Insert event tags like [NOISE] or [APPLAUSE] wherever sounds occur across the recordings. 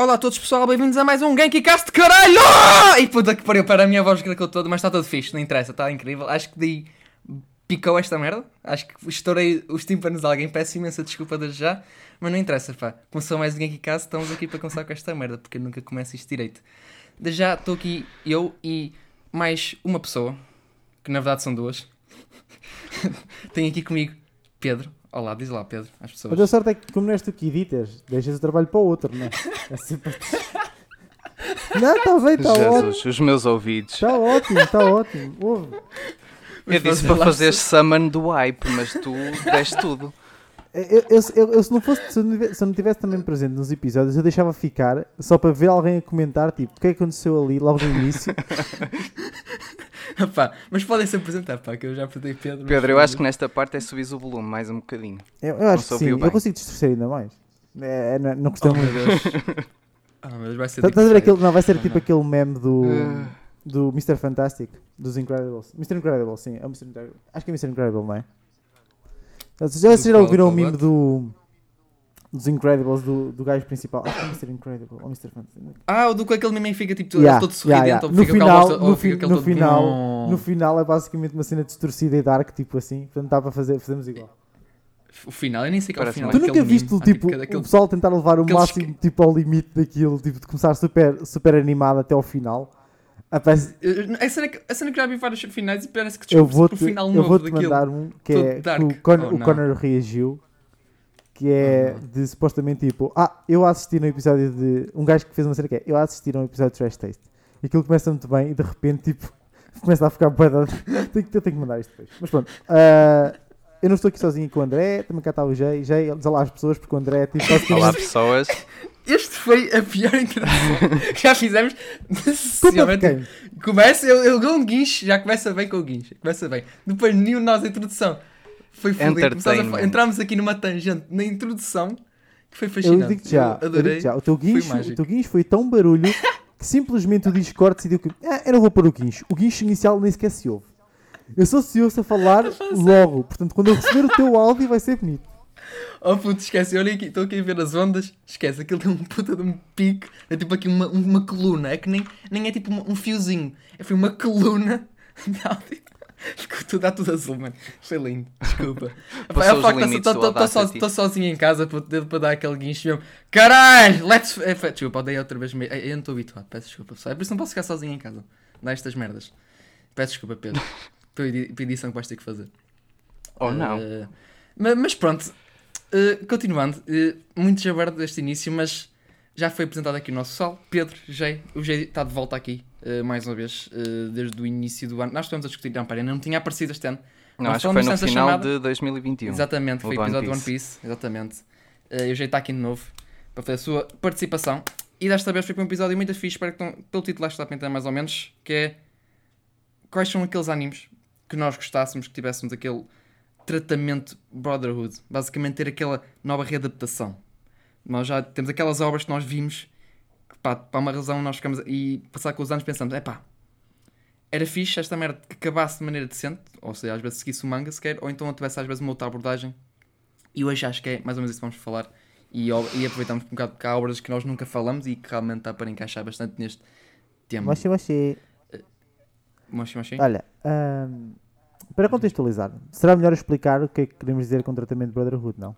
Olá a todos pessoal, bem-vindos a mais um Genkicast de caralho! E puta que pariu, para a minha voz que todo, mas está todo fixe, não interessa, está incrível. Acho que daí picou esta merda. Acho que estourei os tímpanos de alguém, peço imensa desculpa desde já, mas não interessa, pá. Começou mais um Genkicast, estamos aqui para começar com esta merda, porque eu nunca começo isto direito. Desde já estou aqui eu e mais uma pessoa, que na verdade são duas. [LAUGHS] Tenho aqui comigo Pedro. Olá, diz lá, Pedro, às pessoas. Mas a sorte é que, como não és tu que editas, deixas o trabalho para o outro, não é? É sempre. [LAUGHS] Não, está bem, está ótimo. Jesus, os meus ouvidos. Está ótimo, está ótimo. Ouve. Eu disse para fazer summon do hype, mas tu deste tudo. Eu, eu- eu- eu, se não fosse, se eu não tivesse- não também presente nos episódios, eu deixava ficar só para ver alguém a comentar, tipo, o que é que aconteceu ali logo no início. [LAUGHS] Pá, mas podem se apresentar, pá, que eu já apresentei Pedro. mas- Pedro, eu acho que nesta parte é subir o volume mais um bocadinho. Eu, eu acho que sim, eu consigo distorcer ainda mais. É, é, não, não Oh custa meu muito. [LAUGHS] Ah, Deus, vai ser Estás a ver difícil. aquele, não, vai ser Não, tipo não. aquele meme do, Ah. do Mr. Fantastic, dos Incredibles. Mr. Incredible, sim, é o Mr. Incredible. Acho que é Mr. Incredible, não é? Vocês já, vocês já qual- ouviram o meme do, dos Incredibles, do, do gajo principal? Acho que é Mr. Incredible ou Mr. Fantastic. Ah, o do que aquele meme fica tipo todo, Yeah, todo sorridente, yeah, yeah. ou No fica final, no ou fi- fica aquele no todo- final, no final é basicamente uma cena distorcida e dark, tipo assim. Portanto, dá para fazer, fazemos igual. O final, eu nem sei qual é o final. Tu nunca viste meme. o Ah, tipo, daquele- o pessoal tentar levar o aqueles máximo tipo, ao limite daquilo, tipo, de começar super, super animado até ao final? Aparece, Eu- A cena, que- a cena que já vi vários finais e parece que eu descobre vou-te o final eu novo vou-te daquilo. mandar um que é que o, Con- Oh, o. Connor reagiu que é Oh, de supostamente tipo ah, eu assisti no episódio de um gajo que fez uma cena que é eu assisti no episódio de Trash Taste e aquilo começa muito bem e de repente tipo [LAUGHS] começa a ficar [LAUGHS] tenho que, eu tenho que mandar isto depois mas pronto ah, eu não estou aqui sozinho com o André também cá está o Jay Jay diz olá às pessoas porque o André tipo, Olá pessoas. [LAUGHS] Este foi a pior introdução que já fizemos. Quem? Começa, eu, eu dou um guincho, já começa bem com o guincho. Começa bem. Depois, nenhum nós, a introdução. Foi Entertainment. Entramos aqui numa tangente na introdução que foi eu fascinante. digo já, Eu eu adorei. digo já o teu guincho, o teu guincho foi tão barulho que simplesmente o Discord decidiu que ah, eu não vou pôr o guincho o guincho inicial nem sequer se ouve eu só se ouço a falar [LAUGHS] logo portanto quando eu receber o teu áudio vai ser bonito Oh puto, esquece, olha aqui, estou aqui a ver as ondas. Esquece, aquilo tem um puta de um pico. É tipo aqui uma, uma coluna. É que nem, nem é tipo um fiozinho. É foi uma coluna [LAUGHS] de áudio. Ficou tudo, dá tudo azul, mano. Foi lindo, desculpa. [LAUGHS] Estou sozinho em casa puto, para dar aquele guincho mesmo. Caralho, let's. É, desculpa, odeio outra vez. me- é, Eu não estou habituado, peço desculpa. Só. É por isso que não posso ficar sozinho em casa. Dá estas merdas. Peço desculpa, Pedro. [LAUGHS] Estou a edi- a edição que vais ter que fazer. Ou não. Eh, ma- mas, pronto, eh, continuando, eh, muito jabardo deste início, mas já foi apresentado aqui o nosso sol, Pedro, Jay, o Jay está de volta aqui, eh, mais uma vez, desde o início do ano. Nós estamos a discutir, não, pera, não tinha aparecido este ano. Não, acho que foi no final chamada. de 2021. Exatamente, foi o o do One episódio do One Piece, exatamente. E o Jay está aqui de novo para fazer a sua participação. E desta vez foi para um episódio muito fixe, espero que não, pelo título está a pintar mais ou menos, que é quais são aqueles animes que nós gostássemos, que tivéssemos aquele tratamento Brotherhood. Basicamente ter aquela nova readaptação. Nós já temos aquelas obras que nós vimos, que pá, para uma razão nós ficamos e passar com os anos pensamos, é pá, era fixe esta merda que acabasse de maneira decente, ou seja, às vezes seguisse o manga sequer, ou então tivesse às vezes uma outra abordagem. E hoje acho que é mais ou menos isso que vamos falar. E, e aproveitamos um bocado que há obras que nós nunca falamos e que realmente está para encaixar bastante neste tema. Moshi, moshi. Moshi, moshi. Olha, ahm, para contextualizar, será melhor explicar o que é que queremos dizer com tratamento de Brotherhood, não?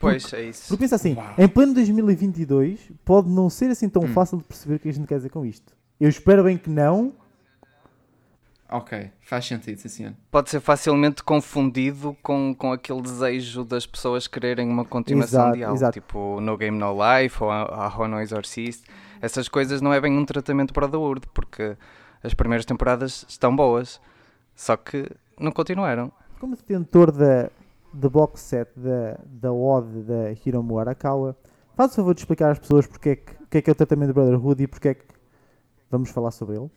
Pois, é isso. Porque pensa assim, Uau. em pleno 2022 pode não ser assim tão Hum. fácil de perceber o que a gente quer dizer com isto. Eu espero bem que não. Ok, faz sentido, sim senhor. Pode ser facilmente confundido com, com aquele desejo das pessoas quererem uma continuação Exato, de algo. exato. Tipo No Game No Life ou a, a Hono Exorcist. Essas coisas não é bem um tratamento para the World, porque as primeiras temporadas estão boas, só que não continuaram. Como detentor da, da box set da, da Ode da Hiromu Arakawa, faz o favor de explicar às pessoas porque é que, o que é que é o tratamento de Brotherhood e porque é que vamos falar sobre ele.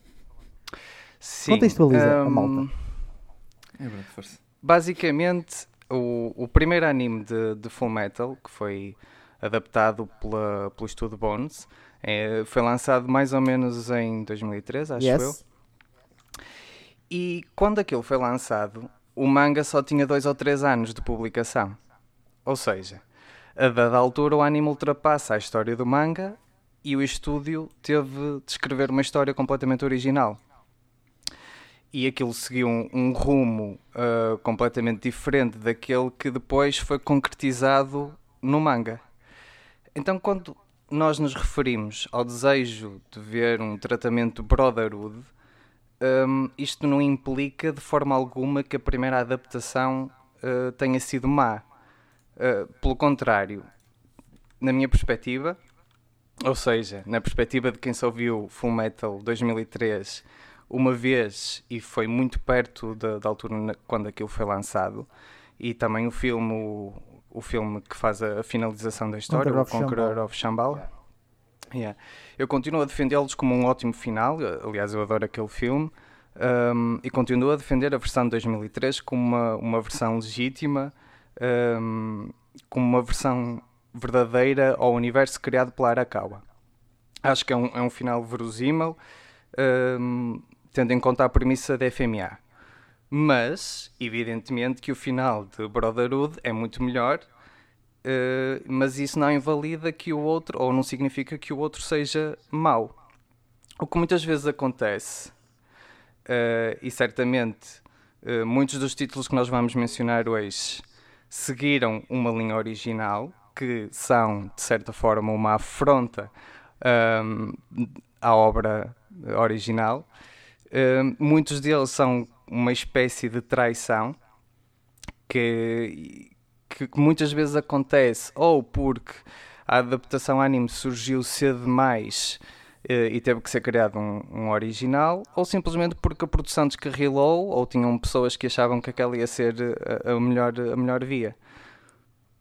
Sim, Contextualiza a hum, malta. É verdade, força. Basicamente, o, o primeiro anime de, de Full Metal, que foi adaptado pela, pelo estúdio Bones, é, foi lançado mais ou menos em 2003, acho eu. E quando aquilo foi lançado, o manga só tinha dois ou três anos de publicação. Ou seja, a dada altura o anime ultrapassa a história do manga e o estúdio teve de escrever uma história completamente original. E aquilo seguiu um, um rumo uh, completamente diferente daquele que depois foi concretizado no manga. Então, quando nós nos referimos ao desejo de ver um tratamento Brotherhood, um, isto não implica de forma alguma que a primeira adaptação uh, tenha sido má. Uh, pelo contrário, na minha perspectiva, ou seja, na perspectiva de quem só viu Full Metal 2003 uma vez e foi muito perto da, da altura na, quando aquilo foi lançado, e também o filme, o, o filme que faz a, a finalização da história, Conqueror o of Conqueror Shambhala. of Shambhala. Yeah. Eu continuo a defendê-los como um ótimo final, aliás, eu adoro aquele filme. um, e continuo a defender a versão de 2003 como uma, uma versão legítima, um, como uma versão verdadeira ao universo criado pela Arakawa. Acho que é um, é um final verosímil, um, tendo em conta a premissa da FMA. Mas, evidentemente, que o final de Brotherhood é muito melhor, eh, mas isso não invalida que o outro, ou não significa que o outro seja mau. O que muitas vezes acontece, eh, e certamente eh, muitos dos títulos que nós vamos mencionar hoje seguiram uma linha original, que são, de certa forma, uma afronta ahm, à obra original. Ahm, muitos deles são uma espécie de traição que, que, que muitas vezes acontece ou porque a adaptação anime surgiu cedo demais eh, e teve que ser criado um, um original, ou simplesmente porque a produção descarrilou ou tinham pessoas que achavam que aquela ia ser a, a melhor, a melhor via.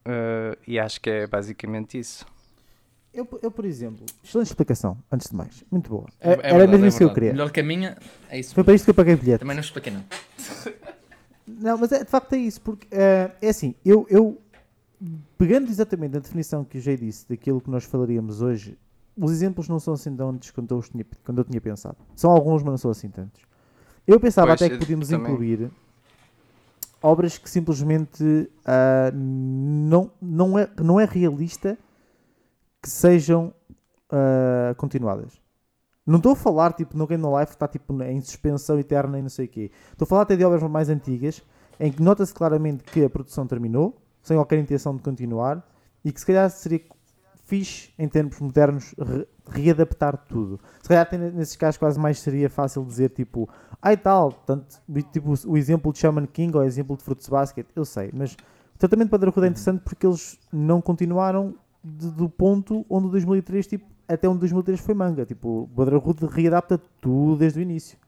Eh, e acho que é basicamente isso. Eu, eu, por exemplo, excelente explicação, antes de mais. Muito boa. É- É- Era verdade, mesmo é isso que eu queria. Melhor caminho é isso. Foi para isto que eu paguei o bilhete. Também não expliquei não. [LAUGHS] Não, mas é, de facto é isso, porque eh, é assim, eu, eu pegando exatamente a definição que o Jay disse daquilo que nós falaríamos hoje, os exemplos não são assim tantos quanto eu, tinha, quando eu tinha pensado. São alguns, mas não são assim tantos. Eu pensava Pois, até que podíamos também. incluir obras que simplesmente ah, não, não, é, não é realista que sejam ah, continuadas. Não estou a falar, tipo, no Game No Life está tipo, em suspensão eterna e não sei o quê. Estou a falar até de obras mais antigas, em que nota-se claramente que a produção terminou, sem qualquer intenção de continuar, e que se calhar seria fixe, em termos modernos, re- readaptar tudo. Se calhar até nesses casos quase mais seria fácil dizer, tipo, ai tal, tanto, tipo o exemplo de Shaman King ou o exemplo de Fruits Basket, eu sei, mas o tratamento para Brotherhood é interessante porque eles não continuaram de- do ponto onde o 2003, tipo, até onde 2003 foi manga. Tipo, o Brotherhood readapta tudo desde o início.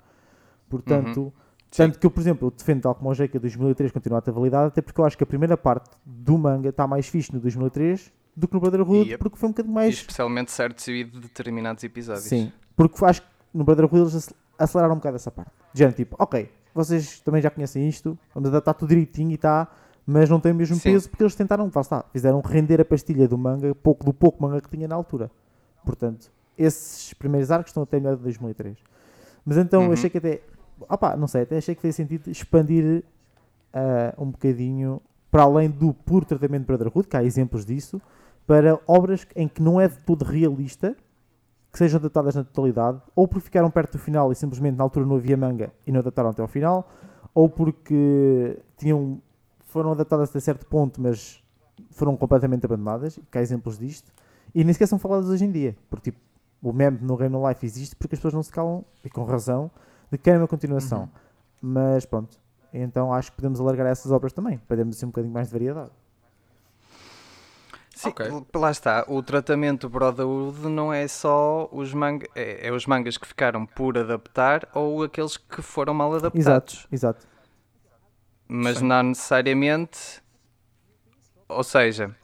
Portanto, tanto que eu, por exemplo, eu defendo tal como o Jay que a 2003 continua a ter validade, até porque eu acho que a primeira parte do manga está mais fixe no 2003 do que no Brotherhood, Yep. porque foi um bocadinho E mais especialmente certos e de determinados episódios. Sim, porque acho que no Brotherhood eles ac- aceleraram um bocado essa parte. De género, tipo, ok, vocês também já conhecem isto, vamos adaptar tudo direitinho e está, mas não tem o mesmo Sim. peso porque eles tentaram, lá está, fizeram render a pastilha do manga, pouco do pouco manga que tinha na altura. Portanto, esses primeiros arcos estão até melhor de 2003. Mas então Uhum. achei que até, opá, não sei, até achei que fez sentido expandir ah, um bocadinho para além do puro tratamento de Brotherhood, que há exemplos disso, para obras em que não é de todo realista, que sejam adaptadas na totalidade, ou porque ficaram perto do final e simplesmente na altura não havia manga e não adaptaram até ao final, ou porque tinham, foram adaptadas até certo ponto, mas foram completamente abandonadas, que há exemplos disto, e nem sequer são faladas hoje em dia, porque tipo, o meme no Game No Life existe porque as pessoas não se calam, e com razão, de que querem uma continuação. Uhum. Mas pronto, então acho que podemos alargar essas obras também, para termos assim um bocadinho mais de variedade. Sim, Ok. l- lá está. O tratamento Brotherhood não é só os mangas, é, é os mangas que ficaram por adaptar ou aqueles que foram mal adaptados. Exato, exato. Mas Sim. não necessariamente. Ou seja,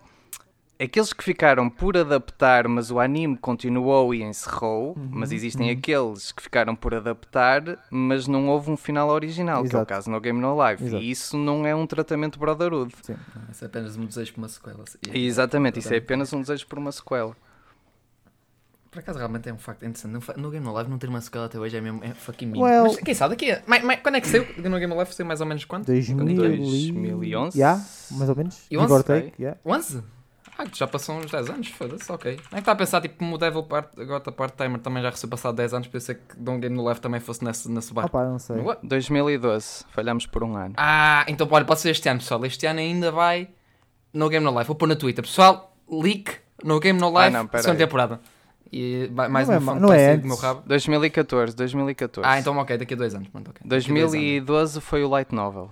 aqueles que ficaram por adaptar, mas o anime continuou e encerrou. mas existem uhum. aqueles que ficaram por adaptar, mas não houve um final original, que é o Exato. caso no Game No Life. Exato. E isso não é um tratamento Brotherhood. Sim. Isso é apenas um desejo para uma sequela. E exatamente, isso é apenas um desejo por uma sequela. Por acaso realmente é um facto interessante. No, Game No Live não ter uma sequela até hoje é mesmo é fucking meme. Well- Mas quem sabe daqui a... Mas, mas, quando é que saiu? No Game No Live saiu mais ou menos quanto? 2000 2011? Yeah, mais ou menos. E Give or 11? take, yeah. 11? Ah, já passou uns 10 anos, foda-se, ok. Nem que está a pensar, tipo, como o Devil Part, agora tá Part-Timer também já recebeu passado 10 anos, pensei que Don't Game no Life também fosse nesse, nesse bar. Opa, não sei. What? 2012, falhamos por um ano. Ah, então olha, pode ser este ano, pessoal. Este ano ainda vai No Game No Life. Vou pôr na Twitter. Pessoal, leak No Game No Life, Ah, não, segunda temporada. E ma- mais Não é uma ma- fonte não vai é do meu rabo. 2014, 2014. Ah, então ok, daqui a dois anos. Pronto, ok. Daqui a dois anos. 2012 foi o Light Novel.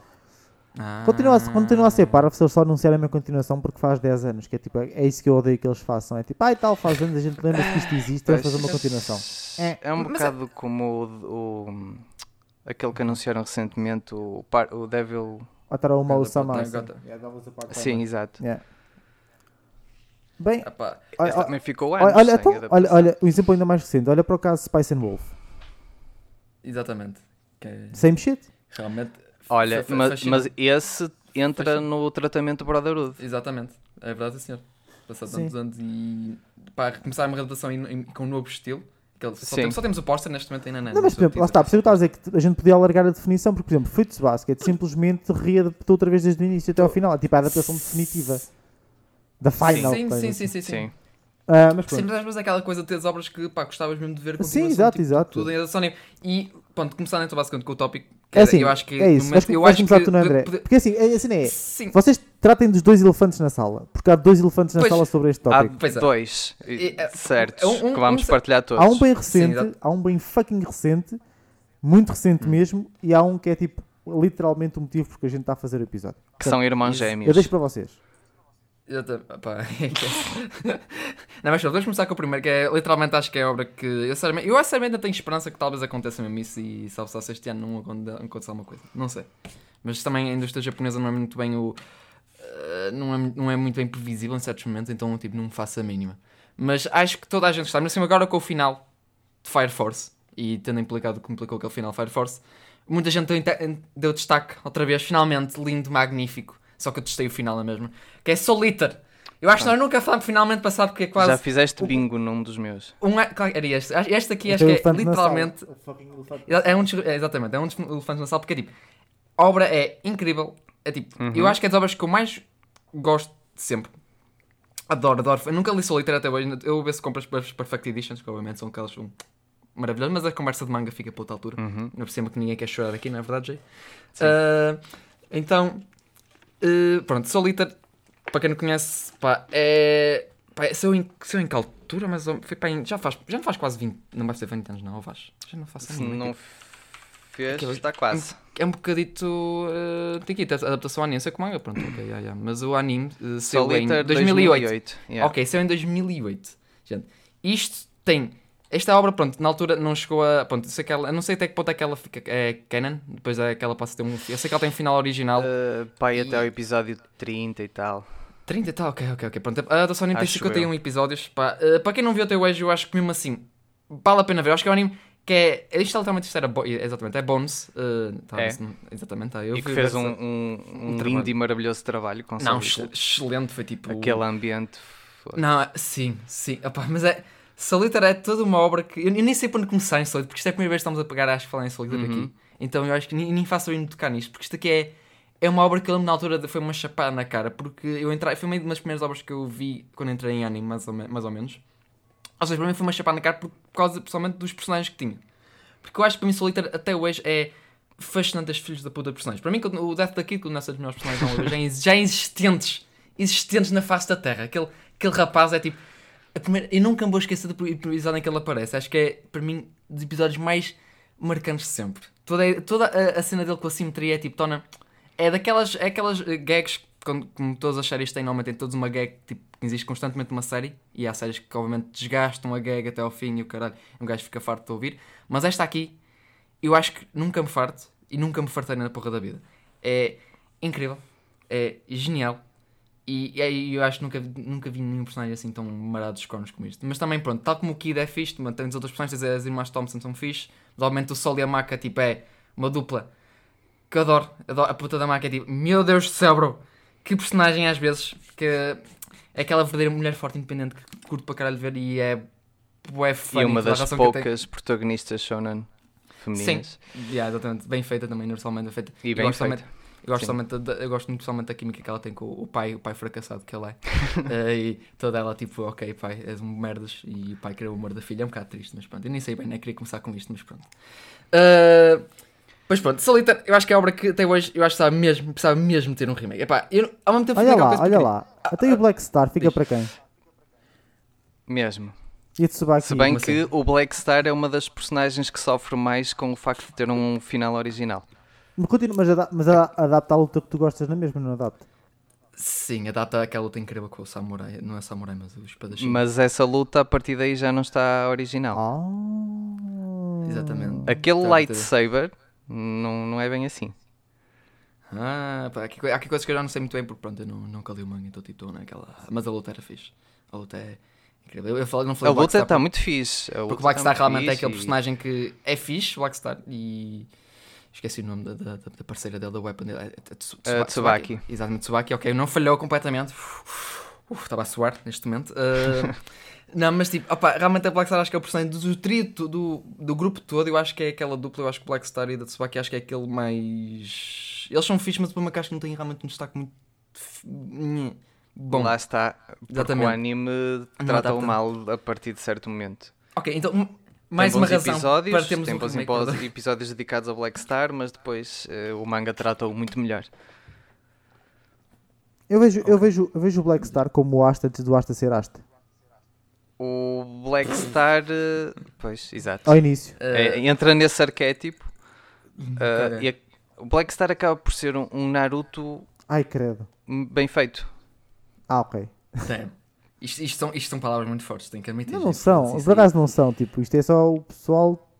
Ah. Continua a, continua a ser para se eles só anunciarem uma continuação porque faz 10 anos. Que é tipo, é isso que eu odeio que eles façam. É tipo, ai tal, faz anos, a gente lembra que isto existe, vamos fazer uma continuação. É, é um Mas bocado como o, o- aquele que anunciaram recentemente, o, o Devil. Ataram uma Gota, Sama. gota. Sim, exato. Bem, Epá, olha, também ficou olha, anos olha, então, olha, olha, um exemplo ainda mais recente. Olha para o caso Spice and Wolf. exatamente. Que é Same shit. realmente. Olha, fa- mas, mas esse entra Fascinante. no tratamento Brotherhood. Exatamente. É verdade, sim, senhor. Passado Sim. tantos anos e. Pá, começar uma em- com um novo estilo. Que só, Sim. temos, só temos o póster neste momento ainda não. Não, mas por exemplo, lá está, por isso eu estava a dizer que a gente podia alargar a definição, porque, por exemplo, Fruits Basket simplesmente readaptou outra vez desde o início até ao final, tipo a adaptação definitiva da final. Sim, sim, assim. sim, sim, sim. Sim. Ah, mas Sim, pronto. mas às vezes é aquela coisa de ter as obras que pá, gostavas mesmo de ver Sim, exato, tipo, exato. tudo em Sony. E pronto, começando então basicamente com o tópico, É assim, eu acho que é isso. momento- eu vais acho começar que tu, André? Porque assim, é, assim é. Sim, Vocês tratem dos dois elefantes na sala, porque há dois elefantes na Pois. sala sobre este Há tópico. Pois é. dois E, é, certos um- um- que vamos um- partilhar todos. Há um bem Sim, recente, exato. há um bem fucking recente, muito recente Hum. mesmo, e há um que é tipo literalmente o motivo porque a gente está a fazer o episódio. que são irmãos Isso. gêmeos. Eu deixo para vocês. Pá, [LAUGHS] é que é- não, mas vamos começar com o primeiro, que é literalmente acho que é a obra que eu sinceramente, eu sinceramente ainda tenho esperança que talvez aconteça mesmo isso e salve só se este ano não aconte- aconteça alguma coisa. Não sei. Mas também a indústria japonesa não é muito bem o. eh, não, é, não é muito bem previsível em certos momentos, então tipo, não faço a mínima. Mas acho que toda a gente está, mas assim, agora com o final de Fire Force e tendo implicado como implicou aquele final Fire Force, muita gente deu, deu destaque outra vez, finalmente, lindo, magnífico. Só que eu testei o final na mesma. Que é Soul Eater. Eu acho que nós nunca falamos finalmente passado porque é quase. Já fizeste o- bingo num dos meus. Um, é- claro, era este. Este aqui O acho que é literalmente. É um dos, é, exatamente, é um dos elefantes na sala porque é tipo. A obra é incrível. É tipo, Uhum. eu acho que é das obras que eu mais gosto de sempre. Adoro, adoro. Eu nunca li Solitaire até hoje. Eu vou ver se compro as Perfect Editions, que obviamente são aquelas um, maravilhosas, mas a conversa de manga fica para outra altura. Uhum. Não percebo que ninguém quer chorar aqui, não é verdade, Jay? Sim. Ah, então, ah, pronto, Solitaire, para quem não conhece, pá, é. Pá, saiu em, saiu em que altura? Mas foi pá, em- já, faz, já não faz quase 20, não vai ser 20 anos, não, faz? Já não faço mínima não fez, Aquilo- está quase. É um bocadito. Uh, tem que ir, a adaptação ao anime, sei como é, pronto, ok, yeah, yeah. mas o anime uh, saiu em Solitaire 2008. 2008. yeah. Ok, saiu em 2008. Gente, isto tem. Esta obra, pronto, na altura não chegou a. Pronto, sei que ela, eu não sei até que ponto é que ela fica. É canon, depois é que ela passa a ter um. Eu sei que ela tem um final original. Uh, pai, E- até ao episódio 30 e tal. 30 e tal, ok, ok, ok. Pronto, a da Sony tem Acho 51 eu. episódios. Pá, uh, para quem não viu até hoje, eu acho que mesmo assim vale a pena ver. Eu acho que é um anime que é. Isto literalmente isto era. Bo- exatamente, é Bones. Uh, tá, É. não- exatamente, tá, eu e que fez um, um, um lindo e maravilhoso trabalho com Não, excelente, foi tipo. Aquele ambiente. foda. Não, é- sim, sim. Opá, mas é. Solitaire é toda uma obra que. Eu, nem sei para onde começar em Solitaire, porque isto é a primeira vez que estamos a pegar, acho que falar em Solitaire Uhum. aqui. Então eu acho que nem, nem faço bem tocar nisto, porque isto aqui é. É uma obra que eu lembro na altura de- foi uma chapada na cara, porque eu entrei, foi uma das primeiras obras que eu vi quando entrei em anime, mais ou, me- mais ou menos. Ou seja, para mim foi uma chapada na cara por, causa, principalmente, dos personagens que tinha. Porque eu acho que para mim Solitaire até hoje é fascinante as filhos da puta de personagens. Para mim, quando- o Death da Kid, quando nessas melhores personagens já, [LAUGHS] já existentes, existentes na face da Terra. Aquele, aquele rapaz é tipo. A primeira, eu nunca me vou esquecer do episódio em que ele aparece. Acho que é, para mim, dos episódios mais marcantes de sempre. Toda, toda a, a cena dele com a simetria é tipo, torna. É daquelas é aquelas eh, gags, quando- como todas as séries têm, normalmente tem todos uma gag tipo, que existe constantemente numa série. E há séries que, obviamente, desgastam a gag até ao fim e o caralho. Um gajo fica farto de ouvir. Mas esta aqui, eu acho que nunca me farto e nunca me fartei na porra da vida. É incrível, é genial e, e eu acho que nunca, nunca vi nenhum personagem assim tão marado dos cornos como isto. Mas também, pronto, tal como o Kid é fixe, mas tem os outros personagens, as irmãs Thompson são fixe, obviamente o Sol e a Maca tipo, é uma dupla que eu adoro. adoro. A puta da Maca é tipo, meu Deus do céu, bro, que personagem às vezes, que é aquela verdadeira mulher forte independente que curto para caralho ver e é. Bué E funny uma das poucas protagonistas shonen femininas. Yeah, exatamente. Bem feita também, universalmente bem feita. E bem gosto feita. também- Eu gosto, somente da, eu gosto muito pessoalmente da química que ela tem com o pai, o pai fracassado que ele é. [LAUGHS] Eh, e toda ela, tipo, ok, pai, és um merdas. E o pai querer o amor da filha é um bocado triste, mas pronto. Eu nem sei bem, nem queria começar com isto, mas pronto. Eh, Pois pronto, Solitaire, eu acho que é a obra que até hoje eu acho que precisava mesmo, precisava mesmo ter um remake. Epá, eu, ao mesmo tempo Olha lá, olha lá. Até o Black Star fica diz. para quem? Mesmo. E Tsubaki? Se bem que assim? o Black Star é uma das personagens que sofre mais com o facto de ter um final original. Mas, continua, mas, ada- mas ada- adapta a luta que tu gostas na mesma, não adapta? Sim, adapta aquela luta incrível com o samurai, não é samurai, mas o espadachim. Mas essa luta a partir daí já não está original. Ah. Exatamente. Aquele Tá, lightsaber não, não é bem assim. Ah, pá, há aqui, há aqui coisas que eu já não sei muito bem porque pronto, eu não, nunca li o manga, então tipo, estou naquela. Mas a luta era fixe. A luta é incrível. Eu, eu falei, não A falei do luta está muito fixe. a Porque o Blackstar tá realmente é aquele e- personagem que é fixe, o Blackstar, e esqueci o nome da, da, da parceira dele, da weapon dele, Tsuba- Tsubaki. Exatamente, Tsubaki, ok, não falhou completamente. Estava a suar neste momento. Uh, [LAUGHS] não, mas tipo, opa, realmente a Blackstar acho que é o personagem do, trio, do, do grupo todo, eu acho que é aquela dupla, eu acho que o Blackstar e da Tsubaki acho que é aquele mais... Eles são fixes, mas que acho que não tem realmente um destaque muito... Bom, Lá está. Porque Exatamente. o anime trata-o mal a partir de certo momento. ok, então mais tem uma razão episódios, para termos tem um bons remake, episódios dedicados ao Black Star, mas depois eh, o manga trata-o muito melhor. Eu vejo, eu, vejo, eu vejo o Black Star como o Asta antes do Asta ser Asta. O Black Star, eh, pois, exato. Ao início. É, entra nesse arquétipo ok. e a- o Black Star acaba por ser um, um Naruto Ai, credo. bem feito. Ah, ok. Damn. Isto, isto, são, isto são palavras muito fortes, tenho que admitir. Não, não são. Por acaso não são. Tipo, isto é só o pessoal.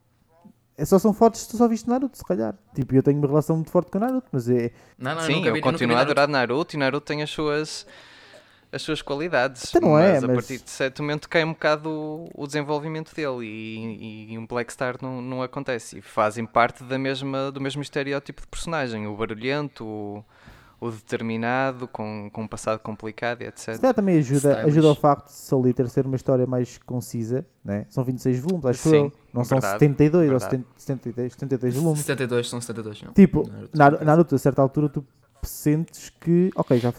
É só são fotos que tu só viste Naruto, se calhar. Tipo, eu tenho uma relação muito forte com o Naruto, mas é. Não, não, Sim, nunca eu vi, continuo a adorar Naruto e Naruto tem as suas as suas qualidades. Então não é, a mas- partir de certo momento cai um bocado o, o desenvolvimento dele e, e um Black Star não, não acontece. E fazem parte da mesma, do mesmo estereótipo de personagem, o barulhento, o, o determinado, com, com um passado complicado e Se etc. calhar também ajuda, Stylish. ajuda ao facto de Soul Eater ser uma história mais concisa, né? São 26 volumes, acho Sim, eu. Não são verdade, 72 ou verdade. 70, 72, 72 volumes. 72, são 72, não. Tipo, Naruto. Naruto, a certa altura, tu sentes que, ok, já,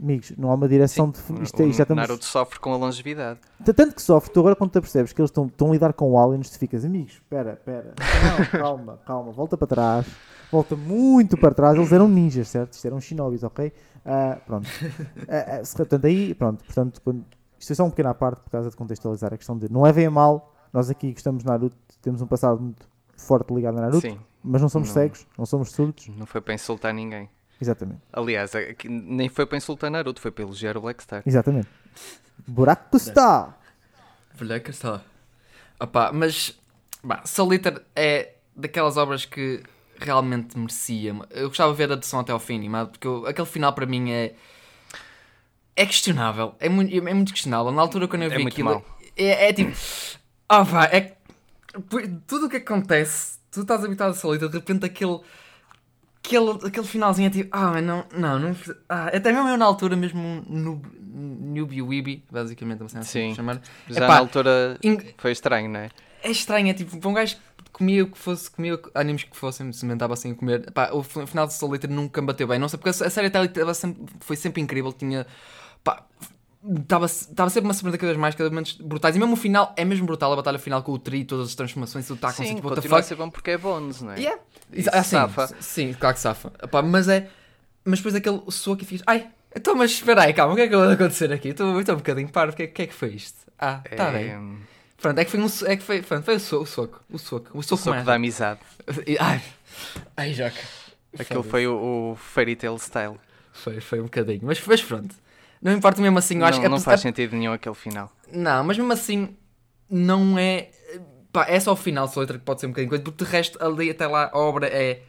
amigos, não há uma direção Sim, de. Isto, é- o já estamos. Naruto sofre com a longevidade. Tanto que sofre, tu agora quando te apercebes que eles estão, estão a lidar com aliens, tu ficas, amigos, espera, espera, [LAUGHS] calma, calma, volta para trás, volta muito para trás, eles eram ninjas, certo? Isto eram shinobis, ok? Ah, pronto. [LAUGHS] Ah, se- portanto, aí, pronto, portanto, quando, isto é só um pequeno à parte por causa de contextualizar a questão de não levem a mal, nós aqui gostamos de Naruto, temos um passado muito forte ligado a Naruto, Sim, mas não somos Não. cegos, não somos surdos, não foi para insultar ninguém. Exatamente, Aliás, aqui nem foi para insultar Naruto, foi para elogiar o Black Star. exatamente. Buraco está! Velha está. Opá, mas bah, é daquelas obras que realmente merecia. Eu gostava de ver a adaptação até ao fim, mas porque eu- aquele final para mim é. É questionável. É muito, é muito questionável. Na altura quando eu É vi muito aquilo. É, é tipo. Ah, pá, é. Tudo o que acontece, tu estás habituado a Soul Eater, de repente aquele. Aquele, aquele finalzinho é tipo, ah, mas não, não, não, ah, até mesmo eu na altura, mesmo no Newbie Weeby, basicamente, cena assim Sim. chamar, Já Epá, na altura in- foi estranho, não é? é estranho, é tipo, para um gajo que comia o que fosse, comia animes que fossem, se inventava assim a comer, pá, o final de Soul Eater nunca me bateu bem, não sei, porque a série até ali tava sempre, foi sempre incrível, tinha, pá, estava sempre uma surpresa cada vez mais, cada vez menos brutais, e mesmo o final é mesmo brutal, a batalha final com o Tri, todas as transformações, está a Sim, tipo, the continua a ser bom porque é bônus, não é? Yeah. Isso Ah, sim, safa. sim, claro que safa. Epá, mas é. Mas depois aquele soco e fiz. Ai, então, mas espera aí, calma, o que é que vai acontecer aqui? Estou um bocadinho parvo, o que, é- o que é que foi isto? Ah, está É, bem. Pronto, é que foi um é que foi, pronto, foi o soco, o soco, o soco, o O soco, soco mais. da amizade. E- Ai, ai, Joca. Aquilo Foda-se. foi o, o Fairy Tail Style. Foi, foi um bocadinho, mas, mas pronto. Não importa mesmo assim, eu acho não, não faz sentido nenhum aquele final. Não, mas mesmo assim, não é. Pá, é só o final só letra que pode ser um bocadinho coisa, porque de resto, ali até lá, a obra é.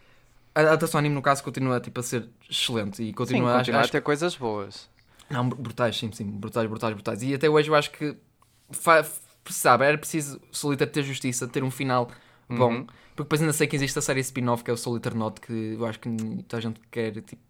A adaptação anime, no caso, continua tipo, a ser excelente e Sim, continua, continua acho, a ter coisas boas. Não, br- brutais, sim, sim, brutais, brutais, brutais. E até hoje eu acho que, fa- sabe, era preciso Solitaire ter justiça, ter um final bom. Uhum. Porque depois ainda sei que existe a série spin-off que é o Solitaire Note, que eu acho que toda a gente quer, tipo,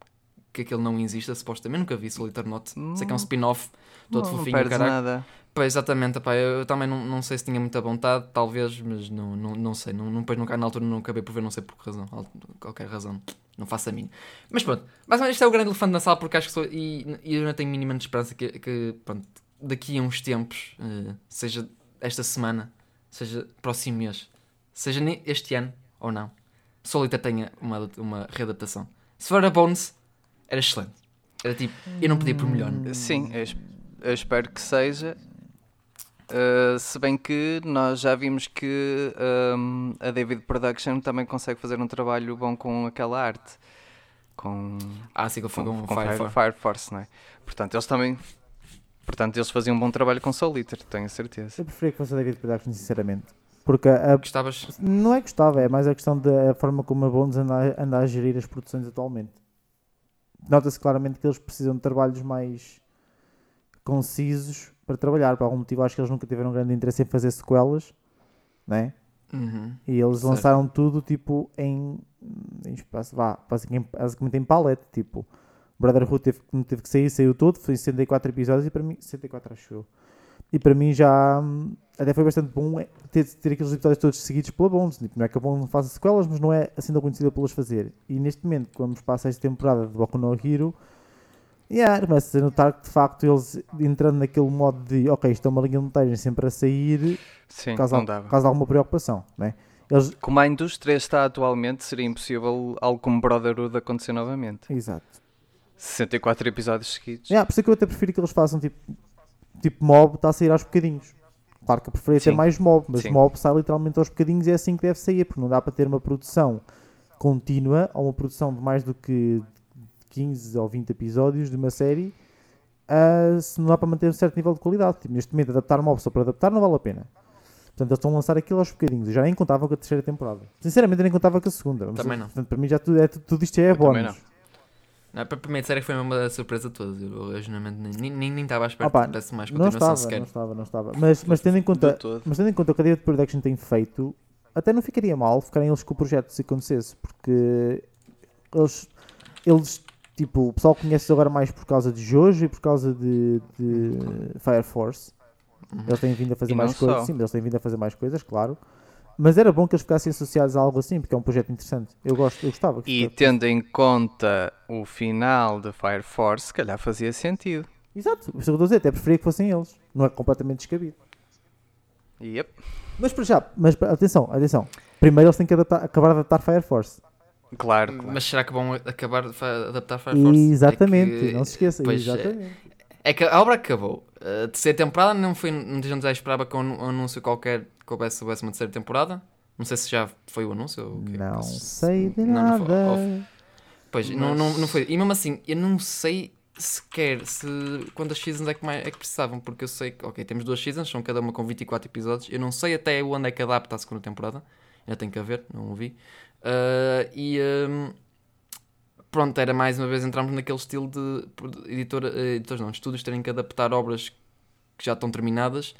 que aquele não exista, supostamente. Nunca vi Solitaire Note. Sei que é um spin-off todo não, não fofinho, perdes caralho. nada. Pois, exatamente, epá, eu, eu também não, não sei se tinha muita vontade, talvez, mas não, não, não sei. Não, não, nunca, na altura não acabei por ver, não sei por que razão, al- qualquer razão, não faço a mínima. Mas pronto, basicamente isto é o grande elefante na sala, porque acho que sou, e, e eu não tenho mínima de esperança que, que pronto, daqui a uns tempos, eh, seja esta semana, seja próximo mês, seja este ano ou não, Solita tenha uma, uma readaptação. Se for a Bones, era excelente. Era tipo, eu não podia por melhor. Sim, eu, es- eu espero que seja. Uh, se bem que nós já vimos que um, a David Production também consegue fazer um trabalho bom com aquela arte. Com, Ah, sim, com, com, com Fire, Fire, Force. Fire Force, não é? Portanto, eles também. Portanto, eles faziam um bom trabalho com Soul Eater, tenho a certeza. Eu preferia que fosse a David Production, sinceramente. Porque a, Gostavas? não é que gostava, é mais a questão da forma como a Bones anda, anda a gerir as produções atualmente. Nota-se claramente que eles precisam de trabalhos mais concisos para trabalhar. Por algum motivo, acho que eles nunca tiveram grande interesse em fazer sequelas, né? Uhum. E eles Certo. lançaram tudo tipo em, em espaço, vá, basicamente, em palette, tipo. Brotherhood teve, que- teve que sair, saiu todo, foi 64 episódios e para mim, 64 acho eu. E para mim já até foi bastante bom ter, ter aqueles episódios todos seguidos pela Bones. Tipo, não é que a Bones não faça sequelas, mas não é assim tão conhecida pelas fazer. E neste momento, quando vamos para a sexta temporada de Boku no Hero, yeah, começa a notar que de facto eles entrando naquele modo de ok, isto é uma linha de montagem sempre a sair, Sim, causa, não dava. causa alguma preocupação, né? Eles, Como a indústria está atualmente, seria impossível algo como Brotherhood acontecer novamente. exato. 64 episódios seguidos. Yeah, por isso é que eu até prefiro que eles façam tipo, tipo mob, está a sair aos bocadinhos. Claro que eu preferia ter Sim. mais mob, mas Sim. mob sai literalmente aos bocadinhos e é assim que deve sair, porque não dá para ter uma produção contínua ou uma produção de mais do que 15 ou 20 episódios de uma série ah, se não dá para manter um certo nível de qualidade. Tipo, neste momento, adaptar mob só para adaptar não vale a pena. Portanto, eles estão a lançar aquilo aos bocadinhos. Eu já nem contava com a terceira temporada. Sinceramente, eu nem contava com a segunda. Mas, Também não. Portanto, para mim, já tudo, é, tudo isto é bónus. Não, para para mim, a série foi uma surpresa de todas. Eu, originalmente, nem- nem nem estava à espera Opa, que tivesse mais Não continuação estava, sequer. não estava, não estava. Mas, mas tendo em conta. Mas tendo em conta o que a David Production tem feito, até não ficaria mal ficarem eles com o projeto se acontecesse, porque eles, eles tipo, o pessoal conhece agora mais por causa de Jojo e por causa de, de Fire Force. Uhum. Eles têm vindo a fazer E mais não coisas, sim, eles têm vindo a fazer mais coisas, claro. Mas era bom que eles ficassem associados a algo assim, porque é um projeto interessante. Eu gosto, eu gostava. que E ficasse- tendo em conta o final de Fire Force, se calhar fazia sentido. Exato, isso é o que eu estou a dizer, até preferia que fossem eles. Não é completamente descabido. Yep. Mas para já, mas para- atenção, atenção. Primeiro eles têm que adaptar- acabar de adaptar Fire Force. Claro, claro. Mas será que vão acabar de adaptar Fire Force? Exatamente, É que- não se esqueça. pois, exatamente. É que a obra acabou. A terceira temporada não foi. Muita gente já esperava com um anúncio qualquer que houvesse, houvesse uma terceira temporada. Não sei se já foi o anúncio ou o quê. Não Posso- sei de Não, não foi. nada. Pois, não, não, não foi. E mesmo assim, eu não sei sequer se quantas seasons é que, mais, é que precisavam, porque eu sei que, ok, temos duas seasons, são cada uma com 24 episódios. Eu não sei até onde é que adapta a segunda temporada, ainda tenho que ver, não o vi. Ah, e hum, pronto, era mais uma vez entramos naquele estilo de editora, eh, editores, não, estúdios terem que adaptar obras que já estão terminadas.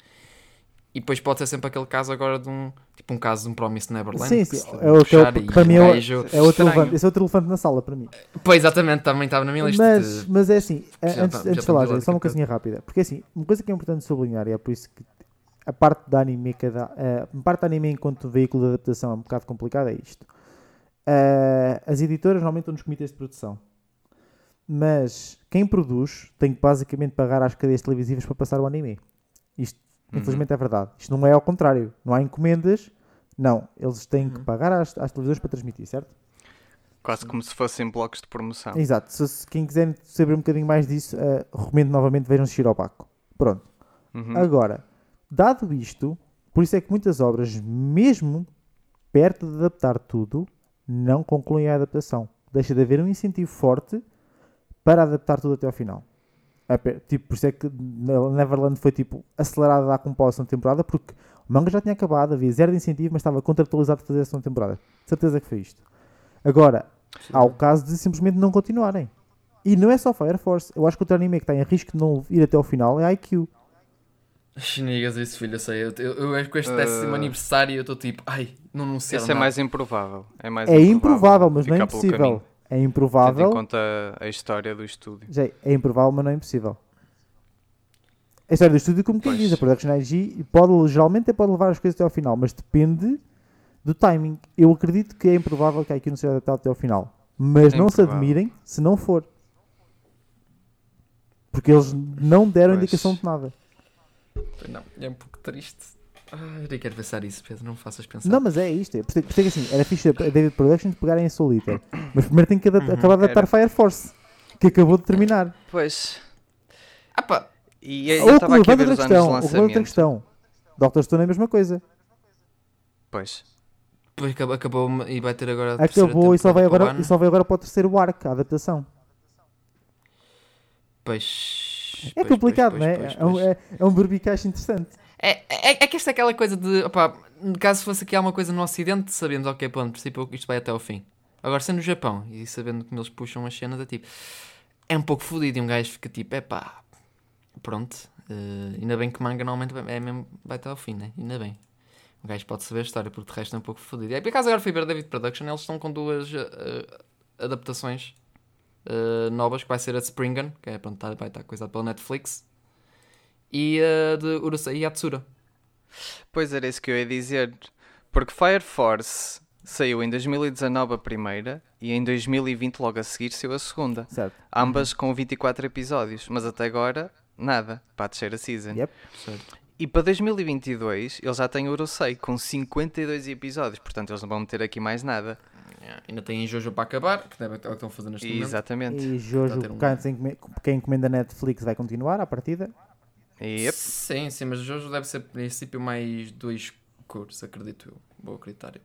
E depois pode ser sempre aquele caso agora de um tipo um caso de um Promise Neverland. Sim, sim, é o que eu- puxar e para mim é gajo- É outro elefante, esse é outro elefante na sala para mim. Pois, exatamente, também estava na minha lista. Mas, de- mas é assim, já antes, tá- antes já de falar, a só uma coisinha rápida. Porque assim, uma coisa que é importante sublinhar, e é por isso que a parte da anime, dá, a parte da anime enquanto veículo de adaptação é um bocado complicada, é isto. As editoras normalmente estão nos comitês de produção. Mas quem produz tem que basicamente pagar às cadeias televisivas para passar o anime. Isto, Uhum. infelizmente, é verdade. Isto não é ao contrário. Não há encomendas. Não. Eles têm que Uhum. pagar às, às televisões para transmitir, certo? Quase como se fossem blocos de promoção. Exato. Se, se quem quiser saber um bocadinho mais disso, eh, recomendo novamente vejam Shirobaco. Pronto. Uhum. Agora, dado isto, por isso é que muitas obras, mesmo perto de adaptar tudo, não concluem a adaptação. Deixa de haver um incentivo forte para adaptar tudo até ao final. É Tipo, por isso é que na- Neverland foi tipo acelerada a dar com pau a segunda temporada, porque o manga já tinha acabado, havia zero de incentivo, mas estava contratualizado para fazer a segunda temporada. De certeza que foi isto. Agora, há o caso de simplesmente não continuarem. E não é só Fire Force. Eu acho que outro anime que está em risco de não ir até ao final é IQ. Chinigas, isso, filho, eu sei. Eu, eu, eu acho que este Uh, décimo aniversário eu estou tipo, ai, não anunciaram Esse é nada. mais improvável. É, mais É improvável, mas não é impossível. É Tendo em improvável. conta a história do estúdio. Já é improvável, mas não é impossível. a história do estúdio, como quem Pois. diz, a Production IG pode, geralmente é pode levar as coisas até ao final, mas depende do timing. Eu acredito que é improvável que a IQ não seja adaptado até ao final. Mas É não se improvável. admirem se não for. Porque eles não deram Pois. indicação de nada. Não, é um pouco triste. Ah, eu nem quero pensar isso, Pedro, não me faças pensar. Não, mas é isto. É, por isso é que assim, era fixe a David Productions pegarem em Solitaire. Mas primeiro tem que ada- Uhum, acabar de adaptar. Fire Force, que acabou de terminar. Pois. Ah pá, E eu Ou estava aqui a ver outra os anos de questão, outra questão. Doctor Stone é a mesma coisa. Pois. depois acabou, acabou e vai ter agora a terceira Acabou e só, vai agora, e só vai agora para o terceiro arco, a adaptação. Pois, É pois, complicado, pois, não é? pois, É um, pois. é, é um berbicacho interessante. É, é, é que esta é aquela coisa de, opá, caso fosse aqui alguma coisa no Ocidente, sabemos, ok, pronto, no princípio isto vai até ao fim. Agora, sendo no Japão e sabendo como eles puxam as cenas, é tipo, é um pouco fodido e um gajo fica tipo, é pá, pronto, eh, ainda bem que o manga normalmente vai, é mesmo, vai até ao fim, né? Ainda bem. Um gajo pode saber a história, porque de resto é um pouco fodido. E por acaso, agora fui ver David Production, eles estão com duas eh, adaptações eh, novas, que vai ser a de Springan, que é, pronto, tá- vai estar coisada pela Netflix, e a de Urusei Yatsura. Pois era isso que eu ia dizer. Porque Fire Force saiu em 2019 a primeira e em 2020 logo a seguir saiu a segunda. Certo. Ambas com 24 episódios. Mas até agora, nada. Para a terceira season. Yep. Certo. E para 2022 eles já têm Urusei com 52 episódios. Portanto eles não vão meter aqui mais nada. Yeah, Ainda tem Jojo para acabar, que deve, o que estão fazer neste momento. Exatamente. E Jojo, um- quem encomenda Netflix vai continuar à partida. Yep. Sim, sim, mas Jojo deve ser, princípio, mais dois cursos, acredito eu. Vou acreditar. Uh,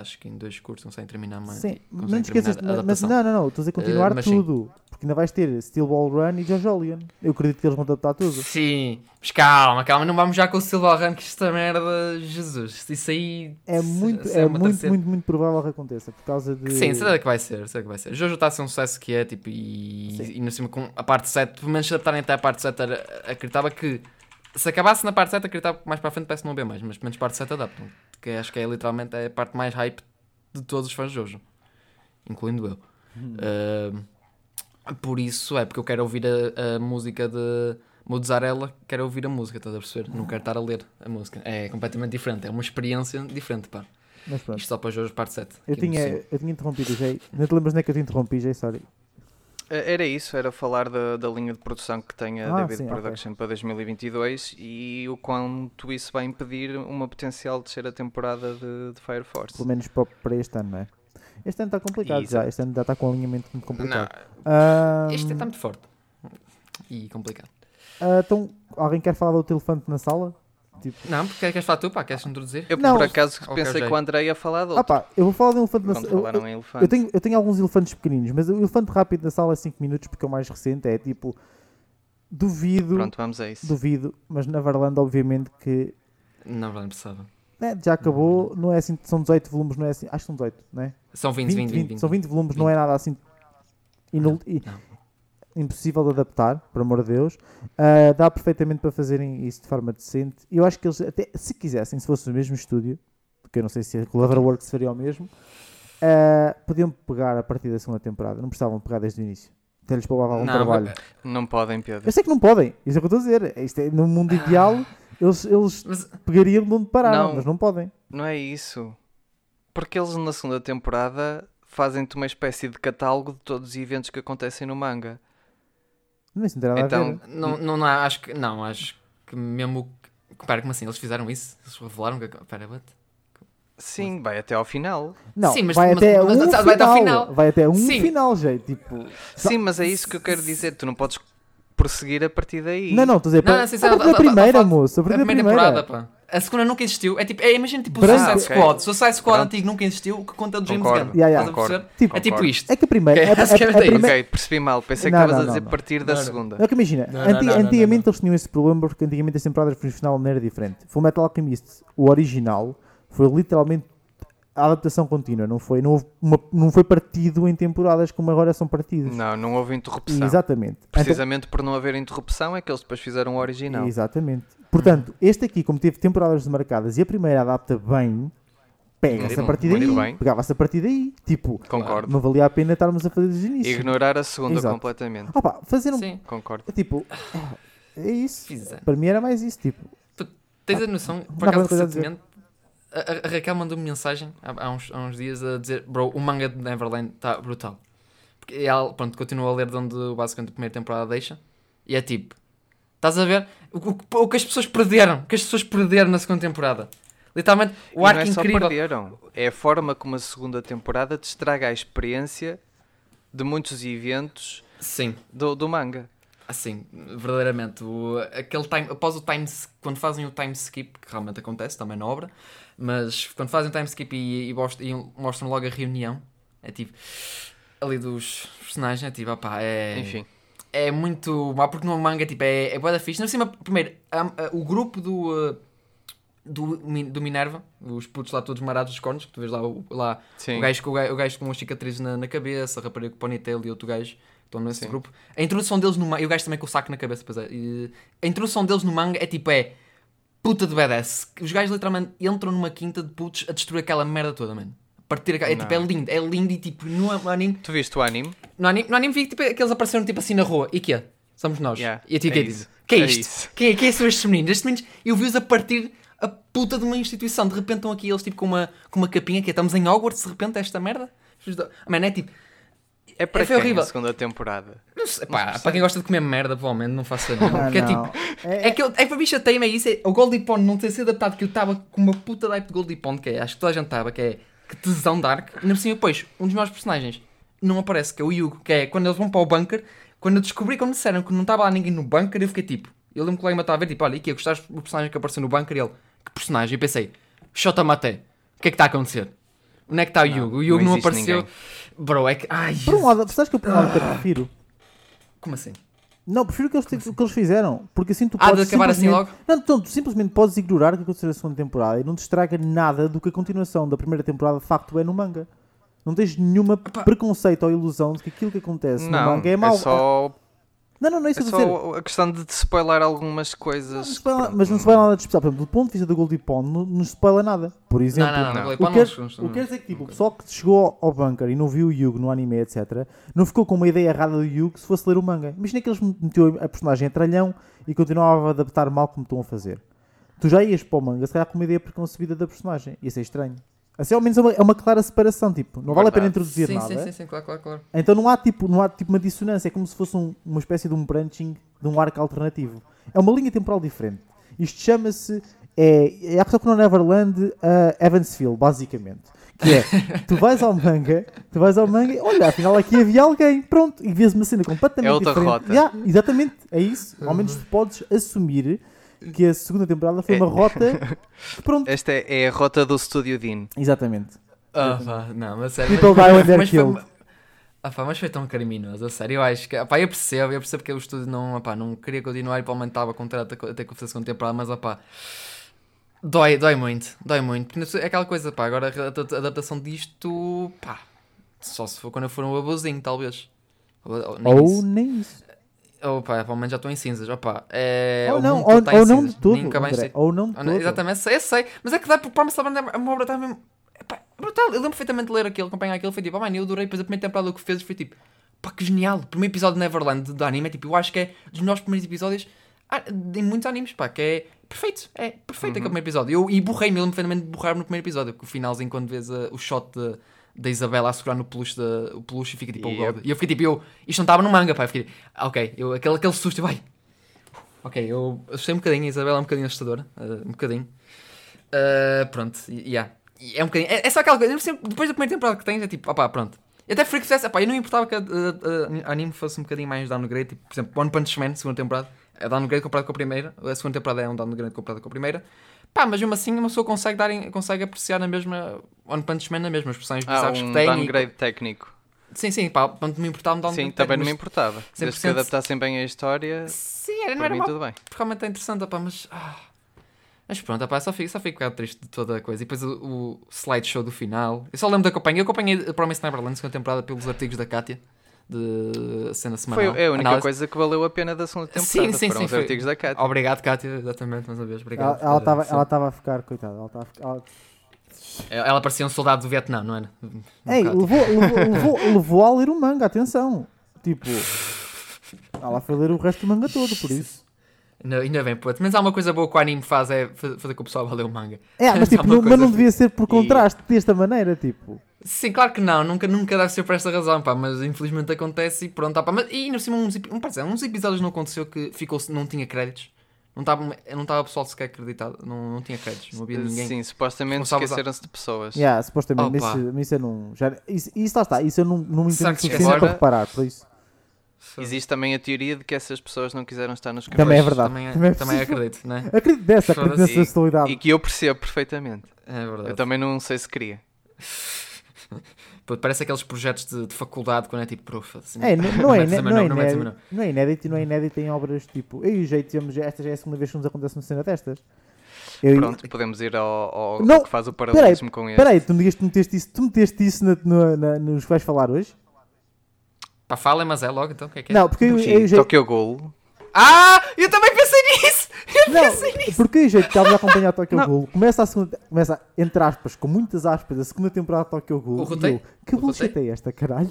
acho que em dois cursos conseguem terminar mais. Sim, não esqueças, mas não, não, não, estou a dizer continuar Eh, mas sim. tudo. Porque ainda vais ter Steel Ball Run e Jojolion. Eu acredito que eles vão adaptar tudo. Sim, mas calma, calma, não vamos já com o Silva Run, que esta merda, Jesus, isso aí... É muito, é muito, terceira- muito, muito provável que aconteça. Por causa de. Sim, será que vai ser, será que vai ser. Jojo está a ser um sucesso que é, tipo, e, Sim. e ainda cima com a parte 7, pelo menos se adaptarem até a parte 7, era- acreditava que se acabasse na parte 7, acreditava que mais para a frente parece não haver mais, mas pelo menos parte 7 adaptam, que acho que é literalmente a parte mais hype de todos os fãs de Jojo, incluindo eu. Ah, por isso é, porque eu quero ouvir a, a música de Mozzarella, quero ouvir a música, estás a perceber? Não quero estar a ler a música. É completamente diferente, é uma experiência diferente, pá. Mas pronto. Isto só para Jojo parte 7. Eu que tinha, eu tinha interrompido Jay. Não te lembras nem que eu te interrompi, Jay? Sorry. Eh, Era isso, era falar da, da linha de produção que tem a Ah, David sim. Production para 2022 e o quanto isso vai impedir uma potencial terceira temporada de, de Fire Force. Pelo menos para, para este ano, não é? Este ano está complicado já. Exato. Este ano já está com um alinhamento muito complicado. Não, Ahm, este está muito forte. E complicado. ah, então, alguém quer falar do outro elefante na sala? Tipo, Não, porque queres falar tu, pá? Queres introduzir? Eu Não. por acaso Ok, pensei que o André ia falar de ah outro. pá, eu vou falar de um elefante na sala. Eu, eu, elefante. tenho, eu tenho alguns elefantes pequeninos, mas o elefante rápido na sala é 5 minutos porque é o mais recente. É tipo, duvido, Pronto, vamos a isso. duvido, mas na Varlanda, obviamente, que Não, não precisava. né, já acabou. Não é assim, são 18 volumes, não é assim. Acho que são 18, não é? São 20, 20, 20. 20, São 20 volumes, não é nada assim. inul- i- não. Impossível de adaptar, por amor de Deus. Ah, dá perfeitamente para fazerem isso de forma decente. Eu acho que eles, até se quisessem, se fosse o mesmo estúdio, que eu não sei se a Cloverworks faria o mesmo, ah, podiam pegar a partir da segunda temporada. Não precisavam pegar desde o início. Então lhes poupava um Não, trabalho. Não podem, Pedro. Eu sei que não podem, isso é o que eu estou a dizer. Isto é, no mundo ideal, eles, eles Mas, pegariam de onde pararam, Não. mas não podem. Não é isso. Porque eles na segunda temporada fazem-te uma espécie de catálogo de todos os eventos que acontecem no manga. Não, isso não tem nada a Então, ver. não, não, não, acho que... Não, acho que mesmo... que- Pera, como assim? Eles fizeram isso? Eles revelaram que... Pera, what? sim, vai até ao final. Não, Sim, mas- vai, mas- até mas um vai até ao final. final. Vai até um Sim. final, gente. Tipo, Só- Sim, mas é isso que eu quero dizer. Tu não podes prosseguir a partir daí. Não, não, estou a dizer, Não, para, não, sim, a tá- tá- tá- primeira, tá- moço, a A partir da primeira primeira. temporada, pá. A segunda nunca existiu. É tipo, é, imagina tipo o Branco. Suicide Ok. Squad. Se o Suicide Squad antigo nunca existiu, o que conta é do James. Gunn. Yeah, yeah. Concordo. Tipo, É tipo isto. É que a primeira. Ok, a- a- a- a basicamente é isso. primeira- Ok, percebi mal. Pensei que Não, estavas não, a dizer não, não. partir da Não, não. segunda. Não, é que imagina, Não, anti- não, não, não, antigamente não. eles tinham esse problema porque antigamente as temporadas funcionavam de maneira diferente. Full Metal Alchemist, o original, foi literalmente a adaptação contínua, não foi, não, houve uma- não foi partido em temporadas como agora são partidos. Não, não houve interrupção. Exatamente. Precisamente por não haver interrupção é que eles depois fizeram o original. Exatamente. Portanto, este aqui, como teve temporadas demarcadas e a primeira adapta bem, pega-se a partir daí. Pegava-se a partir daí. Tipo, Concordo. não valia a pena estarmos a fazer desde o início. Ignorar a segunda Exato. completamente. Opa, fazer um. Sim. Concordo. Tipo, É isso. Fizeram. Para mim era mais isso, tipo. Tens a noção, por acaso recentemente, a, a- a Raquel mandou-me mensagem há, há uns, há uns dias a dizer: Bro, o manga de Neverland está brutal. Porque ela, pronto, continua a ler de onde basicamente a primeira temporada deixa. E é tipo: Estás a ver o, o- o que as pessoas perderam? O que as pessoas perderam na segunda temporada? Literalmente, E o não arco é incrível. perderam. É a forma como a segunda temporada te estraga a experiência de muitos eventos Sim, do, do manga. assim, verdadeiramente. O, aquele time, após o time, quando fazem o time skip, que realmente acontece também na obra, mas quando fazem o time skip e, e, e mostram logo a reunião, é tipo, ali dos personagens, é tipo, opá, é. Enfim. É muito mal, porque no manga tipo, é, é boa da fixe. Não cima, primeiro, a- a- o grupo do. uh, do, do Minerva, os putos lá todos marados dos cornos, que tu vês lá, o, lá Sim. o, gajo, com- o, gajo, o gajo com as cicatrizes na, na cabeça, a rapariga com ponytail e outro gajo estão nesse Sim. grupo. A introdução deles no manga, e o gajo também com o saco na cabeça, pois é. E a introdução deles no manga é tipo, é puta de badass. Os gajos literalmente entram numa quinta de putos a destruir aquela merda toda, mano. Partir aquela, é tipo, é Não. lindo, é lindo e tipo, no anime, Tu viste o anime? no anime, no anime vi tipo, que eles apareceram tipo assim na rua. E que é? Somos nós. Yeah, e eu tipo, é que é isso. Que é É isto? isso. Quem, é, quem são estes meninos? Estes meninos, eu vi-os a partir a puta de uma instituição. De repente estão aqui eles tipo com uma, com uma capinha que é, estamos em Hogwarts, de repente esta merda. Mano, é tipo, É para foi quem horrível. a segunda temporada? não sei, pá, para quem gosta de comer merda, provavelmente não faço ideia. [LAUGHS] Ah, Porque é não. tipo, É- é que, eu, é que para mim chateia-me é isso, é o Goldie Pond não ter sido adaptado, que eu estava com uma puta hype de Goldie Pond, que é, acho que toda a gente estava, que é que tesão dark, e ainda por cima depois, um dos meus personagens não aparece, que é o Hugo, que é quando eles vão para o bunker, quando eu descobri, quando disseram que não estava lá ninguém no bunker, eu fiquei tipo, eu lembro que o colega me estava a ver, tipo, olha, aqui, gostaste do personagem que apareceu no bunker, e ele, que personagem? E pensei, Shota Mate, o que é que está a acontecer? Onde é que está o Hugo? O Hugo não não, apareceu. ninguém. Bro, é que. Ai, Por um lado, sabes que eu por um lado até Ah. prefiro? como assim? Não, prefiro o que eles, o que eles fizeram. Porque assim tu Ah, podes. de acabar assim logo? Não, então, tu simplesmente podes ignorar o que aconteceu na segunda temporada e não te estraga nada do que a continuação da primeira temporada de facto é no manga. Não tens nenhuma preconceito ou ilusão de que aquilo que acontece no Não, manga é mau. só, Não, não, não é isso é que eu estou a dizer. só a questão de te spoiler algumas Não coisas. se spoila- Pronto, mas não se spoila nada de especial. Por exemplo, do ponto de vista da Goldie Pond, não, não se spoila nada. Por exemplo, não, não, não, não. não. o que, quer, o que quer dizer que tipo, o pessoal que chegou ao bunker e não viu o Yugo no anime, etc., não ficou com uma ideia errada do Yugo se fosse ler o manga. Imagina que eles meteu a personagem a tralhão e continuava a adaptar mal como estão a fazer. Tu já ias para o manga, se calhar com uma ideia preconcebida da personagem. Ia ser estranho. Assim, ao menos é uma, é uma clara separação. Tipo, não vale a pena introduzir sim, nada. sim, sim, sim, claro, claro, claro. Então não há tipo, não há tipo uma dissonância, é como se fosse um- uma espécie de um branching de um arco alternativo. É uma linha temporal diferente. Isto chama-se é, é a questão que no Neverland uh, Evansville, basicamente. Que é, tu vais ao manga, tu vais ao manga e olha, afinal aqui havia alguém, pronto, e vês uma cena completamente É outra diferente. rota. Yeah, exatamente, é isso. Ao menos tu podes assumir que a segunda temporada foi É. uma rota que pronto. Esta é, é a rota do Studio Dean. Exatamente. Ah, pá, não, mas sério. People mas- die when foi-. Ah, pá, mas foi tão criminoso, a sério. Eu acho que. Pá, eu percebo, eu percebo que o estúdio não, pá, não queria continuar e provavelmente estava a contar até, até que eu fizesse segunda temporada, mas opá. Dói, dói muito, dói muito. É aquela coisa, pá, agora a adapta- adaptação disto, pá, só se for quando eu for um abusinho, talvez. Ou, ou nem Ou isso. nem isso. Ou pá, provavelmente já estou em cinzas, opá. É, ou o não, ou, em ou não de tudo. nunca André, ou não de tudo. Exatamente, sei, sei. Mas é que dá por Promise Neverland é uma obra está mesmo. Epá, é brutal. Eu lembro perfeitamente de ler aquilo, acompanhar aquilo. Foi tipo, ah, mano, eu adorei. Depois a primeira temporada que fez foi tipo, pá, que genial. O primeiro episódio de Neverland do anime é tipo, eu acho que é dos melhores primeiros episódios ah, em muitos animes, pá, que é perfeito. É perfeito aquele primeiro episódio. Eu, e borrei-me, eu lembro perfeitamente de borrar no primeiro episódio. O finalzinho, quando vês ah, o shot de- da Isabela a segurar no peluche, da, o peluche e fica tipo, oh, Yep. God. E eu fiquei tipo, eu, isto não estava no manga, pá. Eu fiquei, ah, ok, eu, aquele, aquele susto, vai. Ok, eu assustei um bocadinho, a Isabela é um bocadinho assustadora, ah, um bocadinho. Ah, pronto, yeah. É um bocadinho. É, é só aquela coisa. Depois da primeira temporada que tens, é tipo, opá, pronto. E até preferia que fizesse. Opá, eu não importava que a, a- a anime fosse um bocadinho mais downgrade. Tipo, por exemplo, One Punch Man, segunda temporada, é downgrade comparado com a primeira. A segunda temporada é um downgrade comparado com a primeira. Pá, mas mesmo assim, uma pessoa consegue, dar, em- consegue apreciar na mesma. One Punch Man, na mesma, os personagens Ah, bizarros um que tem. e- downgrade técnico. Sim, sim, pá, não me importava um downgrade. Sim, também não me mas- importava. Desde que 100% adaptassem bem a história, Sim, era, não para era mim tudo bem. porque realmente é interessante, opá, mas. ah. Mas pronto, opá, só fico, só fico um bocado triste de toda a coisa. E depois o, o slideshow do final. Eu só lembro de acompanhar. Eu acompanhei a Promise Neverland segunda temporada pelos artigos da Kátia, de cena Foi semanal. é a única Análise. coisa que valeu a pena da segunda temporada. Sim, sim, Foram sim, os foi- artigos da. Obrigado, Kátia, exatamente, mais uma vez. Obrigado. Ela estava Sim. ela estava a ficar, coitada. Ela estava a ficar. ela- Ela parecia um soldado do Vietnã, não era? Um Ei, levou, levou, levou, [LAUGHS] levou a ler o manga, atenção. Tipo, ela foi ler o resto do manga todo, por isso. Ainda, ainda bem, puto. Mas há uma coisa boa que o anime faz é fa- fazer com que o pessoal valeu o manga. É, mas, [LAUGHS] tipo, não, mas não devia ser por contraste desta maneira, tipo. Sim, claro que não, nunca, nunca deve ser por esta razão, pá, mas infelizmente acontece e pronto, ah, pá, mas, e ainda por cima uns, um, pá, uns episódios não aconteceu que ficou, não tinha créditos, não estava não estava o pessoal sequer acreditado, não, não tinha créditos, não havia ninguém. Sim, supostamente esqueceram-se de pessoas. Yeah, supostamente, mas Opa. isso, mas isso eu não. Já, isso, isso lá está, isso eu não, não me entendo suficiente agora- para reparar, por isso. Existe também a teoria de que essas pessoas não quiseram estar nos Também é verdade. Também, é- Também é também possível. acredito, né? Acredito dessa, acredito nessa totalidade. E que eu percebo perfeitamente. É verdade. Eu também não sei se queria. [LAUGHS] Parece aqueles projetos de, de faculdade quando é tipo, prof, assim, É, não, não, é, a ine- mão, não, é inédito, não é inédito e não é inédito em obras tipo. Eu e o jeito temos. Esta já é a segunda vez que nos acontece uma cena destas. Eu, Pronto, podemos ir ao, ao, Não, que faz o paralelismo com este. Peraí, tu me digas que tu meteste isso, tu meteste isso na, no- na- nos que vais falar hoje? Pá, fala, mas é logo então, o que é que é? Não, porque eu, eu, e o Sim, jeito. Tokyo Ghoul. Ah, eu também pensei nisso! Eu Não, pensei nisso! porque o jeito que estávamos a acompanhar Tokyo Não. Ghoul. Começa a segunda. Começa, entre aspas, com muitas aspas, a segunda temporada de Tokyo Ghoul. O e roteio? eu, que bullshit é esta, caralho?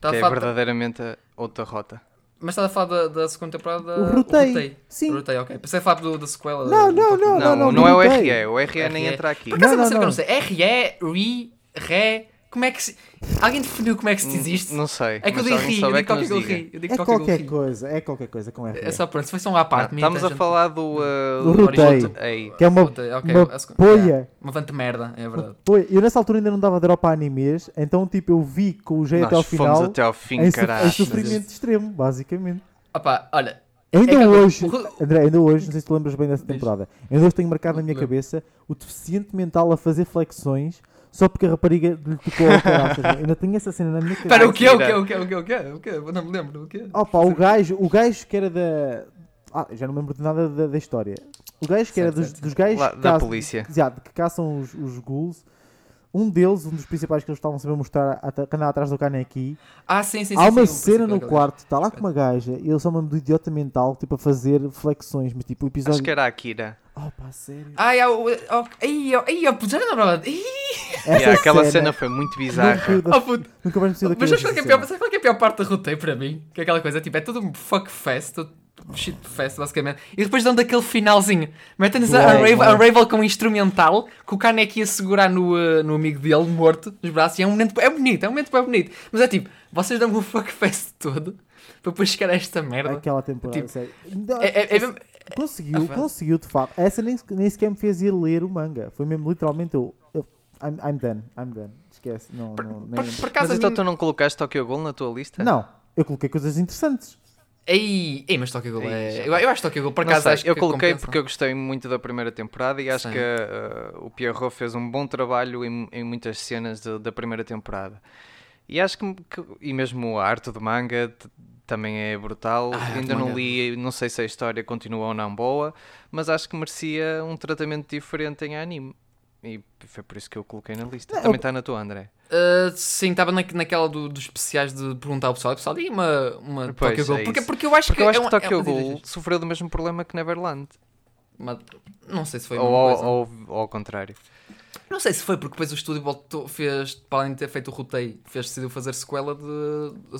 Tá que é verdadeiramente outra rota. Mas estás a falar da, da segunda temporada? O roteio. Sim. O roteio, ok. Pensei a falar do, da sequela. Não, do não, Tokyo não, Ghoul. Não, não, não é o. RE. O RE nem entra aqui. Por acaso é Não, uma cena não, que eu não sei. RE, RE, RE. Como é que se. Alguém definiu como é que se diz isto? Não sei. É que eu digo ri, eu souber digo ri. Eu digo É qualquer coisa, é qualquer coisa com. É só pronto, se foi só um à parte. Não, estamos a falar do. uh, Do roteio. Que é uma, Roteio, uma poia. Uma vanta merda, é verdade. Poia. Eu nessa altura ainda não dava drop a animes, então tipo eu vi com o G até ao Nós fomos final até ao fim, em, caralho. em sofrimento extremo, basicamente. Opa, olha. Ainda É hoje, ro- André, ainda hoje, não sei se tu lembras bem dessa temporada, ainda hoje tenho marcado na minha cabeça o deficiente mental a fazer flexões só porque a rapariga lhe tocou a caraças. ainda tenho essa cena na minha cabeça. Espera, o quê? O quê? Akira. O quê? O quê? O quê? O quê? Eu não me lembro. O quê? Opa, o gajo, o gajo que era da. Ah, já não me lembro de nada da, da história. O gajo que era Certo, dos, certo. dos gajos Lá- que, da caçam- polícia. já, que caçam os, os ghouls. Um deles, um dos principais que eles estavam sempre a mostrar, a- que andava atrás do Kaneki. Ah, sim, sim, sim. Há uma sim, cena no quarto, está lá com uma gaja, e eu só me lembro do idiota mental, tipo a fazer flexões, mas tipo o episódio. Acho que era a Akira. Oh, pá, sério. É oh, Ai, oh, ai, oh, já não lembrava. Yeah, aquela cena foi muito nunca, bizarra. da- Oh, puto. nunca mais me da Mas sabes qual é, que é pior, qual é que é a pior parte do roteiro para mim? Que é aquela coisa, tipo, é tudo um fuck fest, tudo shit fest, basicamente. E depois dão daquele finalzinho. Metem-nos a, a, ué. a Ravel com um instrumental, que o Kaneki ia segurar no, uh, no amigo dele, morto, nos braços, e é um momento, é bonito, é um momento bem bonito. Mas é tipo, vocês dão-me o fuck fest todo, para depois chegar a esta merda. Aquela temporada, Tipo, sério. É, é, é mesmo- Conseguiu, Ah, conseguiu de facto. Essa nem, nem sequer me fez ir ler o manga. Foi mesmo literalmente eu. eu I'm, I'm done, I'm done. Esquece. Não, por, não, por, nem- por acaso, Mas a então mim- tu não colocaste Tokyo Ghoul na tua lista? não, eu coloquei coisas interessantes. Ei, ei, mas Tokyo Ghoul é. Eu, eu acho Tokyo Ghoul, por acaso, sei, acho eu que coloquei compensa. porque eu gostei muito da primeira temporada e acho Sim. que uh, o Pierrot fez um bom trabalho em, em muitas cenas de- da primeira temporada. E acho que, que- e mesmo a arte do manga também é brutal. Ah, Ainda não manga. li, não sei se a história continua ou não boa, mas acho que merecia um tratamento diferente em anime. E foi por isso que eu coloquei na lista. Não, Também está na tua, André. Uh, sim, estava na, naquela do- dos especiais de perguntar ao pessoal. O pessoal, e uma, uma Pois, Tokyo Ghoul? é porque, isso. porque eu acho Porque que. eu acho é que um- Tokyo é Ghoul sofreu do mesmo problema que Neverland. Uma- Não sei se foi Ou, ou, coisa. ou- ou ao contrário. Não sei se foi, porque depois o estúdio voltou, fez, para além de ter feito o roteio, fez decidiu fazer sequela de.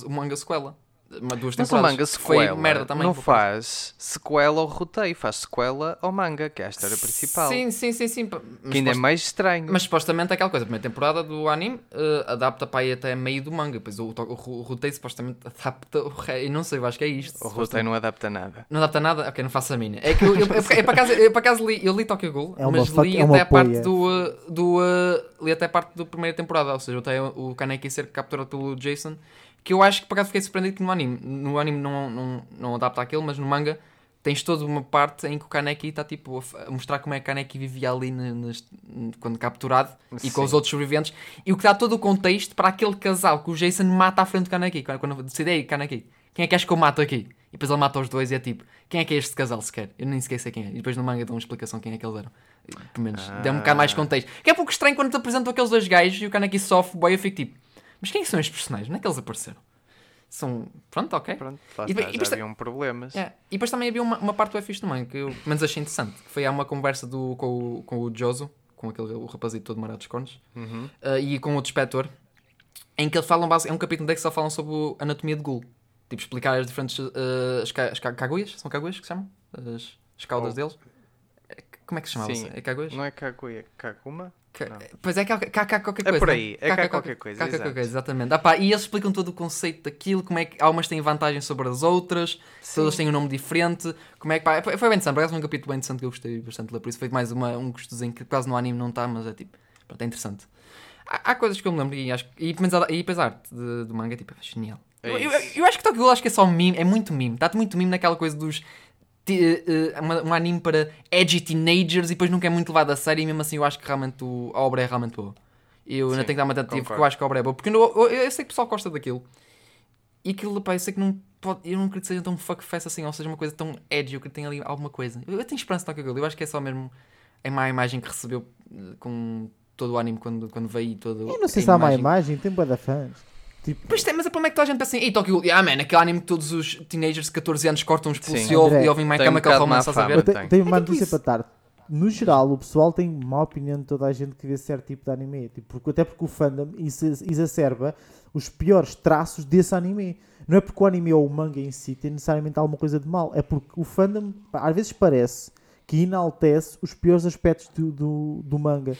o manga sequela. Uma, duas Mas o manga Foi sequela merda também. não faz sequela ao roteio, faz sequela ao manga, que é a história principal. Sim, sim, sim, sim. Mas, que ainda é mais estranho. mas supostamente é aquela coisa, a primeira temporada do anime eh, adapta para aí até meio do manga, depois o, o, ro- o roteiro supostamente adapta o. Eu não sei, eu acho que é isto. o roteiro não adapta nada. Não adapta nada? Ok, não faço a mínima. É que eu, eu, eu, eu, por acaso, eu por acaso li, eu li Tokyo Ghoul, É mas li é uma até a parte poia. do, uh, do uh, li até a parte da primeira temporada, ou seja, até o Kaneki ser capturado pelo Jason, que eu acho que por acaso fiquei surpreendido que no anime, no anime não, não, não adapta aquilo, mas no manga tens toda uma parte em que o Kaneki está tipo a mostrar como é que o Kaneki vivia ali nas- quando capturado e com Sim. os outros sobreviventes e o que dá todo o contexto para aquele casal que o Jason mata à frente do Kaneki quando, quando decide, ei Kaneki, quem é que acho que eu mato aqui? E depois ele mata os dois e é tipo, quem é que é este casal sequer? Eu nem sequer sei quem é. E depois no manga dão uma explicação quem é que eles eram. Pelo menos, dá um bocado mais Ah. contexto. Que é pouco estranho quando te apresentam aqueles dois gajos e o Kaneki sofre, boy, eu fico tipo, mas quem é são estes personagens? Onde é que eles apareceram? São, pronto, ok. Pronto, lá E está, e já depois- haviam problemas. É, E depois também havia uma, uma parte do fixe também que eu pelo menos achei interessante. Que foi há uma conversa do, com, o, com o Joso, com aquele, o rapazito todo marado dos cornos, Uhum. uh, e com outro inspetor, em que eles falam, base- é um capítulo daí que só falam sobre o- a anatomia de Ghoul. Tipo, explicar as diferentes. eh, as, ca- as ca- caguias? São caguias que se chamam? As, as caudas Oh. deles? É- Como é que se chamava? Sim. É caguias? Não é Kaguya, Kaguma? Pois é, cá cá- cá qualquer É coisa. por não aí, é cá- qualquer coisa, qualquer coisa, exatamente. Ah, pá, e eles explicam todo o conceito daquilo, como é que há umas têm vantagem sobre as outras, todas têm um nome diferente, como é que pá, foi, bem interessante, parece um capítulo bem interessante que eu gostei bastante de ler, por isso foi mais uma, um gostosinho que quase no anime não está, mas é tipo, pronto, é interessante. Há, há coisas que eu me lembro e acho que- e, e depois a arte do manga é tipo, é genial. É eu, eu, eu acho que Tokyo Ghoul acho que é só meme, é muito meme, dá-te muito meme naquela coisa dos eh, eh, uma- um anime para edgy teenagers e depois nunca é muito levado a sério e mesmo assim eu acho que realmente o- a obra é realmente boa. Eu ainda tenho que dar uma tentativa porque eu acho que a obra é boa. Porque eu, eu, eu sei que o pessoal gosta daquilo. E aquilo, pá, eu sei que não pode. Eu não acredito que seja tão fuckfest assim, ou seja, uma coisa tão edgy, ou que tenha ali alguma coisa. Eu, eu tenho esperança no Tokyo Ghoul. Eu acho que é só mesmo a má imagem que recebeu eh, com todo o anime quando, quando veio e todo. Eu não sei se há má imagem, tem boa da fãs. Tipo, Pois tem, mas o problema é que toda a gente pensa assim, ei, Tokyo Ghoul, ah, man, aquele anime que todos os teenagers de 14 anos cortam os pulsos e ouvem, André, e ouvem My um Chemical bocado má Romance, estás a ver? eu te- tem. tenho uma É tipo notícia isso. para dar. No geral, o pessoal tem má opinião de toda a gente que vê certo tipo de anime. Tipo, porque, até porque o fandom exa- exacerba os piores traços desse anime. Não é porque o anime ou o manga em si tem necessariamente alguma coisa de mal. É porque o fandom, às vezes parece que enaltece os piores aspectos do, do, do manga.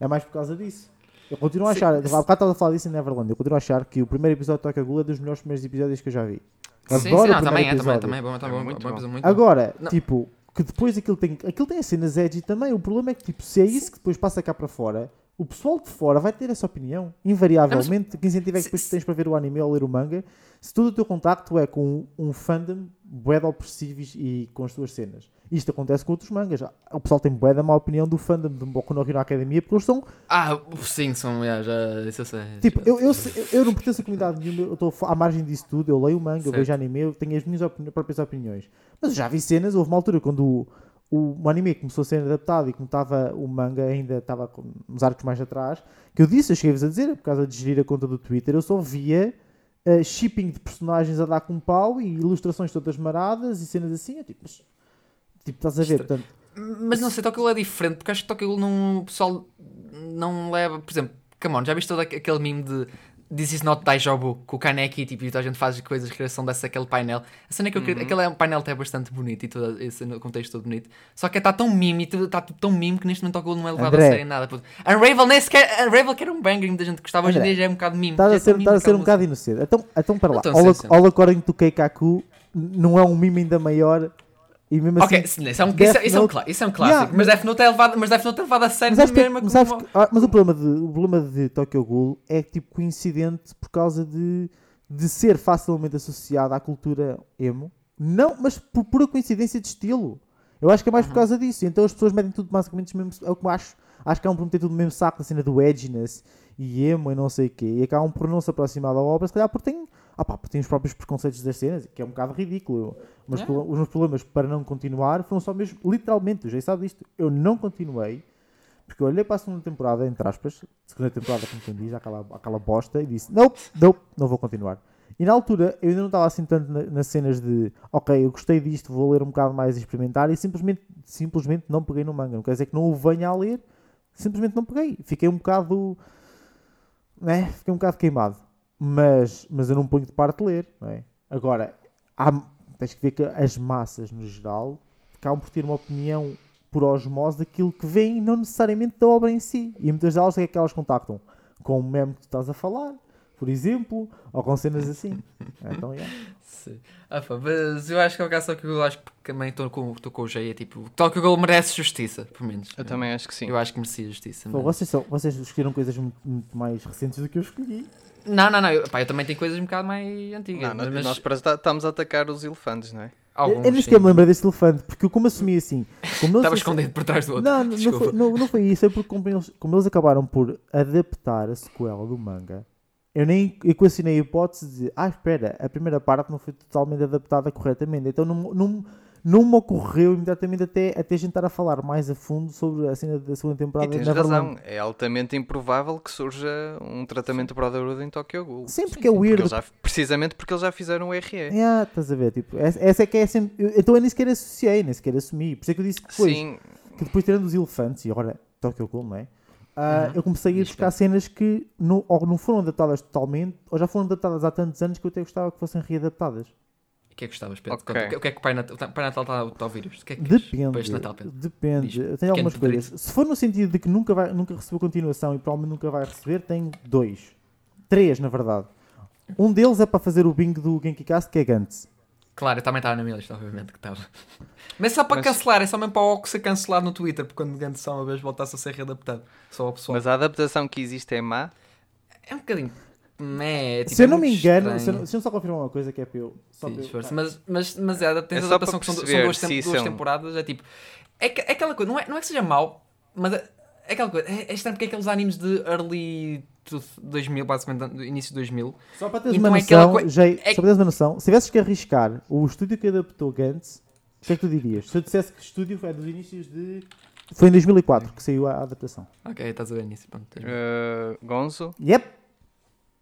É mais por causa disso. Eu continuo a Sim, achar, há sim. bocado estava a falar disso em Neverland, eu continuo a achar que o primeiro episódio de Tokyo Ghoul é dos melhores primeiros episódios que eu já vi. Sim, sim, Adoro o não, também é, também, episódio. também é bom, também é É bom, muito bom, bom. muito bom. Agora, Não. tipo, que depois aquilo tem, aquilo tem as cenas edgy também. O problema é que, tipo, se é isso que depois passa cá para fora, o pessoal de fora vai ter essa opinião. Invariavelmente, que incentivo é que depois tens para ver o anime ou ler o manga, se todo o teu contacto é com um fandom bué de opressivos e com as tuas cenas. Isto acontece com outros mangas. O pessoal tem bué da má opinião do fandom de Boku no Hero Academia porque eles são Ah, sim, são, já, já, isso eu sei. Tipo, eu, eu, sei- eu não pertenço a comunidade nenhuma, eu estou à margem disso tudo, eu leio o manga, eu Certo. vejo anime, eu tenho as minhas opini- próprias opiniões. Mas eu já vi cenas, houve uma altura quando o, anime começou a ser adaptado e como estava o manga ainda estava uns arcos mais atrás, que eu disse, eu cheguei-vos a dizer, por causa de gerir a conta do Twitter, eu só via eh, shipping de personagens a dar com pau e ilustrações todas maradas e cenas assim, tipo, mas, tipo, estás a ver, Estra- portanto, Mas não sei, Tokyo é diferente, porque acho que Tokyo não, o pessoal não leva, por exemplo, come on, já viste todo aqu- aquele meme de This is not Daijobu, com o Kaneki, tipo, e toda a gente faz coisas, criação desse aquele painel. A cena é que eu queria- aquele é um painel até bastante bonito e todo esse no contexto todo bonito. Só que está tão meme, e está tão meme que neste momento Ghoul não é levado André. a sério em nada. puto. Unravel nem sequer, Unravel que era um banger, muita gente gostava, hoje em dia já é um bocado meme. Estás já a é ser, estás a ser um bocado inocente. Então, então para lá. Inocente. all according to Keikaku, não é um mime ainda maior e mesmo Ok, assim. sim, isso é um, isso é, isso é um, clá- isso é um clássico, Yeah, mas Death Note é levado, mas Death Note é levado a sério Mas, que- mesmo mas, como ah, mas o problema, de, o problema de Tokyo Ghoul é tipo coincidente por causa de, de ser facilmente associado à cultura emo. Não, mas por pura coincidência de estilo. Eu acho que é mais por causa disso. Então as pessoas metem tudo basicamente mesmo. É o que eu acho. Acho que acabam por meter tudo no mesmo saco na cena do edginess e emo e não sei o quê. E acabam por não se aproximar da obra, se calhar porque têm, ah pá, porque têm os próprios preconceitos das cenas, que é um bocado ridículo. Mas pro- os meus problemas para não continuar foram só mesmo, literalmente, o Jay sabe disto. Eu não continuei porque eu olhei para a segunda temporada, entre aspas, segunda temporada, como quem diz, aquela, aquela bosta, e disse: Nope, nope, não vou continuar. E na altura eu ainda não estava assim tanto na- nas cenas de ok, eu gostei disto, vou ler um bocado mais e experimentar, e simplesmente, simplesmente não peguei no manga. Não quer dizer que não o venha a ler, simplesmente não peguei. Fiquei um bocado. Né? Fiquei um bocado queimado. Mas, mas eu não ponho de parte ler. Não é? Agora, há, tens que ver que as massas, no geral, acabam por ter uma opinião por osmose daquilo que vem e não necessariamente da obra em si. E muitas delas é que elas contactam com o meme que tu estás a falar, por exemplo, ou com cenas assim. [LAUGHS] Então, yeah. Sim. Ah, pá, mas eu acho que é o caso que eu acho que também estou com, estou com o Jay, é tipo, Tokyo Ghoul merece justiça, pelo menos. Eu também acho que sim. Eu acho que merecia justiça. Pô, mas- vocês, são, vocês escolheram coisas muito, muito mais recentes do que eu escolhi. Não, não, não, eu, pá, eu também tenho coisas um bocado mais antigas. Não, nós, mas nós para estamos a atacar os elefantes, não é? alguns, eu eu nem sim. sequer me lembrei desse elefante, porque eu como assumi assim. Como Estava escondido por trás do outro. Não, não, foi, não, não foi isso, é porque como eles, como eles acabaram por adaptar a sequela do manga, eu nem equacionei a hipótese de, ah, espera, a primeira parte não foi totalmente adaptada corretamente, então não, não, não me ocorreu imediatamente até, até a gente estar a falar mais a fundo sobre a cena da segunda E temporada tens de Neverland. razão, é altamente improvável que surja um tratamento Brotherhood em Tokyo Ghoul. Sim, porque é Porque weird. eles já- precisamente porque eles já fizeram o RE. Yeah, estás a ver, tipo, essa, é que é sempre. eu- então eu nem sequer associei, nem sequer assumi. Por isso é que eu disse que depois, Sim, que depois tirando os elefantes, e agora Tokyo Ghoul, não é? ah, Uhum. eu comecei a ir buscar cenas que não, ou não foram adaptadas totalmente, ou já foram adaptadas há tantos anos que eu até gostava que fossem readaptadas. O que é que gostavas, Pedro? Ok. Conta, O que- que é que o Pai Natal, o Pai Natal está a ouvir isto? O que é que Depende. este Natal, Pedro? Depende. Diz. Tenho algumas coisas. Se for no sentido de que nunca, vai, nunca recebeu continuação e provavelmente nunca vai receber, tenho dois. Três, na verdade. Um deles é para fazer o bingo do Genki Cast, que é Gantz. Claro, eu também estava na minha lista, obviamente que estava. [LAUGHS] Mas é só para Mas- cancelar, é só mesmo para o Oco ser cancelado no Twitter, porque quando Gantz só uma vez voltasse a ser readaptado. Só o pessoal. Mas a adaptação que existe é má. É um bocadinho. É, tipo, se eu é não me engano, se eu, não- se eu só confirmar uma coisa que é para eu. Só Sim, esforço. Mas, mas, mas é, tens É a adaptação que são, são duas, tem- se duas são- temporadas, é tipo. É, que- é aquela coisa, não é, não é que seja mau, mas é, é aquela coisa. É, é estranho porque é aqueles animes de early to- 2000, basicamente, início de 2000. Só para teres Então uma é noção, Jay, é- só para teres uma noção, se tivesses que arriscar o estúdio que adaptou Gantz, o que é que tu dirias? Se eu dissesse que o estúdio foi dos inícios de. Foi em 2004 que saiu a adaptação. Ok, estás a ver nisso. Pronto, Uh, Gonzo. Yep!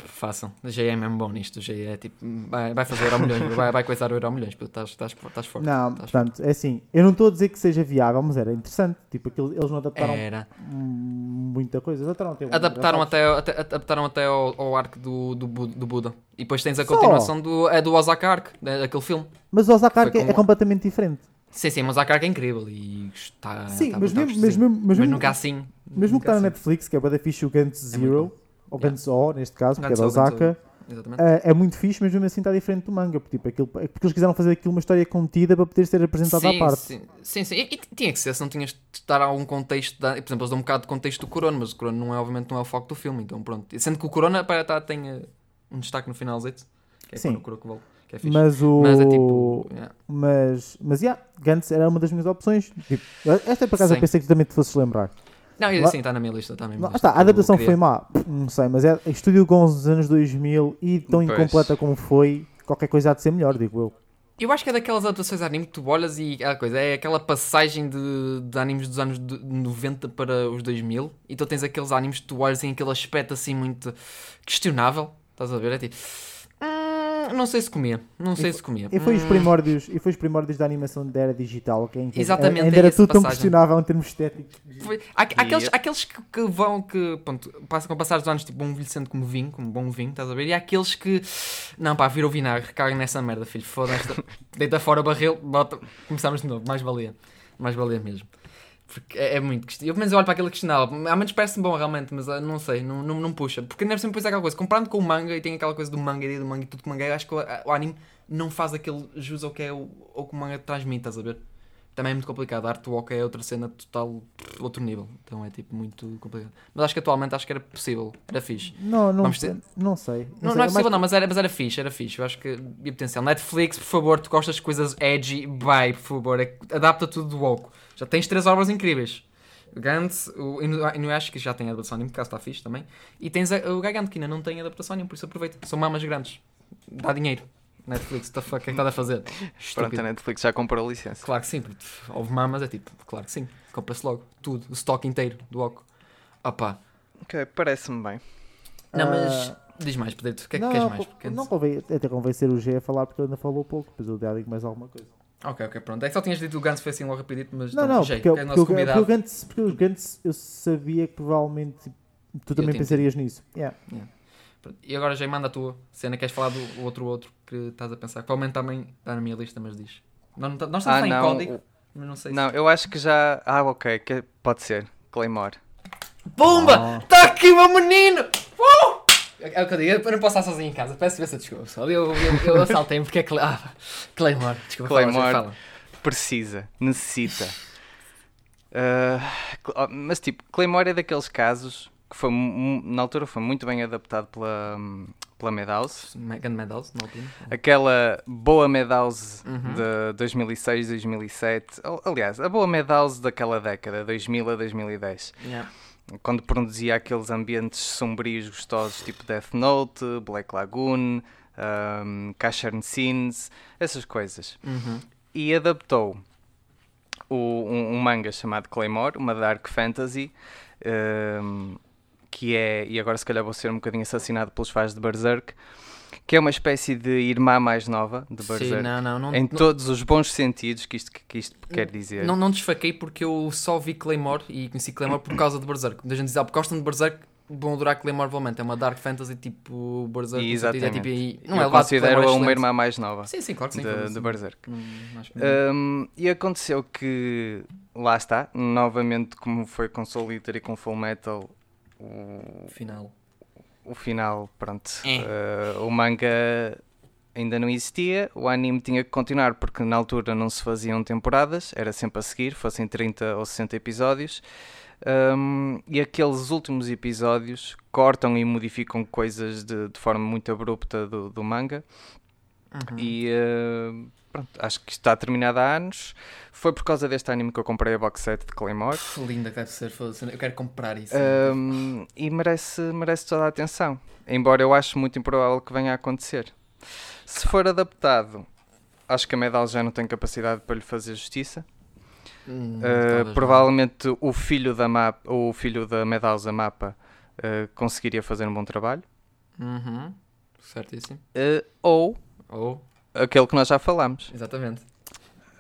Façam. O GE é mesmo bom nisto. O GE é tipo. Vai, vai fazer Euro milhões, vai, vai coisar o Euro milhões. Estás, estás, estás forte. Não, estás portanto, é assim. Eu não estou a dizer que seja viável, mas era interessante. Tipo, aquilo, eles não adaptaram Era. muita coisa. Adaptaram até. Adaptaram até, até- adaptaram até ao, ao arco do, do, do Buda. E depois tens a Só? continuação do, é do Osaka Arc, né, daquele filme. Mas o Osaka Arc é, como- é completamente diferente. Sim, sim, mas Osaka Arc é incrível e está. Sim, está mas, está mesmo, mas, mesmo, mas, Mas mesmo, nunca assim. mesmo que nunca está na assim. Netflix, que é o Gantz É muito Zero. Ou Yeah. Gantz O, neste caso, porque é da Osaka. Uh, é muito fixe, mas mesmo assim está diferente do manga. Porque, tipo, aquilo, é porque eles quiseram fazer aquilo uma história contida para poder ser apresentada à sim, parte. Sim, sim, sim. E, e tinha que ser, se não tinhas de dar algum contexto. da- por exemplo, eles dão um bocado de contexto do Corona, mas o Corona não é, obviamente, não é o foco do filme. Então, pronto. Sendo que o Corona pá, tá, tem uh, um destaque no final, que é Sim. o volta, que é fixe. Mas o. Mas é tipo. yeah. Mas, mas yeah, Gantz era uma das minhas opções. Tipo, esta é por acaso eu pensei que também te fosses lembrar. Não, e Lá- assim, está na minha lista. Está na minha lista. está, a adaptação Eu queria- foi má, não sei, mas é estúdio Gonzo dos anos 2000 e tão Pois. incompleta como foi, qualquer coisa há de ser melhor, digo eu. Eu acho que é daquelas adaptações de anime que tu olhas e aquela coisa, é aquela passagem de, de animes dos anos de 90 para os 2000 e tu tens aqueles animes que tu olhas em aquele aspecto assim muito questionável, estás a ver? É tipo, "Hum, não sei se comia, não sei se comia. E foi os Hum, primórdios, e foi os primórdios da animação da era digital, que ainda, Exatamente, ainda é era tudo tão passagem. questionável em termos estéticos. foi- há- aqueles, E- aqueles que, que vão, que pronto, passam com o passar dos anos, tipo, vão envelhecendo como vinho, como bom vinho, estás a ver? E há aqueles que, não pá, vira o vinagre, caga nessa merda, filho, foda-se, [LAUGHS] deita fora o barril, bota, começamos de novo, mais valia, mais valia mesmo. Porque é, é muito questionável. Eu pelo menos eu olho para aquele questionável. Há menos parece bom realmente, mas ah, não sei, não, não, não puxa. Porque ainda sempre depois aquela coisa, comparando com o manga e tem aquela coisa do manga e do manga e tudo o manga é, acho que o, o anime não faz aquele jus ao que é o, ao que o manga transmite, estás a ver? Também é muito complicado. A artwalk é outra cena total, outro nível. Então é tipo muito complicado. Mas acho que atualmente acho que era possível, era fixe. Não, não, ter- não sei. Não, sei, não é mais- possível, não, mas era, mas era fixe, era fixe. Eu acho que havia potencial. Netflix, por favor, tu gostas de coisas edgy, vai, por favor, é- adapta tudo do woke. Já tens três obras incríveis. O Gantz, o Inuyasha, que já tem adaptação anime, porque está fixe também. E tens a- o Gigant, que ainda não tem adaptação anime, por isso aproveita. São mamas grandes. Dá dinheiro. Netflix, what the fuck, o que é que estás a fazer? [LAUGHS] Pronto, Estúpido. a Netflix já comprou a licença. Claro que sim, porque houve mamas, é tipo, claro que sim. Compra-se logo, tudo, o stock inteiro do Oco. Opa. Ok, parece-me bem. Não, mas Ah, diz mais, Pedro, o que é que não, queres mais? Porque- não convém, até convencer o G a falar porque ele ainda falou pouco, depois eu já digo mais alguma coisa. Ok, ok, pronto. É que só tinhas dito o Gantz foi assim logo rapidito, mas Não, não, Jay, porque, é o nosso porque, convidado. o Gantz, porque o Gantz eu sabia que provavelmente tipo, tu também pensarias nisso. Yeah. Pronto. E agora, Jay, manda a tua cena. Queres falar do outro outro que estás a pensar? Provavelmente também está na minha lista, mas diz. Não, não, tá- nós estamos Ah, em não. código, mas não sei se... Não, eu acho que já. Ah, ok, que pode ser. Claymore. Pumba! Está aqui o meu menino! Uh! É o que eu digo, eu não posso estar sozinho em casa. Peço imensa desculpa, pessoal. Eu, eu, eu assaltei-me porque é Clay... ah, Claymore. Desculpa, Claymore. fala. Precisa, necessita. Oh, mas tipo, Claymore é daqueles casos que foi, na altura foi muito bem adaptado pela, pela Madhouse. Medals, na altura. Aquela boa Madhouse Uhum. de 2006, 2007. Al- Aliás, a boa Madhouse daquela década, 2000 a 2010. Yeah. Quando produzia aqueles ambientes sombrios gostosos, tipo Death Note, Black Lagoon, um, Cashern Scenes, essas coisas. Uhum. E adaptou o- um, um manga chamado Claymore, uma dark fantasy, um, que é, e agora se calhar vou ser um bocadinho assassinado pelos fãs de Berserk, que é uma espécie de irmã mais nova de Berserk. Sim, não, não, não, em todos os bons sentidos que isto, que isto quer dizer. não, não desfaquei porque eu só vi Claymore e conheci Claymore por causa de Berserk. Muita gente diz, ah, porque gostam de Berserk, vão adorar Claymore provavelmente. É uma Dark Fantasy tipo Berserk. no sentido, É, tipo, não é Eu de considero-a uma irmã mais nova Sim, sim, claro que sim. de, de Berserk. Hum, Um, e aconteceu que, lá está, novamente, como foi com Soul Eater e com Full Metal, o, Final. O final, pronto, É. uh, o manga ainda não existia, o anime tinha que continuar porque na altura não se faziam temporadas, era sempre a seguir, fossem 30 ou 60 episódios. Um, e aqueles últimos episódios cortam e modificam coisas de, de forma muito abrupta do, do manga. Uhum. E uh, pronto, acho que está terminado há anos. Foi por causa deste anime que eu comprei a box set de Claymore. Pff, Linda que deve ser. Eu quero comprar isso. Um, e merece, merece toda a atenção. Embora eu ache muito improvável que venha a acontecer. Se for adaptado, acho que a Medal já não tem capacidade para lhe fazer justiça. Hum, Uh, talvez não. provavelmente o filho da mapa, o filho da Medalza Mapa uh, conseguiria fazer um bom trabalho. Uhum. Certíssimo. Uh, ou Ou, aquele que nós já falámos, exatamente.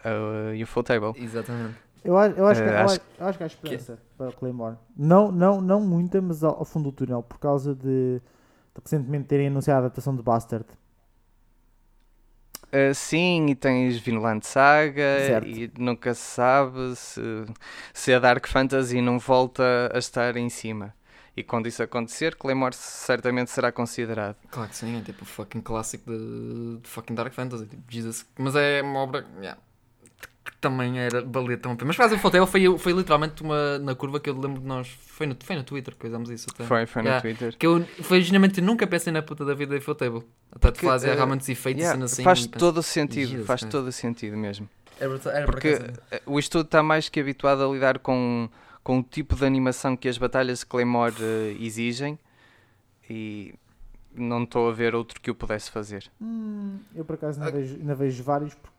uh, UFO Table. Exatamente. Eu acho, eu acho, que, Eh, eu acho- eu acho que há esperança para Claymore. Não, não, não muita, mas ao, ao fundo do túnel, por causa de, de recentemente terem anunciado a adaptação de Bastard. Uh, sim, e tens Vinland Saga Certo. e nunca se sabe se, se a Dark Fantasy não volta a estar em cima. E quando isso acontecer, Claymore certamente será considerado. Claro que sim, é tipo fucking clássico de, de fucking Dark Fantasy. Tipo, Jesus. Mas é uma obra yeah, que também era valia tão. Mas causa do Fotel foi, foi literalmente uma na curva que eu lembro de nós. Foi no, foi no Twitter que fizemos isso até. Foi, foi no Yeah. Twitter. Que eu, foi genuinamente, nunca pensei na puta da vida de Fotable. Até de Porque, fazer eh, realmente os efeitos Yeah, assim. faz pensei, todo o sentido, Jesus faz Christ. todo o sentido mesmo. Era, era por Porque eh, o estúdio está mais que habituado a lidar com, com o tipo de animação que as batalhas de Claymore eh, exigem e não estou a ver outro que o pudesse fazer. Hum, eu por acaso ainda Ah. vejo, ainda vejo vários porque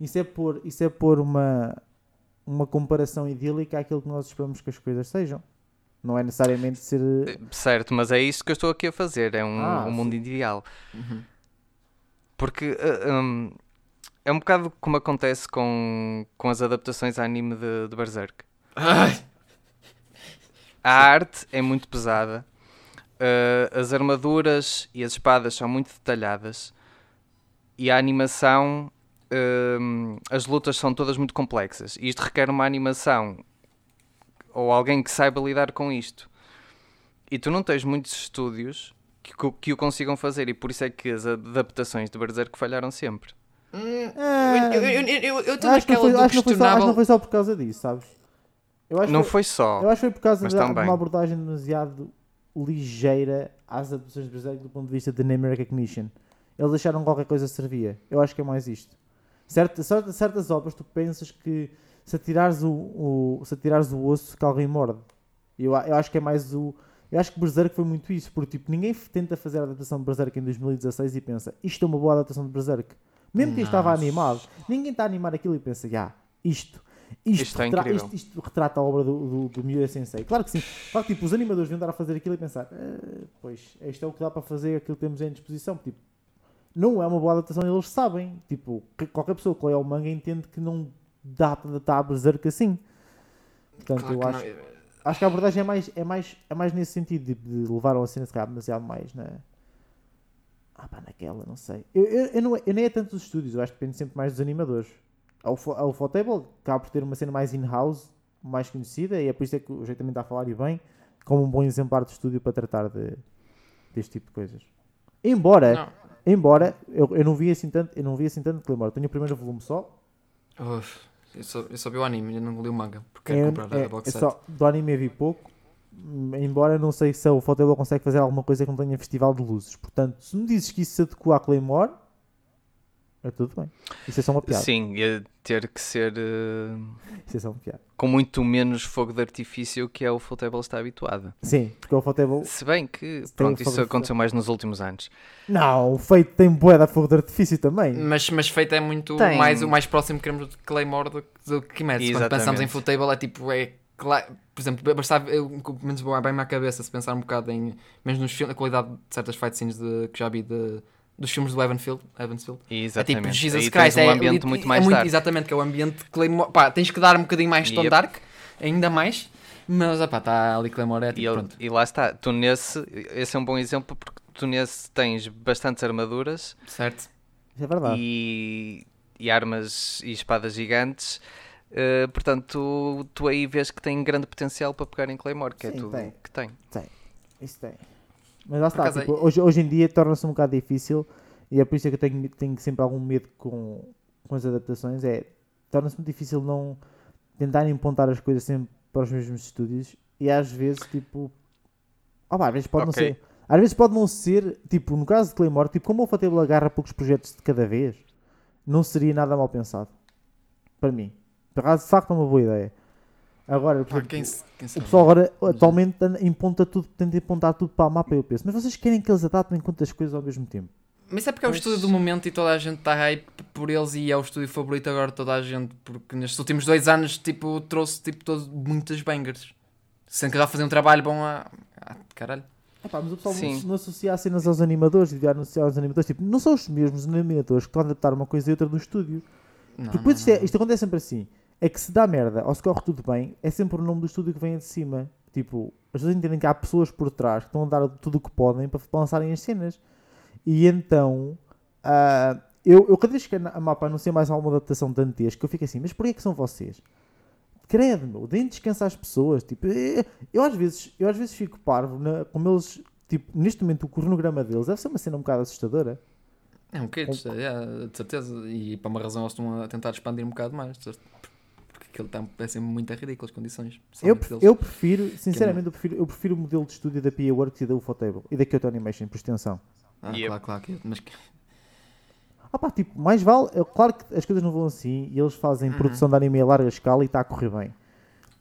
isso é pôr, isso é pôr uma, uma comparação idílica àquilo que nós esperamos que as coisas sejam. Não é necessariamente ser. Eh, Certo, mas é isso que eu estou aqui a fazer, é um, Ah, um mundo ideal. Uhum. Porque eh, hum, é um bocado como acontece com, com as adaptações a anime de, de Berserk. Ai! A arte é muito pesada, eh, as armaduras e as espadas são muito detalhadas e a animação, hum, as lutas são todas muito complexas. E isto requer uma animação ou alguém que saiba lidar com isto. E tu não tens muitos estúdios que, que o consigam fazer, e por isso é que as adaptações de Berserk falharam sempre. Hum, Ah, eu- estou acho, que não naquela foi, do acho, que não foi só, acho que questionável. não foi só por causa disso, sabes? Eu acho, não que, foi só. eu acho que foi por causa da- de também. uma abordagem demasiado ligeira às adaptações de Berserk do ponto de vista de name recognition. Eles acharam qualquer coisa servia. Eu acho que é mais isto. Certa, certa- certas obras tu pensas que se atirares o, o, se atirares o osso que alguém morde. Eu, eu acho que é mais o. Eu acho que Berserk foi muito isso, porque tipo, ninguém tenta fazer a adaptação de Berserk em 2016 e pensa isto é uma boa adaptação de Berserk. Mesmo quem estava animado, ninguém está a animar aquilo e pensa, já, isto, isto, Isto é retra- incrível." isto, isto retrata a obra do, do, do Miura Sensei. Claro que sim. Claro que tipo, os animadores deviam estar a fazer aquilo e pensar, "Ah, pois, isto é o que dá para fazer, aquilo que temos em disposição. Tipo, não é uma boa adaptação, eles sabem. Tipo, que- qualquer pessoa que leia o manga entende que não dá para adaptar Berserk assim. Portanto, Claro eu que acho, não. acho que a abordagem é mais, é mais, é mais nesse sentido, tipo, de levar a cena se calhar demasiado mais na. Ah pá, naquela, não sei. Eu, eu, eu, não, eu nem é tanto dos estúdios, eu acho que depende sempre mais dos animadores. A UFO a Ufotable acaba por ter uma cena mais in-house, mais conhecida, e é por isso é que o jeito também está a falar e bem, como um bom exemplar de estúdio para tratar de, deste tipo de coisas. Embora, Não. embora eu, eu não vi assim tanto, eu não vi assim tanto Claymore. Tenho o primeiro volume só. Uf, eu, só, eu só vi o anime, eu não li o manga. Porque É, quero comprar é- a box é set. só, do anime eu vi pouco. Embora não sei se a Ufotable consegue fazer alguma coisa que não tenha festival de luzes. Portanto, se me dizes que isso se adequa a Claymore, é tudo bem. Isso é só uma piada. Sim, ia ter que ser eh, Isso é só uma piada. com muito menos fogo de artifício que é o Table está habituado. Sim, porque a Ufotable. Se bem que, tem pronto, isso aconteceu mais nos últimos anos. Não, o feito tem boeda fogo de artifício também. Mas, mas feito é muito Tem. mais o mais próximo que queremos de Claymore do, que- do que Kimetsu. Quando Exatamente. pensamos em Footable é tipo, é por exemplo, bastava, eu, pelo menos bem à cabeça se pensar um bocado em, mesmo nos filmes, a qualidade de certas fight scenes de, que já vi de, dos filmes do Evansfield. Evansfield. É tipo, Exatamente. Jesus Christ, um é, ambiente lit- muito é mais dark. Exatamente, que é o ambiente Claymore. Pá, tens que dar um bocadinho mais Stone Yep. Dark, ainda mais. Mas, pá, está ali Claymore, é E, tipo, ele- pronto. e lá está, tu nesse, esse é um bom exemplo porque tu nesse tens bastantes armaduras Certo? Isso é verdade. e, e armas e espadas gigantes. eh, portanto, tu, tu aí vês que tem grande potencial para pegar em Claymore, que é Sim, tudo tem. que tem. Isso tem. Mas lá está, tipo, é- hoje, hoje em dia torna-se um bocado difícil e é por isso que eu tenho, tenho sempre algum medo com, com as adaptações. É, torna-se muito difícil não tentarem apontar as coisas sempre para os mesmos estúdios e às vezes, tipo, oh, pá, às vezes pode Ok. não ser. Às vezes pode não ser, tipo, no caso de Claymore, tipo, como o Fatable agarra poucos projetos de cada vez, não seria nada mal pensado. Para mim. Por acaso, de facto, é uma boa ideia. Agora, por exemplo, quem, se- quem o pessoal agora atualmente emponta tudo, tenta apontar tudo para o mapa e eu penso, mas vocês querem que eles adaptem quantas coisas ao mesmo tempo? Mas é porque é o estúdio do momento e toda a gente está hype por eles e é o estúdio favorito agora de toda a gente, porque nestes últimos dois anos tipo, trouxe tipo, todo, muitas bangers. Sendo que já fazia um trabalho bom a. a caralho. Epá, mas o pessoal Sim. não, não associa as cenas aos animadores, devia anunciar aos animadores, tipo, não são os mesmos animadores que estão a adaptar uma coisa e outra do estúdio. Não, Porque não, depois isto, é- isto acontece sempre assim, é que se dá merda ou se corre tudo bem, é sempre o nome do estúdio que vem de cima. Tipo, as pessoas entendem que há pessoas por trás que estão a dar tudo o que podem para lançarem as cenas. E então, ah, eu, eu cada vez que a mapa anuncia mais alguma adaptação dantesca, eu fico assim, mas porquê que são vocês? Credo, meu, deem descanso às pessoas. Tipo, eh, eu, às vezes, eu às vezes fico parvo na, como eles, tipo, neste momento o cronograma deles deve ser uma cena um bocado assustadora. É um bocadinho, é, de certeza. E para uma razão eles estão a tentar expandir um bocado mais. Aquilo está é sempre muito ridículo as condições. Eu, deles. eu prefiro, sinceramente, eu prefiro, eu prefiro o modelo de estúdio da PA Works e da Ufotable e da Kyoto Animation, por extensão. Ah, Yep. claro, claro. Mas que- Ah pá, tipo, mais vale, é claro que as coisas não vão assim e eles fazem Uhum. produção de anime a larga escala e está a correr bem.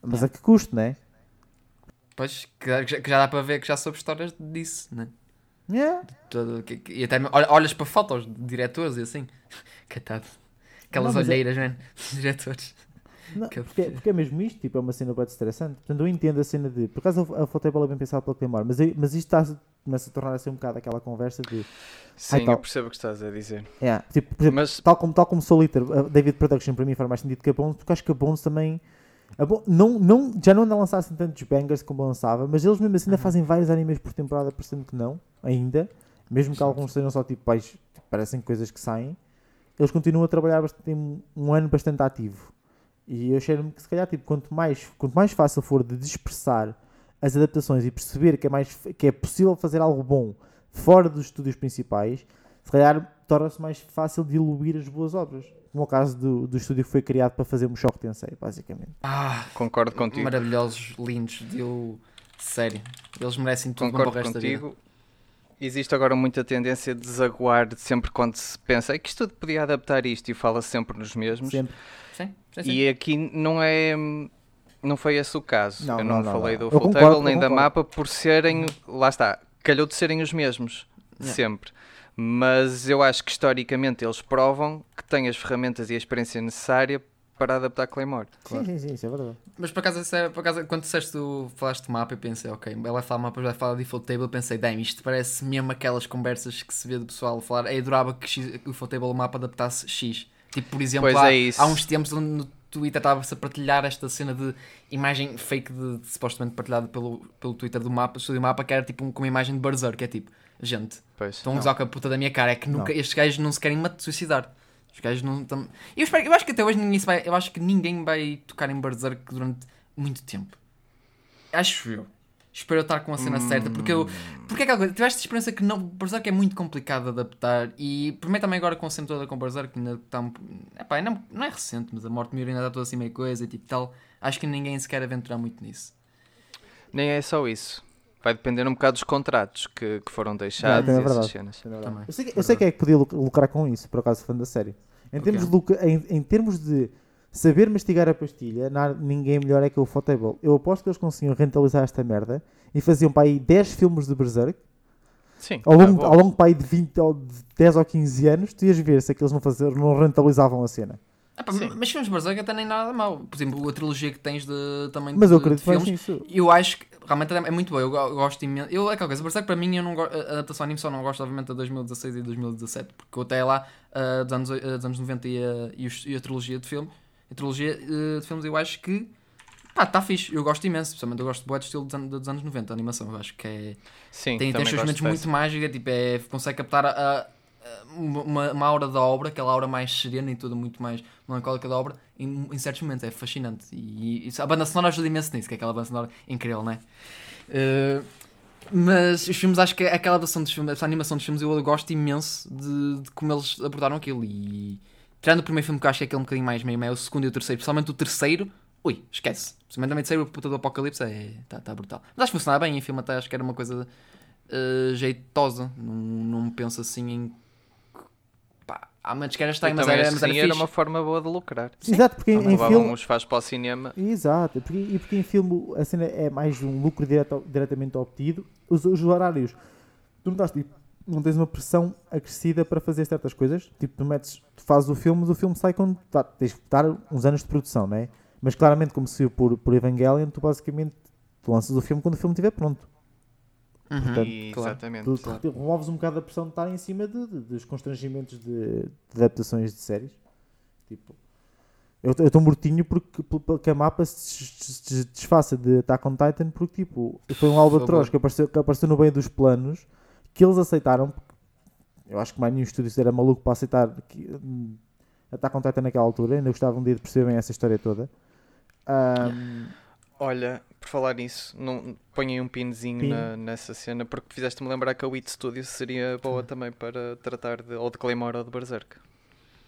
Mas a que custo, né? Pois, que, já- que já dá para ver que já soube histórias disso, né? Yeah. Todo, que, que- e até olha- olhas para fotos de diretores e assim. [LAUGHS] Coitado. Aquelas Não, é- olheiras, mano. [LAUGHS] Dos diretores. Não, Que porque, porque é mesmo isto, tipo, é uma cena bem estressante. Portanto, eu entendo a cena de. Por acaso a Ufotable é bem pensada pela Claymore, mas, mas isto está, começa a tornar assim um bocado aquela conversa de. Sim, tal. eu percebo o que estás a dizer. Yeah, tipo, exemplo, Mas tal como, tal como a David Production para mim faz mais sentido que a Bones, porque acho que a Bones também. a Bo- não, não, já não anda a lançar assim tantos bangers como lançava, mas eles mesmo assim ainda Uhum. fazem vários animes por temporada, parecendo que não, ainda. Mesmo que Sim. alguns sejam só tipo pais, parecem coisas que saem, eles continuam a trabalhar bastante, têm um ano bastante ativo. E eu cheiro-me que se calhar tipo, quanto, mais, quanto mais fácil for de dispersar as adaptações e perceber que é, mais, que é possível fazer algo bom fora dos estúdios principais, se calhar torna-se mais fácil de diluir as boas obras. Como é o caso do, do estúdio que foi criado para fazer um Shock Tensei, basicamente. Ah, concordo contigo. maravilhosos, lindos. Eu, sério. Eles merecem tudo bom para o Concordo resto da vida. Existe agora muita tendência de desaguar de sempre quando se pensa "É que isto podia adaptar isto e fala sempre nos mesmos. Sempre. Sim, sim, sim. E aqui não é. Não foi esse o caso. Não, eu não, não, falei não. do Full concordo, Table nem da mapa por serem. Lá está. Calhou de serem os mesmos. Sempre. Mas eu acho que historicamente eles provam que têm as ferramentas e a experiência necessária para adaptar Claymore. Sim, sim, sim, isso é verdade. Mas por acaso, é- por acaso quando disseste o, falaste de mapa, eu pensei, ok, ela vai falar de mapa, vai falar de default table, eu pensei, damn, isto parece mesmo aquelas conversas que se vê do pessoal falar. Eu adorava que, X, que o default table mapa adaptasse X. Tipo, por exemplo, há, é há uns tempos onde no Twitter estava-se a partilhar esta cena de imagem fake de, de- supostamente partilhada pelo, pelo Twitter do mapa, do mapa, que era tipo um- com uma imagem de Berserk, que é tipo, gente, Pois. estão a usar com a puta da minha cara, é que nunca, Não. estes gajos não se querem suicidar. Os gajos não estão. Eu, espero, eu acho que até hoje ninguém vai. Eu acho que ninguém vai tocar em Berserk durante muito tempo. Acho eu. Espero eu estar com a cena certa. Porque eu. Porque é aquela coisa. Tiveste a experiência que não, Berserk é muito complicado de adaptar. E por mim também agora com a cena toda com Berserk ainda está. Epá, não, não é recente, mas a morte de ainda está toda assim meio coisa e tipo tal. Acho que ninguém se quer aventurar muito nisso. Nem é só isso. Vai depender um bocado dos contratos que, que foram deixados e é essas verdade. cenas. Também. Eu sei, que- eu sei que é que podia luc- lucrar com isso, por acaso, fã da série. Em Ok. termos, de, em, em termos de saber mastigar a pastilha, na- ninguém melhor é que o Fotable. Eu aposto que eles conseguiam rentabilizar esta merda e faziam para aí 10 filmes de Berserk Sim. ao longo, bom. ao longo para aí de 20 ou de 10 ou 15 anos. Tu ias ver se aqueles não, fazer, não rentabilizavam a cena. Ah, pá, mas filmes de Berserk até nem nada mau. Por exemplo, a trilogia que tens de, também Mas de, eu de acredito mais filmes. nisso. Eu acho que realmente é muito bom. Eu go- gosto imenso. Eu, é aquela coisa, Berserk para mim, eu não gosto, a adaptação anime só não gosto, obviamente, da 2016 e 2017. Porque eu até lá, ah, dos, anos, ah, dos anos 90 e a, e, os- e a trilogia de filme, a trilogia eh, de filmes, eu acho que. Pá, está fixe. Eu gosto imenso. Especialmente eu gosto de estilo dos, anos- dos anos 90, a animação. Eu acho que é. Sim, tem, tem seus momentos muito mágicos, é, tipo, é, consegue captar a, a- uma, uma aura da obra, aquela aura mais serena e tudo muito mais melancólica da obra, em, em certos momentos, é fascinante. E, e a banda sonora ajuda imenso nisso, que é aquela banda sonora incrível, não é? Eh, mas os filmes, acho que aquela versão dos filmes, essa animação dos filmes, eu gosto imenso de, de como eles abordaram aquilo. E tirando o primeiro filme, que eu acho que é aquele um bocadinho mais meio, meio, o segundo e o terceiro, principalmente o terceiro, ui, esquece. Principalmente o terceiro, o puta do Apocalipse, é, tá, tá brutal. Mas acho que funcionava bem, em filme até acho que era uma coisa eh, jeitosa. Não, não penso assim em. Há momentos que era estranho, mas também era, mas que era sim, era uma forma boa de lucrar. Exato, porque em, em filme. os faz para o cinema. Exato, porque, e porque em filme a cena é mais um lucro direto- diretamente obtido. Os, os horários, tu não, estás, tipo, não tens uma pressão acrescida para fazer certas coisas. Tipo, tu metes, tu fazes o filme, mas o filme sai quando tá, tens de dar uns anos de produção, não é? Mas claramente, como saiu por, por Evangelion, tu basicamente tu lanças o filme quando o filme estiver pronto. Uhum, Portanto, E- claro. Exatamente. Tu, Claro. removes um bocado a pressão de estar em cima de, de- dos constrangimentos de, de adaptações de séries. Tipo, eu estou mortinho porque, porque a mapa se des- des- desfaça de Attack on Titan porque tipo, foi um albatroz que apareceu, que apareceu no meio dos planos que eles aceitaram. porque Eu acho que mais nenhum estúdio era maluco para aceitar que, hum, Attack on Titan naquela altura. Ainda gostava um dia de perceber bem essa história toda. Ahm, Olha, por falar nisso, não, ponham um pinzinho Pin. na- nessa cena porque fizeste-me lembrar que a Wit Studios seria boa também para tratar de, ou de Claymore ou de Berserk.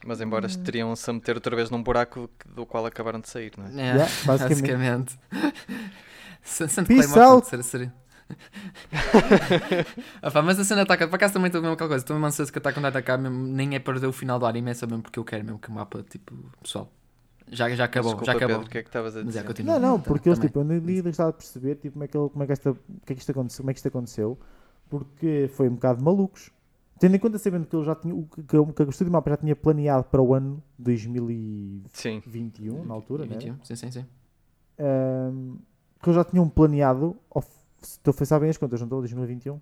Mas embora Hum. teriam-se a meter outra vez num buraco do qual acabaram de sair, não é? É, Yeah, [LAUGHS] basicamente. basicamente. [LAUGHS] Peace Claymore, out. sente ser- ser- Ah, [LAUGHS] pá, mas a cena ataca, por acaso também estou mesmo aquela coisa, estou mesmo ansioso que Titan acabe, mesmo, nem é perder o final do anime, é só mesmo porque eu quero mesmo que o mapa, tipo, pessoal, já, já acabou, Desculpa, já acabou. Pedro, o que é que estavas a Mas é, dizer? continua. Não, não, Tá, porque eles, tipo, eu nem gostava de perceber tipo, como, é que ele, como, é que esta, o que é que isto aconteceu, como é que isto aconteceu, porque foi um bocado malucos. Tendo em conta, sabendo que ele já tinha, o que, que, o Estúdio Mapa já tinha planeado para o ano 2021, Sim, na altura, né? 21, sim, sim, sim. Ahm, que eles já tinham planeado, of- se estou a pensar bem as contas, não estou? 2021?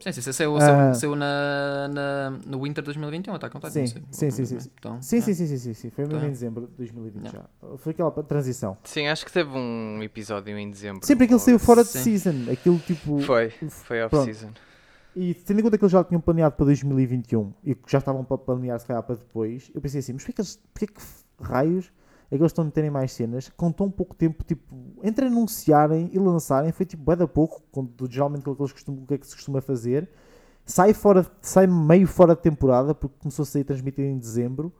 Sim, sim, sim, saiu, Ah. saiu, na, na, no Winter 2021, está a contar Sim, sim, sim, sim. Então, Sim, é. sim, sim, sim, sim, sim, foi mesmo Tá. em dezembro de 2020 Yeah. já. Foi aquela transição. sim, acho que teve um episódio em dezembro. Sempre aquilo ou- saiu fora de Sim. season, aquilo tipo... Foi, foi off-season. E tendo em conta que eles já tinham planeado para 2021 e que já estavam para planear se calhar para depois, eu pensei assim, mas porquê que, eles, porquê que raios é que eles estão a meterem mais cenas com tão pouco tempo, tipo, entre anunciarem e lançarem, foi tipo, é da pouco, quando geralmente aquilo que, eles costumam, o que é que se costuma fazer, sai, fora, sai meio fora de temporada, porque começou a sair transmitido em dezembro,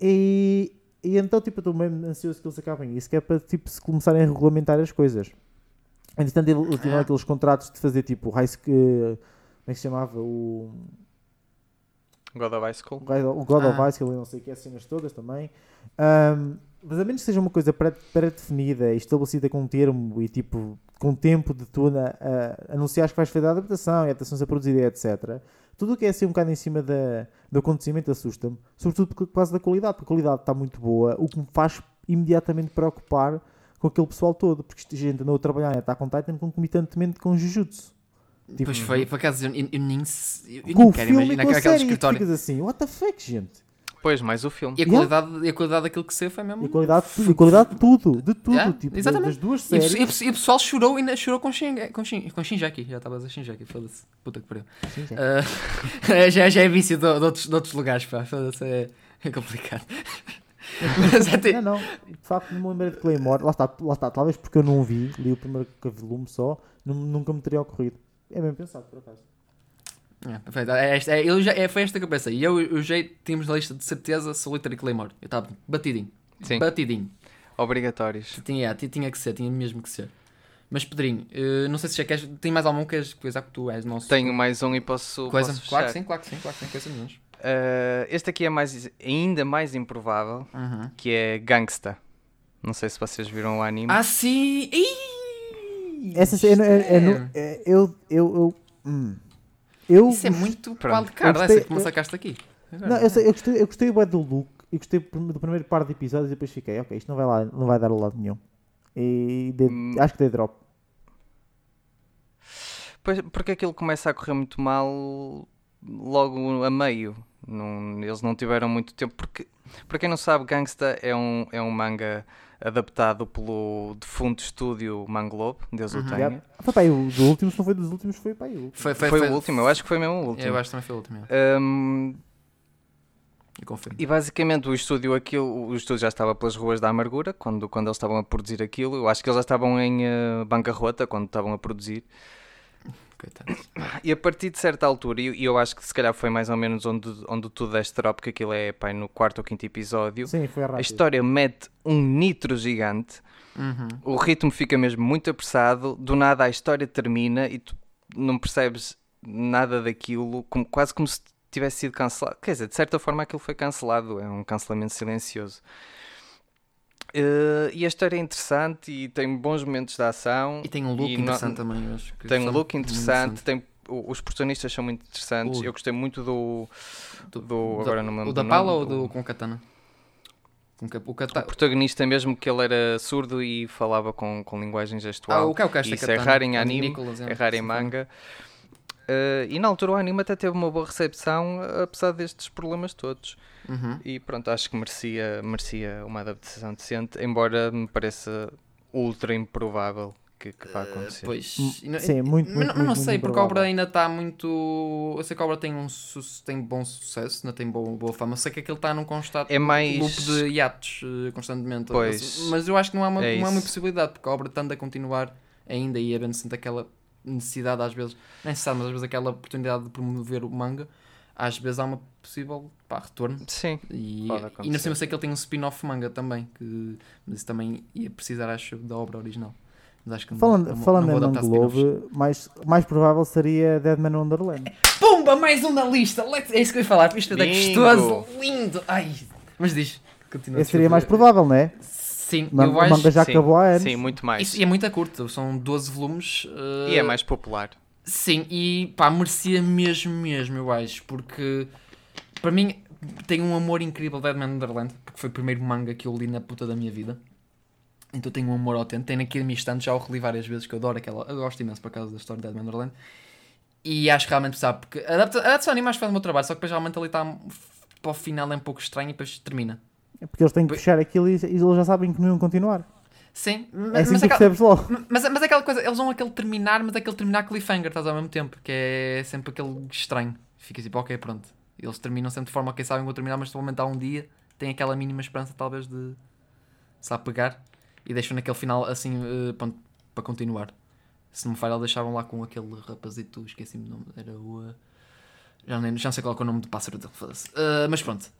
e, e então, tipo, estou mesmo ansioso que eles acabem isso, que é para, tipo, se começarem a regulamentar as coisas. Entretanto, eles tiveram É. aqueles contratos de fazer, tipo, high school, como é que se chamava? O, God of High School. o God of Ah. Ice, que eu não sei o que, as cenas todas também. Ahm, mas a menos que seja uma coisa pré- pré-definida e estabelecida com um termo e tipo com tempo de tu na, a, anunciares que vais fazer a adaptação e a adaptação produzir, etc. Tudo o que é assim um bocado em cima da, do acontecimento assusta-me, sobretudo por causa da qualidade, porque a qualidade está muito boa, o que me faz imediatamente preocupar com aquele pessoal todo, porque esta gente andou a trabalhar em Attack on Titan concomitantemente com Jujutsu. Tipo, Depois foi, por acaso, eu, eu, eu nem, se- eu, eu nem quero e imaginar aquele e escritório. ficas assim, what the fuck, gente? Pois, mais o filme. E a Yeah. qualidade, e a qualidade daquilo que saiu foi mesmo. E a qualidade, de tudo, e a qualidade de tudo, de tudo, Yeah, tipo, das, exatamente. das duas E, o séries. pe- e o pessoal chorou, ainda chorou com, Shin, com, Shin, com Shinjaki. Já estavas a Shinjaki, foda-se. Puta que pariu. Sim, [LAUGHS] já. Já, é vício de, de outros, de outros lugares, pá. Foda-se, é, é complicado. [LAUGHS] Mas é, ti- Não, não, de facto não me lembrei de Claymore, lá está, lá está, talvez porque eu não vi, li o primeiro volume só, nu- nunca me teria ocorrido. É bem pensado, por acaso. É, perfeito. É esta- é, eu já, é, foi esta que eu pensei. E eu e o Jay tínhamos na lista de certeza Solitary Claymore. Eu estava batidinho. Sim, Batidinho. obrigatórios. Tinha, tinha, tinha que ser, tinha mesmo que ser. Mas Pedrinho, eh, não sei se já queres. Tem mais algum que queres coisa que tu és nosso. Tenho mais um e posso, coisa? posso Claro que sim, claro que sim, claro que sim, coisa menos. Uh, este aqui é mais, ainda mais improvável, Uhum. que é Gangsta. Não sei se vocês viram o anime. Ah, sim! Ih! Essa cena é, é, no- é- eu, eu, eu, hum. eu, Isso é muito Pronto. wildcard, Eu essa gostei- que me sacaste aqui. não, eu, sei, eu gostei, eu gostei do look, e gostei do primeiro par de episódios e depois fiquei, ok, isto não vai, lá, não vai dar a lado nenhum. E dei- Hum. acho que dei drop. Pois, porque aquilo começa a correr muito mal logo a meio. Não- eles não tiveram muito tempo. Porque, para quem não sabe, Gangsta é um, é um manga adaptado pelo defunto estúdio Manglobe, Deus o Uhum. tenha. Yeah. Foi pá, o do último, se não foi dos últimos, foi pá, o último. Foi, Foi, foi, o último, eu acho que foi mesmo o último. Eu acho que também foi o último. confirmo. E basicamente o estúdio aquilo, o estúdio já estava pelas ruas da amargura quando, quando eles estavam a produzir aquilo. Eu acho que eles já estavam em eh, bancarrota quando estavam a produzir. Coitado. E a partir de certa altura, e eu acho que se calhar foi mais ou menos onde, onde tu deste drop, que aquilo é pá, no quarto ou quinto episódio, Sim, foi rápido. a história mete um nitro gigante, Uhum. o ritmo fica mesmo muito apressado, do nada a história termina e tu não percebes nada daquilo, como, quase como se tivesse sido cancelado. Quer dizer, de certa forma aquilo foi cancelado, é um cancelamento silencioso. Eh, e a história é interessante e tem bons momentos de ação. E tem um look E não- interessante também, acho. que Tem um look muito interessante, tem, o- os protagonistas são muito interessantes. Eu gostei muito do, Do- do- agora não me lembro O da pala ou do- com katana? Com o o katana. protagonista mesmo que ele era surdo e falava com, com linguagem Ah, gestual. o que é o caixa Isso é raro em anime, é raro em manga. manga. Eh, e na altura o anime até teve uma boa recepção, apesar destes problemas todos. Uhum. E pronto, acho que merecia, merecia uma adaptação decente, embora me pareça ultra improvável que, que vá acontecer. Pois. Hum, e não- sim, muito, mas muito, não, muito, não muito sei, porque a obra ainda está muito. Eu sei que a obra tem, um su- tem bom sucesso, ainda tem boa, boa fama. Sei que aquilo está num constante É mais- loop de hiatos eh, constantemente. Pois. Mas eu acho que não há uma, É não há uma possibilidade, porque a obra tende a continuar ainda e havendo sempre aquela necessidade, às vezes, nem se sabe, mas às vezes aquela oportunidade de promover o manga, às vezes há uma possível pá, retorno. Sim, E, e por cima eu sei que ele tem um spin-off manga também, que, mas isso também ia precisar, acho, da obra original. Mas acho que não- Falando, não, falando não em mais, mais provável seria Deadman Wonderland. Pumba, mais um na lista. Let's- É isso que eu ia falar. Isto é gostoso, lindo. Ai, mas diz. Continua. Esse seria mais provável, não é? Sim, O man- eu acho. manga já sim, acabou há anos. sim, muito mais. Isso, e é muito curto, são 12 volumes. eh, E é mais popular. Sim, e pá, merecia mesmo, mesmo, eu acho, porque para mim tem um amor incrível Deadman Wonderland, porque foi o primeiro manga que eu li na puta da minha vida. Então tenho um amor autêntico. Tenho aqui a minha estante, já o reli várias vezes, que eu adoro aquela. Eu gosto imenso por causa da história de Deadman Wonderland. E acho que realmente sabe, porque a adapta- a adaptação anime acho que faz o meu trabalho, só que depois realmente ali está para o final é um pouco estranho e depois termina. É porque eles têm que fechar aquilo e, e eles já sabem que não iam continuar. Sim, É mas, assim mas, aquela, mas, mas aquela coisa, eles vão aquele terminar, mas aquele terminar cliffhanger, estás ao mesmo tempo, que é sempre aquele estranho. Fica tipo, ok, pronto. Eles terminam sempre de forma que sabem que vão terminar, mas momento há um dia, tem aquela mínima esperança talvez de se lá pegar e deixam naquele final assim eh, pronto, para continuar. Se não me falha, deixavam lá com aquele rapazito, esqueci-me o nome, era o. eh, já, nem, já não sei qual é, é o nome do pássaro dele. Eh, mas pronto.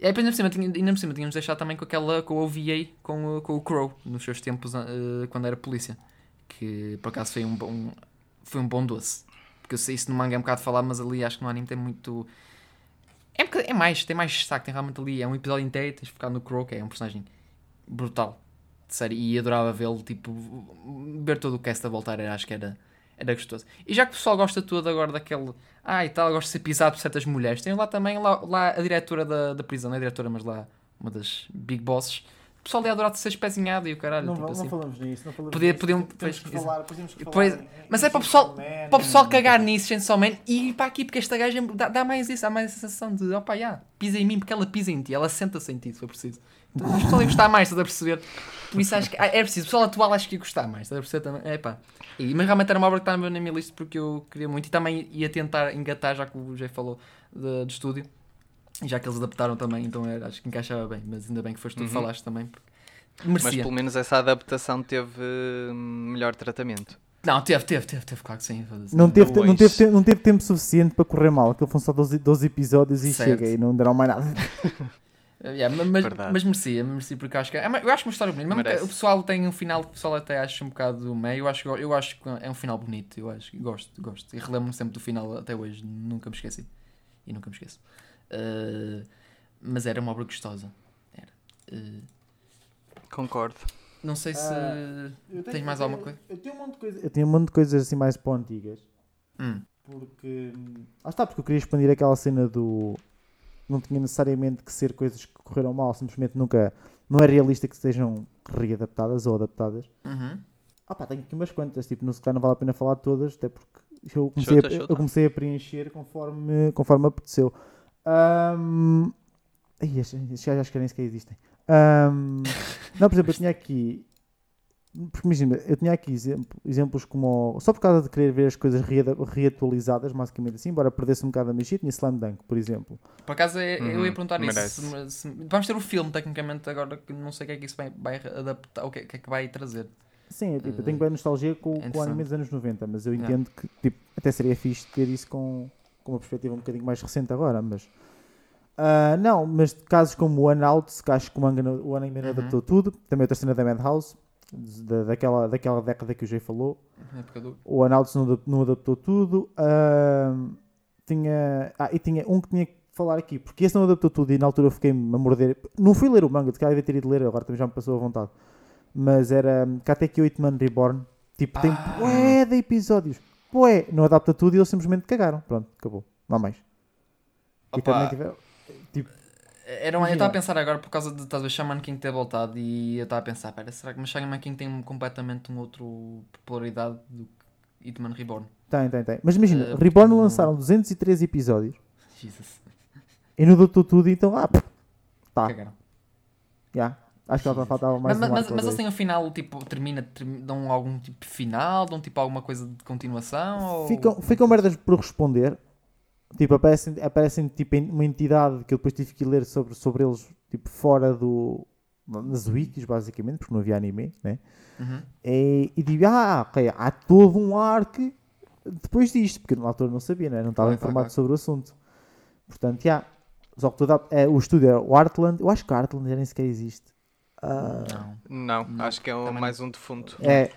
E ainda por cima, ainda por cima, tínhamos deixado também com aquela, com o OVA, com, o- com o Crow, nos seus tempos, eh, quando era polícia. Que, por acaso, foi um bom, foi um bom doce. Porque eu sei isso no manga é um bocado falar, mas ali acho que no anime tem muito... É, um bocado- é mais, tem mais destaque, tem realmente ali, é um episódio inteiro, tens ficar no Crow, que é um personagem brutal. De série, e adorava vê-lo, tipo, ver todo o cast a voltar, era, acho que era, era gostoso. E já que o pessoal gosta todo agora daquele, ah e tal, gosta de ser pisado por certas mulheres, tem lá também, lá, lá a diretora da, da prisão, não é a diretora, mas lá uma das big bosses, o pessoal ia adorar de ser espezinhado e o caralho, Não, tipo não assim. falamos nisso. Não falamos Podia- nisso. podiam- Temos que falar, que Pois, falar mas é para o pessoal- Superman, Para o pessoal cagar nisso, Chainsaw Man, e ir para aqui, porque esta gaja dá, dá mais isso, dá mais a sensação de, opa, já, pisa em mim, porque ela pisa em ti, ela senta-se em ti, se for preciso. Então, as pessoas iam gostar mais, estás a perceber? Por isso acho que ah, é preciso, o pessoal atual acho que ia gostar mais, estás a perceber também? É pá. E, mas realmente era uma obra que estava na minha lista porque eu queria muito e também ia tentar engatar, já que o Jay falou de, de estúdio, e já que eles adaptaram também, então era, acho que encaixava bem, mas ainda bem que foste tu que Uhum. falaste também, porque Mas merecia. pelo menos essa adaptação teve eh, melhor tratamento. Não, teve, teve, teve, teve, claro que sim. Não teve, te- não, teve, te- não teve tempo suficiente para correr mal, aquilo foram só 12, 12 episódios e Certo. chega e não deram mais nada. [LAUGHS] Uh, yeah, ma- mas, Verdade. mas merecia, merecia porque eu acho que é, eu acho uma história bonita. Mesmo que Merece. o pessoal tem um final que o pessoal até acha um bocado meio. Eu acho, eu acho que é um final bonito. Eu acho, gosto, gosto. E relembro-me sempre do final até hoje. Nunca me esqueci. E nunca me esqueço. Uh, mas era uma obra gostosa. Era. Uh, Concordo. não sei se. Eu Tens mais alguma coisa? Eu tenho um monte de coisas. Eu tenho um monte de coisas assim mais pó antigas. Hum. Porque. Ah está, porque eu queria expandir aquela cena do. Não tinha necessariamente que ser coisas que correram mal, simplesmente nunca. Não é realista que sejam readaptadas ou adaptadas. Uhum. Pá, tenho aqui umas quantas, tipo, não, se calhar não vale a pena falar de todas, até porque eu comecei, Chuta, a, chuta. eu comecei a preencher conforme, conforme apeteceu. Ahm, Ai, gajos acho que nem sequer existem. Ahm, não, por exemplo, eu [LAUGHS] tinha aqui. Porque imagina, eu tinha aqui exemplo- exemplos como. Só por causa de querer ver as coisas reatualizadas, basicamente assim, embora perdesse um bocado a magia, tinha Slam Dunk, por exemplo. Por acaso é- eu Uhum, ia perguntar nisso. merece. se- se- vamos ter o filme, tecnicamente, agora que não sei o que é que isso vai, vai adaptar, o que, é- que é que vai trazer. Sim, é tipo, eu Eh, tenho bem nostalgia com, com o anime dos anos 90, mas eu Yeah. entendo que tipo, até seria fixe ter isso com, com uma perspectiva um bocadinho mais recente agora, mas Ah, não, mas casos como o One Out, que acho que o, manga o anime não Uhum. adaptou tudo, também outra cena da Madhouse, da, daquela, daquela década que o Jay falou, do- o Out não, não adaptou tudo, Ah, tinha, ah, e tinha um que tinha que falar aqui, porque esse não adaptou tudo e na altura eu fiquei-me a morder, não fui ler o manga, de cá devia ter ido ler, agora também já me passou à vontade, mas era um, Kateki 8 Man Reborn, tipo, tem Ah. bué de episódios, bué, não adapta tudo e eles simplesmente cagaram, pronto, acabou, não há mais. E Opa, também tiveram, Era uma, eu estava a pensar agora por causa de estás a ver, Shaman King ter voltado e eu estava a pensar, pera, será que mas Shaman King tem completamente um outro popularidade do que Hitman Reborn? tem, tem, tem, mas imagina, Eh, Reborn não- lançaram 203 episódios Jesus. e não adaptou tudo, então, ah, pff, tá, Cagaram. já, acho que ela faltava mais Mas, um mas, mas têm um final, tipo, termina, termi- dão algum tipo de final, dão tipo alguma coisa de continuação? Ou... Ficam, ficam merdas por responder. Tipo, aparecem, aparecem tipo, uma entidade que eu depois tive que ler sobre, sobre eles, tipo, fora do. nas wikis, basicamente, porque não havia anime, né? Uhum. E, e digo, ah, ok, há todo um arco depois disto, porque na altura não sabia, né? não estava Claro, informado claro, sobre o assunto. Portanto, já. Só que toda, é, o estúdio é o Artland, eu acho que Artland já nem sequer existe. Ah, Não. Não, Não, acho que é um- mais um defunto. é,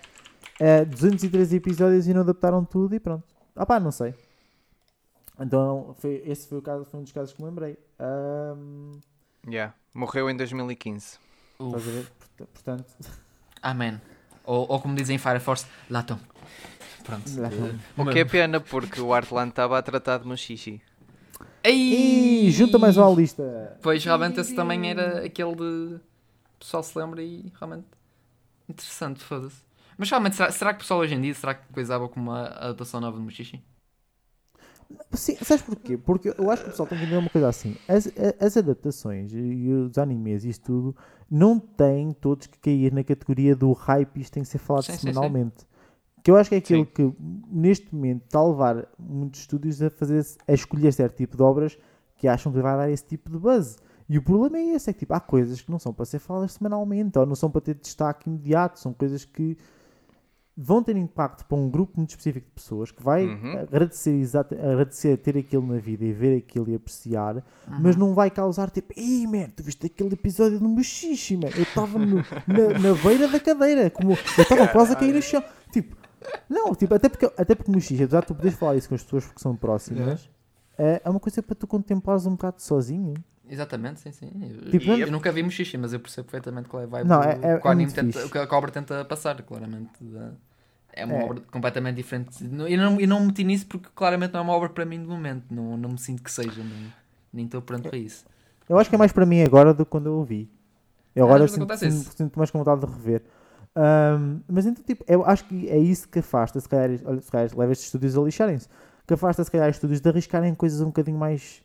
é 213 episódios e não adaptaram tudo e pronto. Ah pá, não sei. Então, foi, esse foi, o caso, foi um dos casos que me lembrei. Ahm, Yeah. Morreu em 2015. Uf. estás a ver? Porta- Portanto, [LAUGHS] Amém. Ou, ou como dizem em Fire Force, Latom. Pronto. Latom. O que é pena, porque o Artland estava a tratar de Mushishi. e junta mais uma lista. Pois realmente esse também era aquele de. O pessoal se lembra e realmente. Interessante, foda-se. Mas realmente, será, será que o pessoal hoje em dia será que coisava com uma adaptação nova de Mushishi? Sim, sabes porquê? Porque eu acho que o pessoal tem que entender uma coisa assim. As, as adaptações e os animes e isso tudo não têm todos que cair na categoria do hype isto tem que ser falado Sim, sim, semanalmente. Que eu acho que é aquilo Sim. que neste momento está a levar muitos estúdios a fazer a escolher certo tipo de obras que acham que vai dar esse tipo de buzz. E o problema é esse, é que tipo, há coisas que não são para ser faladas semanalmente ou não são para ter destaque imediato, são coisas que vão ter impacto para um grupo muito específico de pessoas que vai Uhum. agradecer, exata, agradecer ter aquilo na vida e ver aquilo e apreciar, mas não vai causar tipo, ei, man, tu viste aquele episódio do Machixe, man, eu estava na, na beira da cadeira, como eu estava [LAUGHS] quase a cair no chão. Tipo, não, tipo, até porque, até porque Machixe, apesar de tu poderes falar isso com as pessoas porque são próximas, é, é uma coisa para tu contemplares um bocado sozinho. Exatamente, sim, sim. Eu, Tipo, eu não- nunca vi Mushishi, mas eu percebo perfeitamente qual é a vibe Não, do- é- é- que é tenta, que a obra tenta passar, claramente. É uma É. obra completamente diferente. Eu não, eu não me meti nisso porque claramente não é uma obra para mim de momento. Não, não me sinto que seja. Não, nem estou pronto para isso. Eu acho que é mais para mim agora do que quando eu ouvi. Eu agora vezes sinto, sinto, sinto mais com vontade de rever. Ahm, mas então, tipo, eu acho que é isso que afasta, se calhar, olha, se calhar leva estes estúdios a lixarem-se, que afasta, se calhar, estúdios de arriscarem coisas um bocadinho mais,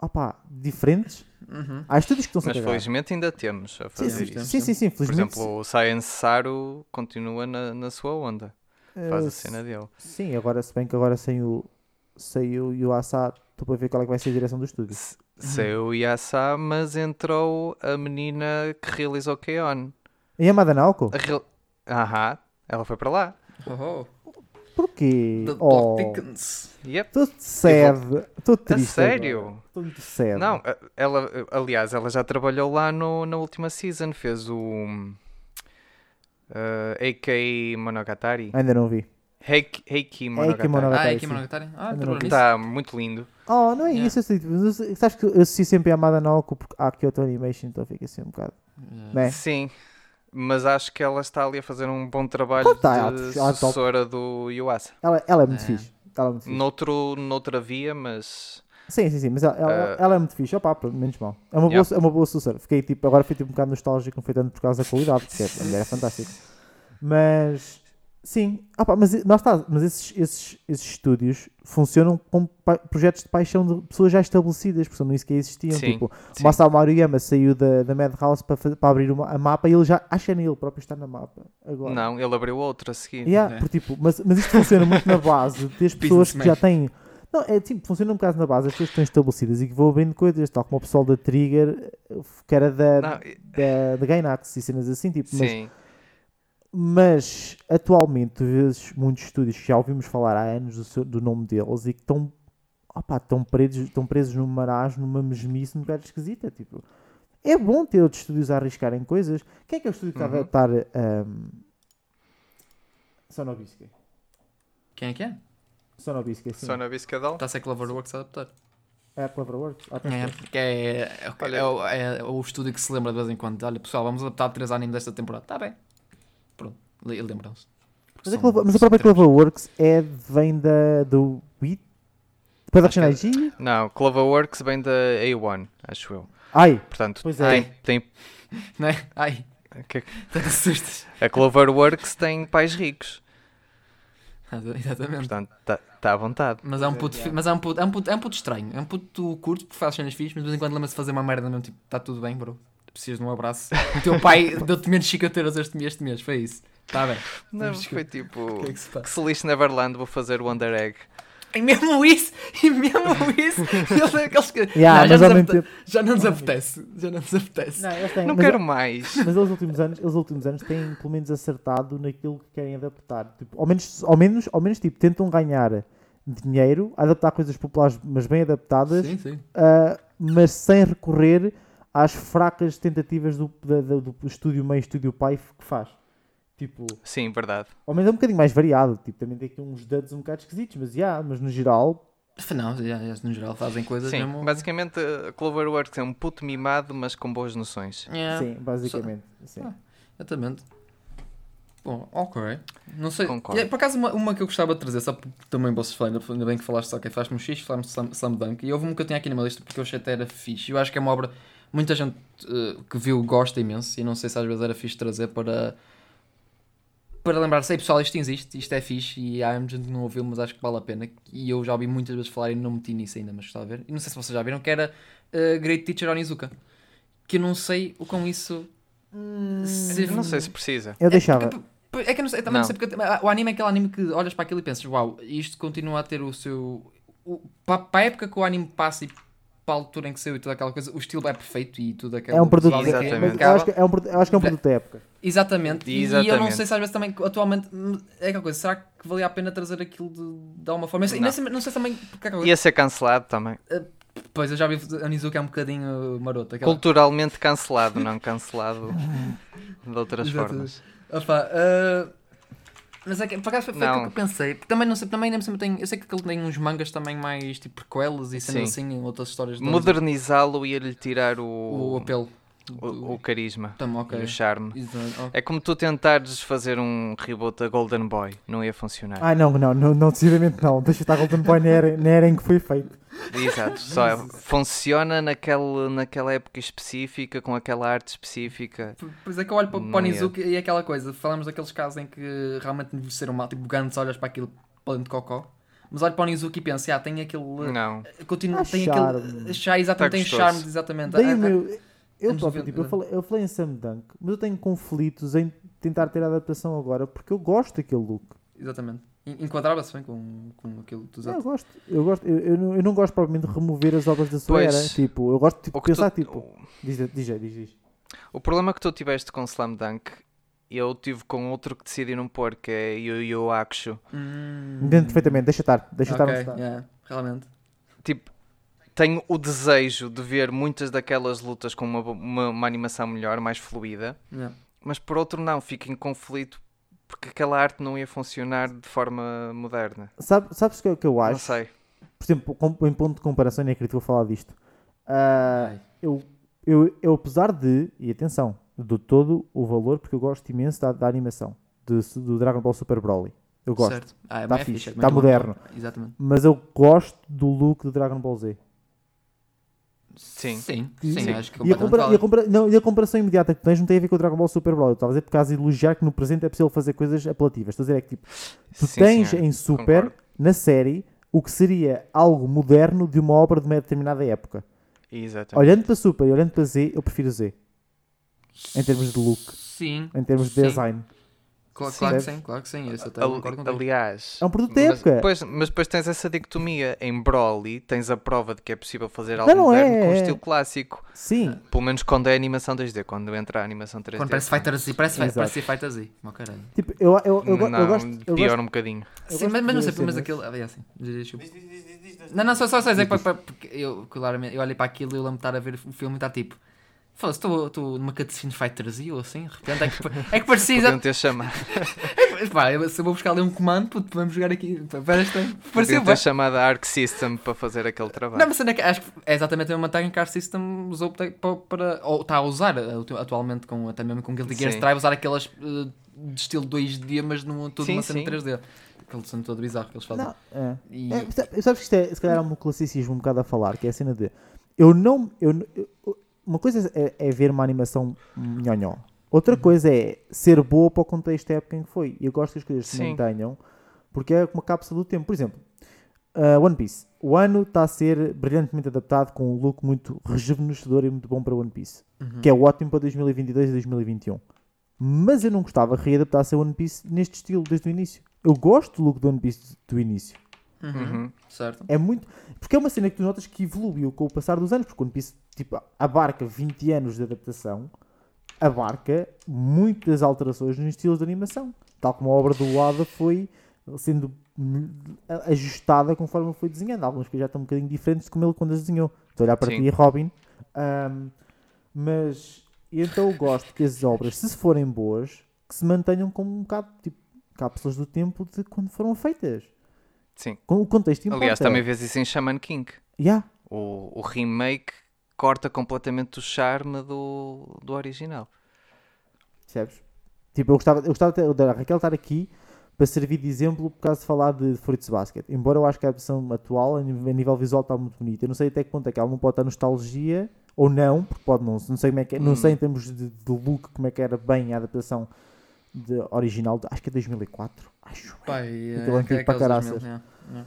opá, diferentes. Uhum. Há estúdios que estão-se a Mas felizmente ainda temos a Sim, fazer sim, isso. sim, sim, sim, Por exemplo, o Science Saru continua na, na sua onda. Faz eh, a cena dele. Sim, agora, se bem que agora sem o, sem o Yuasa, estou para ver qual é que vai ser a direção do estúdio. Saiu o Yasa, mas entrou a menina que realizou K-On! E a real... Aham, ela foi para lá. Oh, Porquê? The Oh, Plot Thickens. Yep. estou sad, estou A triste sério? agora. Estou muito sad. Não, a- ela, aliás, ela já trabalhou lá no, na última season, fez o uh, AK Monogatari. Ainda não vi. Heiki, Heiki Monogatari. Monogatari. Ah, aqui Monogatari? Ah, Ainda trabalhou não nisso. Está muito lindo. Oh, não é Yeah. isso, tipo, sabes que eu associo sempre a Amada Naoko porque há Kyoto Animation, então fica assim um bocado, Eh, né? Sim, mas acho que ela está ali a fazer um bom trabalho Ah, tá, de ela top. sucessora do Yuasa. Ela, ela é muito É. fixe, ela é muito fixe. Noutro, noutra via, mas Sim, sim, sim, mas ela, ela, Ah. ela é muito fixe, opá, menos mal. É uma, Yeah. boa, é uma boa sucessora. Fiquei tipo, agora fui tipo, um bocado nostálgico, não foi tanto por causa da qualidade, porque a mulher é fantástica. Mas, sim, opá, mas lá está, mas esses, esses, esses estúdios funcionam como pa- projetos de paixão de pessoas já estabelecidas, porque não isso que existiam. Sim, Tipo, sim. o Masao Maruyama saiu da, da Madhouse para, fazer- para abrir uma, a mapa e ele já acha nele próprio está na mapa agora. Não, ele abriu outro a seguir. Yeah, É. porque, tipo, mas, mas isto funciona muito na base das [LAUGHS] pessoas que já têm. Não, é tipo, funciona um bocado na base, as pessoas que estão estabelecidas e que vão abrindo coisas, tal como o pessoal da Trigger, eh, que era da, Não, da, da Gainax e cenas assim, tipo, mas, sim. mas atualmente tu vês muitos estúdios que já ouvimos falar há anos do, seu- do nome deles e que estão, opá, estão, presos, estão presos num marasmo, numa mesmice um bocado esquisita, tipo. É bom ter outros estúdios a arriscarem coisas. Quem é que é o estúdio que está a Uhum. adaptar um, Sonobisky? Quem é que é? Sonobisky, sim. Só na Biscadal? Está a ser Cloverworks a adaptar. É a Cloverworks? Ah, tá É, que é, é, Olha- é o- é o estúdio que se lembra de vez em quando. Olha, pessoal, vamos adaptar três animes desta temporada. Está bem. Lembram-se. Mas, a São- Clover- mas a própria. Cloverworks é, vem da, do Wii? Depois da é- Shinai Não, Cloverworks vem da A1, acho eu. Ai, Portanto, Pois é. tem, tem, [LAUGHS] Não é? Ai, que- assustas. a Cloverworks tem pais ricos. Exatamente. Portanto, está tá à vontade. Mas é um puto, fi- mas é um puto, é um puto, é um puto estranho. É um puto curto porque faz cenas fixas, mas de vez em quando lembra-se de fazer uma merda mesmo. Tipo, está tudo bem, bro. Precisas de um abraço. O teu pai [LAUGHS] deu-te menos chicateiras este, este mês, foi isso. Está bem. Não, Mas foi tipo. Que é que se Que se lixe Neverland, vou fazer o Wonder Egg. E mesmo isso, e mesmo [LAUGHS] isso, é aqueles que. Yeah, Não, já, nos tempo. já não nos apetece. Já não nos apetece. Não, eles têm, Não mas, quero mais. [LAUGHS] mas eles últimos anos, eles últimos anos têm pelo menos acertado naquilo que querem adaptar. Tipo, ao menos, ao menos, ao menos tipo, tentam ganhar dinheiro, a adaptar coisas populares, mas bem adaptadas, Sim, sim. ah, mas sem recorrer às fracas tentativas do, da- da- do estúdio mãe, estúdio pai que faz. Tipo, Sim, verdade. ao menos é um bocadinho mais variado. Tipo, também tem aqui uns duds um bocado esquisitos, mas, yeah, mas no geral, Não, já, já, no geral fazem coisas Sim, mesmo. basicamente a Cloverworks é um puto mimado, mas com boas noções. Yeah. sim, basicamente. Sim. Ah. Exatamente. Bom, ok. Não sei. Concordo. E, por acaso, uma, uma que eu gostava de trazer, só porque também vocês falarem, ainda bem que falaste só que falaste no X, falaste Slam, Slam Dunk, e houve uma que eu tinha aqui na minha lista porque eu achei até era fixe. Eu acho que é uma obra, muita gente eh, que viu gosta imenso, e não sei se às vezes era fixe trazer para. Para lembrar, sei pessoal, isto existe, isto é fixe e há muita gente que não ouviu, mas acho que vale a pena. E eu já ouvi muitas vezes falar e não meti nisso ainda, mas gostava de ver. E não sei se vocês já viram, que era eh, Great Teacher Onizuka. Que eu não sei o com isso. se- Eu não sei se precisa. Eu deixava. é, porque- é que eu não sei, também não. Não. sei porque o anime é aquele anime que olhas para aquilo e pensas, uau, isto continua a ter o seu. O, para, para a época que o anime passa e para a altura em que saiu e toda aquela coisa, o estilo é perfeito e tudo aquilo. É um produto. é Exatamente. eu, acho que é um, acho que é um produto da época. Exatamente. E eu não Exatamente. sei se às vezes também, atualmente, é aquela coisa, será que valia a pena trazer aquilo de, de alguma forma? E Não. sei, não sei também. Porque é aquela coisa, Ia ser cancelado também. Pois eu já vi a Nizuka é um bocadinho maroto. Aquela... Culturalmente cancelado, não cancelado de outras [LAUGHS] Exatamente. formas. Opa, ah, mas é que, por acaso foi, aquilo que eu pensei. Porque também não sei, também nem sempre tem. Eu sei que ele tem uns mangas também mais tipo prequelas e cenas Sim. assim, outras histórias de Modernizá-lo ia lhe tirar o, o apelo. O, o carisma Tam, ok. e o charme. Exato, ok. É como tu tentares fazer um reboot a Golden Boy, não ia funcionar. Ah, não, não, não, não decididamente não. Deixa estar Golden Boy na era, na era em que foi feito. Exato, só é- funciona naquele, naquela época específica, com aquela arte específica. Pois é que eu olho para, para o. Nizuka e é aquela coisa. Falamos daqueles casos em que realmente envelheceram mal. Tipo, Gantz olhas para aquilo dentro de cocó. Mas olho para o Nizuka e penso, ah, tem aquele. Não, Continua, Ah, tem charme. aquele. Chá, exatamente, Tá tem charme, exatamente. Ah, o ah, meu. Eu próprio, 90, tipo, eu falei, eu falei em Sam Dunk, mas eu tenho conflitos em tentar ter a adaptação agora porque eu gosto daquele look. Exatamente. En- Enquadrava-se bem com, com aquilo que tu É, eu gosto. Eu, gosto eu, eu, não, eu não gosto propriamente de remover as obras da sua Pois. era. Tipo, eu gosto tipo, de que pensar, tu- tipo. Diz, diz, diz, diz. O problema que tu tiveste com Slam Dunk, eu tive com outro que decidi não pôr, que é Yu Yu Hakusho. Hum, Entendo perfeitamente, deixa estar, deixa estar ok, onde está. yeah, realmente. Tipo, tenho o desejo de ver muitas daquelas lutas com uma, uma, uma animação melhor, mais fluida, Yeah. mas por outro não, fico em conflito porque aquela arte não ia funcionar de forma moderna. Sabe, sabes o que, é que eu Não acho? sei. Por exemplo, com- em ponto de comparação, nem acredito que vou falar disto. Ai. eu, eu, eu, apesar de, e atenção, dou todo o valor porque eu gosto imenso da, da animação de- do Dragon Ball Super Broly. Eu gosto. Certo. Ah, é Tá fixe, é tá bom. moderno. Exatamente. Mas eu gosto do look do Dragon Ball Z. Sim. Sim, sim, Sim. acho que E a, compara- e, a compara- não, e a comparação imediata que tens não tem a ver com o Dragon Ball Super Brawl. Eu estava a dizer por causa de elogiar que no presente é possível fazer coisas apelativas. Estou a dizer é que tipo, tu Sim, tens senhor. em Super, Concordo. na série, o que seria algo moderno de uma obra de uma determinada época. Exatamente. Olhando para Super e olhando para Z, eu prefiro Z. Em termos de look, Sim. em termos de Sim. design. Claro, Sim. claro que sim, claro que sim. Isso até Ali- concordo aliás, É um produto da mas, época. pois, mas depois tens essa dicotomia. Em Broly tens a prova de que é possível fazer algo não moderno é, com é. estilo clássico. Sim, Pelo menos quando é animação 2D. Quando entra a animação 3D. Quando parece Fighter Z, parece, Exato. parece Fighter Z. Meu caralho. tipo, eu, eu, eu, não, eu gosto. Eu pior gosto um bocadinho. eu Sim, mas, mas não sei, mas cenas- aquilo. Ah, é assim. Desculpa. Não, não, só, só, só para, porque eu, claramente, eu olhei para aquilo e eu lembro de estar a ver o filme e está tipo. Foda-se, estou estou numa cutscene de Fighter Z ou assim, de repente é que, é que parecia. Podiam ter chamado, [LAUGHS] Pá, eu- se eu vou buscar ali um comando, puto, vamos jogar aqui. Parecia podiam ter chamado a Arc System para fazer aquele trabalho. Não, mas a cena é que acho que é exatamente a mesma técnica que a Art System usou para, para, ou está a usar uh, atualmente com, até mesmo com Guilty Gear. Strive, usar aquelas uh, de estilo 2D, mas num, tudo Sim, uma cena sim. 3D. Aquele som todo bizarro que eles fazem. Não, é. E, É, sabe- sabes que isto é, se calhar, é um classicismo um bocado a falar, que é a cena de. Eu não. Eu, eu- uma coisa é, é ver uma animação nhonhó. Uhum. Outra coisa é ser boa para o contexto da época em que foi. E eu gosto que as coisas se mantenham, porque é uma cápsula do tempo. Por exemplo, uh, One Piece. O ano está a ser brilhantemente adaptado com um look muito rejuvenescedor e muito bom para One Piece. Uhum. Que é ótimo para 2022 e 2021. Mas eu não gostava que readaptasse a One Piece neste estilo desde o início. Eu gosto do look do One Piece do início. Uhum. Uhum. Certo. É muito. Porque é uma cena que tu notas que evoluiu com o passar dos anos. Porque One Piece tipo, abarca 20 anos de adaptação, abarca muitas alterações nos estilos de animação. Tal como a obra do Wada foi sendo ajustada conforme foi desenhando. Algumas coisas já estão um bocadinho diferentes de como ele quando as desenhou. Estou a olhar para Sim. ti, Robin. Ahm, mas então eu gosto que as obras, se forem boas, que se mantenham como um bocado tipo cápsulas do tempo de quando foram feitas. Sim. Com o contexto importa. Aliás, também vês isso em Shaman King. Yeah. O, o remake corta completamente o charme do, do original. Percebes? Tipo, eu gostava, eu gostava de- da Raquel estar aqui para servir de exemplo por causa de falar de Fruits Basket. Embora eu acho que a versão atual, a nível, visual, está muito bonita. Eu não sei até que ponto é que ela não pode estar nostalgia ou não, porque pode não. Não sei, como é que, é- não Hum. sei em termos de, de look como é que era bem a adaptação de original. de- acho que é 2004. Acho. Pai, é, Aquele antigo é para aqueles caraças. 2000, é, é.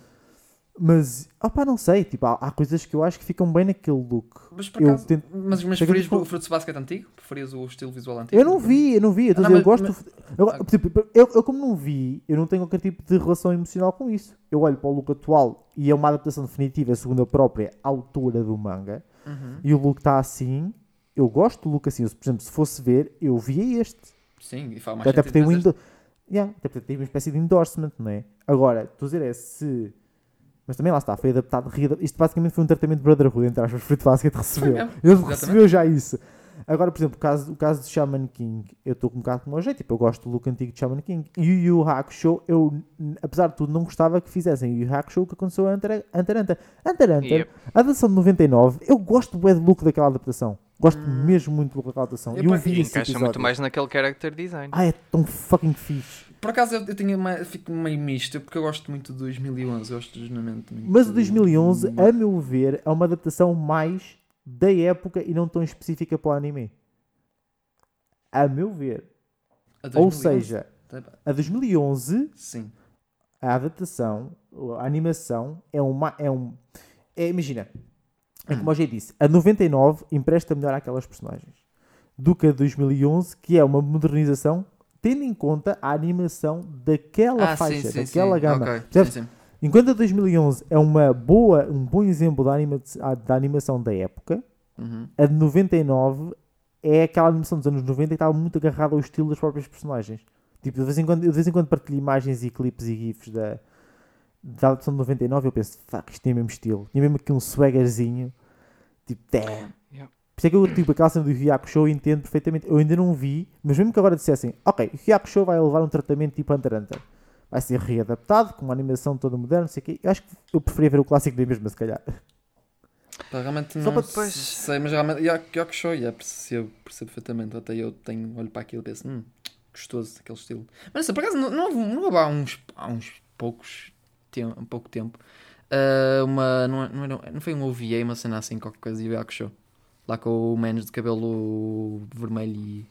Mas, opá, não sei. Tipo, há, há coisas que eu acho que ficam bem naquele look. Mas por Eu acaso, tento- mas, mas preferias o Fruits Basket antigo? Preferias o estilo visual antigo? Eu não vi, eu não vi. Eu, Ah, eu mas- gosto. Eu, tipo, eu, eu, como não vi, eu não tenho qualquer tipo de relação emocional com isso. Eu olho para o look atual e é uma adaptação definitiva, segundo a própria autora do manga, Uhum. e o look está assim. Eu gosto do look assim. Eu, por exemplo, se fosse ver, eu via este. Sim, e faz mais Até porque tem um endo... yeah, até porque tem uma espécie de endorsement, não é? Agora, estou a dizer é se. Mas também lá está, foi adaptado. Isto basicamente foi um tratamento de Brotherhood, entre aspas, Fruit Basket recebeu. Ele recebeu já isso. Agora, por exemplo, o caso, o caso de Shaman King, eu estou com um bocado com o meu jeito. Tipo, eu gosto do look antigo de Shaman King. E o Yu Hakusho, eu, apesar de tudo, não gostava que fizessem o Yu Hakusho o que aconteceu a Hunter Hunter. Hunter. Hunter, Hunter, Yep. a adaptação de 99, eu gosto do look daquela adaptação. Gosto Hum. mesmo muito do look daquela adaptação. Eu E eu vi E encaixa episódio. muito mais naquele character design. Ah, é tão fucking fixe. Por acaso eu, eu tinha uma, fico meio misto, porque eu gosto muito de 2011, eu gosto genuinamente muito. Mas o 2011, Hum. a meu ver, é uma adaptação mais da época e não tão específica para o anime. A meu ver. A Ou 2011? seja, a 2011, Sim. a adaptação, a animação, é uma. É um, é, imagina, é como eu já disse, a 99 empresta melhor àquelas personagens do que a 2011, que é uma modernização, tendo em conta a animação daquela Ah, faixa, sim, sim, daquela sim. gama. Ok, Percebes? sim, sim. Enquanto a 2011 é uma boa, um bom exemplo da, anima da animação da época, Uhum. a de 99 é aquela animação dos anos 90 que estava muito agarrada ao estilo das próprias personagens. Tipo, de vez em quando, de vez em quando partilho imagens e clipes e gifs da, da adaptação de 99 eu penso, fuck, isto tem o mesmo estilo. Tinha mesmo aqui um swaggerzinho. Tipo, damn. Yeah. Por isso é que eu, tipo, aquela cena do Hyaku Show eu entendo perfeitamente. Eu ainda não vi, mas mesmo que agora dissessem, ok, o Hyaku Show vai levar um tratamento tipo Hunter Hunter. Vai ser readaptado, com uma animação toda moderna, não sei o quê. Eu acho que eu preferia ver o clássico da mesma, se calhar. Pá, realmente Só não para depois- sei, mas realmente, yeah, que show, yeah, percebo, percebo perfeitamente. Até eu tenho, olho para aquilo e penso, hum, gostoso aquele estilo. Mas assim, por acaso, não, não, houve- não houve há uns, há uns poucos, tem, um pouco tempo, ah, uma, não, é- não, era, não foi um OVA, uma cena assim, qualquer coisa, de Yu Hakusho. Lá com o menos de cabelo vermelho e,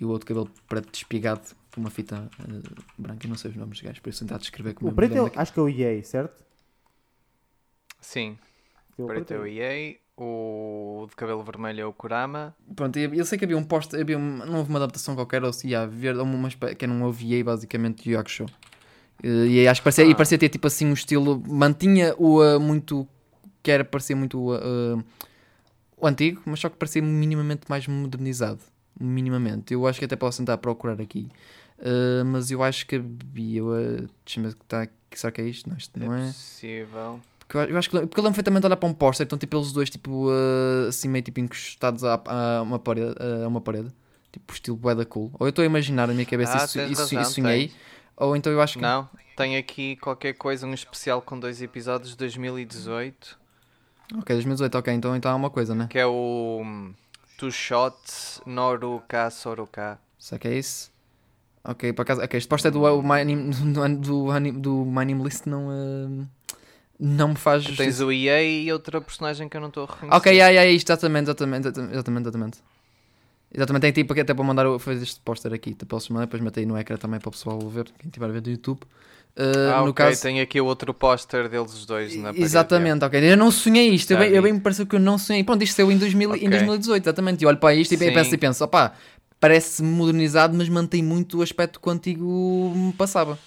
e o outro cabelo preto despigado com uma fita ah, branca. Eu não sei os nomes dos gajos, por isso tentar descrever como O me preto é, o- acho que é o EA, certo? Sim, é o preto é o preto. EA, o de cabelo vermelho é o Kurama. Pronto, eu eu sei que havia um post, havia um, não houve uma adaptação qualquer, ou se ia haver uma, que era um OVA basicamente de Hakusho. Eh, E aí acho que parecia, e Ah. parecia ter tipo assim um estilo, mantinha o ah, muito, que era parecia muito ah, o antigo, mas só que parecia minimamente mais modernizado. Minimamente. Eu acho que até posso tentar procurar aqui. Ah, mas eu acho que havia. Uh, Deixa-me ver que está aqui. Será que é isto? Não, isto não é é. possível. Porque eu, eu acho que porque lembro perfeitamente olhar para um póster, então tipo eles dois tipo uh, assim meio tipo encostados a, a uma parede, a uma parede, tipo estilo bué da cool. Ou eu estou a imaginar na minha cabeça Ah, isso, isso, razão, isso sonhei, ou então eu acho que Não, tem aqui qualquer coisa, um especial com dois episódios de 2018, ok 2018, ok, então então há uma coisa, né? que é o hum, Two Shots Noruka Soruka. Será que é isso? Ok, por acaso, ok, este póster do, o My [LAUGHS] do, do, do My Name List não, uh, não me faz justiça. tens o EA e outra personagem que eu não estou a reconhecer. Ok, ai, ai, isto, exatamente, exatamente, exatamente, exatamente. Exatamente, tem tipo até para mandar fazer este póster aqui, tipo, posso mandar, depois meter aí no ecrã também para o pessoal ver, quem estiver a ver do YouTube. Uh, Ah, no ok, caso, tem aqui o outro póster deles os dois na parede. exatamente, ok. Eu não sonhei isto, eu Já bem, eu bem me pareceu que eu não sonhei. Pronto, isto saiu em, 2000, em Ok. 2018, exatamente. E olho para isto e Sim. penso e penso, opá, parece modernizado, mas mantém muito o aspecto que o antigo me passava.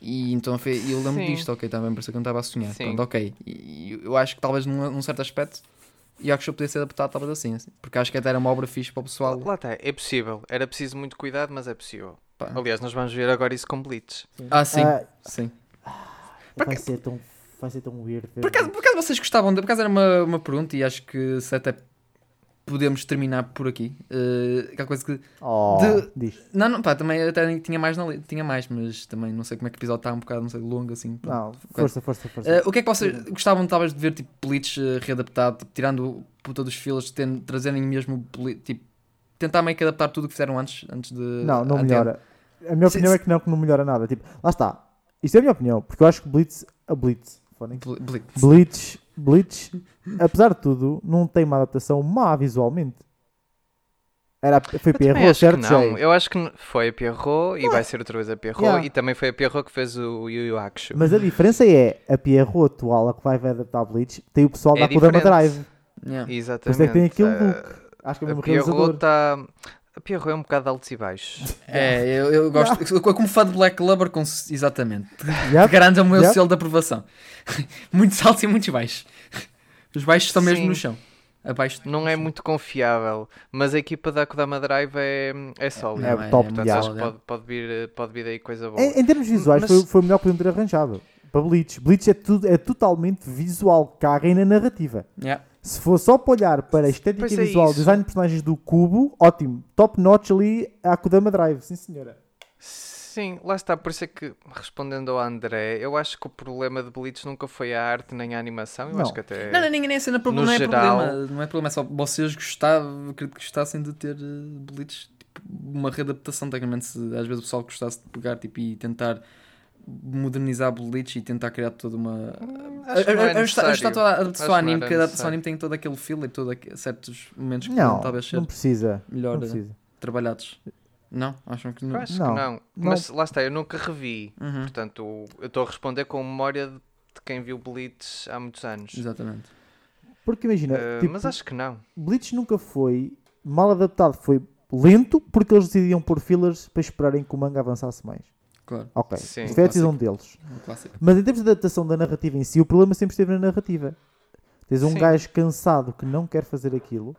E então foi- eu lembro Sim. disto, ok, também pareceu que eu não estava a sonhar. Sim. Pronto, ok. E eu acho que talvez num, num certo aspecto, e acho que podia ser adaptado talvez assim, assim, porque acho que até era uma obra fixe para o pessoal. Lá está, é possível. Era preciso muito cuidado, mas é possível. Pá. Aliás, nós vamos ver agora isso com Blitz. Ah, sim, Ah, sim. vai, ser tão, vai ser tão weird. Por acaso, por acaso vocês gostavam, de, por acaso era uma, uma pergunta e acho que se até podemos terminar por aqui. Uh, aquela coisa que. Oh, de- diz. Não, não, pá, também até tinha mais, na tinha mais, mas também não sei como é que o episódio está um bocado, não sei, longo assim. pronto. Não, força, força, força. Uh, o que é que vocês gostavam talvez de ver tipo Bleach uh, readaptado, tipo, tirando puta dos fillers, ten- trazerem mesmo tipo tentar meio que adaptar tudo o que fizeram antes, antes de não, não melhora. A minha opinião é que não, que não melhora nada. Tipo, lá está. Isto é a minha opinião, porque eu acho que Blitz, a Blitz, foda-se. Ble- Bleach. Bleach, apesar de tudo, não tem uma adaptação má visualmente. Era, foi Pierrot, certo, não. Jay? Eu acho que foi a Pierrot e vai ser outra vez a Pierrot. Yeah. E também foi a Pierrot que fez o Yu Yu Hakusho. Mas a diferença é, a Pierrot atual, a que vai adaptar Bleach, tem o pessoal É da Kodama. Drive. Yeah. Exatamente. Isso é que tem aquele Ah, look. Acho que é o A mesmo Pierrot realizador. está... A Pierrot é um bocado de altos e baixos. [LAUGHS] É, eu, eu gosto, eu, como fã de Black Clover, com, exatamente. Yep. Garante o meu Yep. selo de aprovação. [LAUGHS] muitos altos e muitos baixos. Os baixos estão mesmo Sim. no chão. Abaixo Não é muito confiável, mas a equipa da Kodama Drive é, é sólida. É Não, top, Portanto, yeah. acho que pode, pode, vir, pode vir daí coisa boa. Em, em termos visuais, Mas- foi, foi o melhor que podiam ter arranjado. Para Bleach. Bleach é, tudo, é totalmente visual, caga na narrativa. Yeah. Se for só para olhar para a estética Pois é visual, isso. design de personagens do Cubo, ótimo. Top notch ali a Kodama Drive, sim senhora. Sim, lá está. Por isso é que, respondendo ao André, eu acho que o problema de Bleach nunca foi a arte nem a animação. Eu Não. acho que até. Não, não, ninguém nem é cena problema, no não é geral- problema. Não é problema, é só vocês gostavam, acredito que gostassem de ter uh, Bleach, tipo, uma readaptação, tecnicamente, se às vezes o pessoal gostasse de pegar tipo, e tentar modernizar Bleach e tentar criar toda uma. acho que não é a- a- a- a- Acho que não anime, a adaptação anime tem todo aquele feel e todo aquele, certos momentos que Não, podem talvez ser não precisa. melhor Não uh, precisa. trabalhados. Não? Acham que Eu não? acho Não, que não. não. Mas lá está, eu nunca revi. Uhum, Portanto, eu estou a responder com memória de de quem viu Bleach há muitos anos. Exatamente. Porque imagina, Uh, tipo, mas acho que não. Bleach nunca foi mal adaptado, foi lento porque eles decidiam pôr fillers para esperarem que o manga avançasse mais. Claro. Ok, Sim. isso foi a decisão deles. Clássico. Mas em termos de adaptação da narrativa em si, o problema sempre esteve na narrativa. Tens um Sim. gajo cansado que não quer fazer aquilo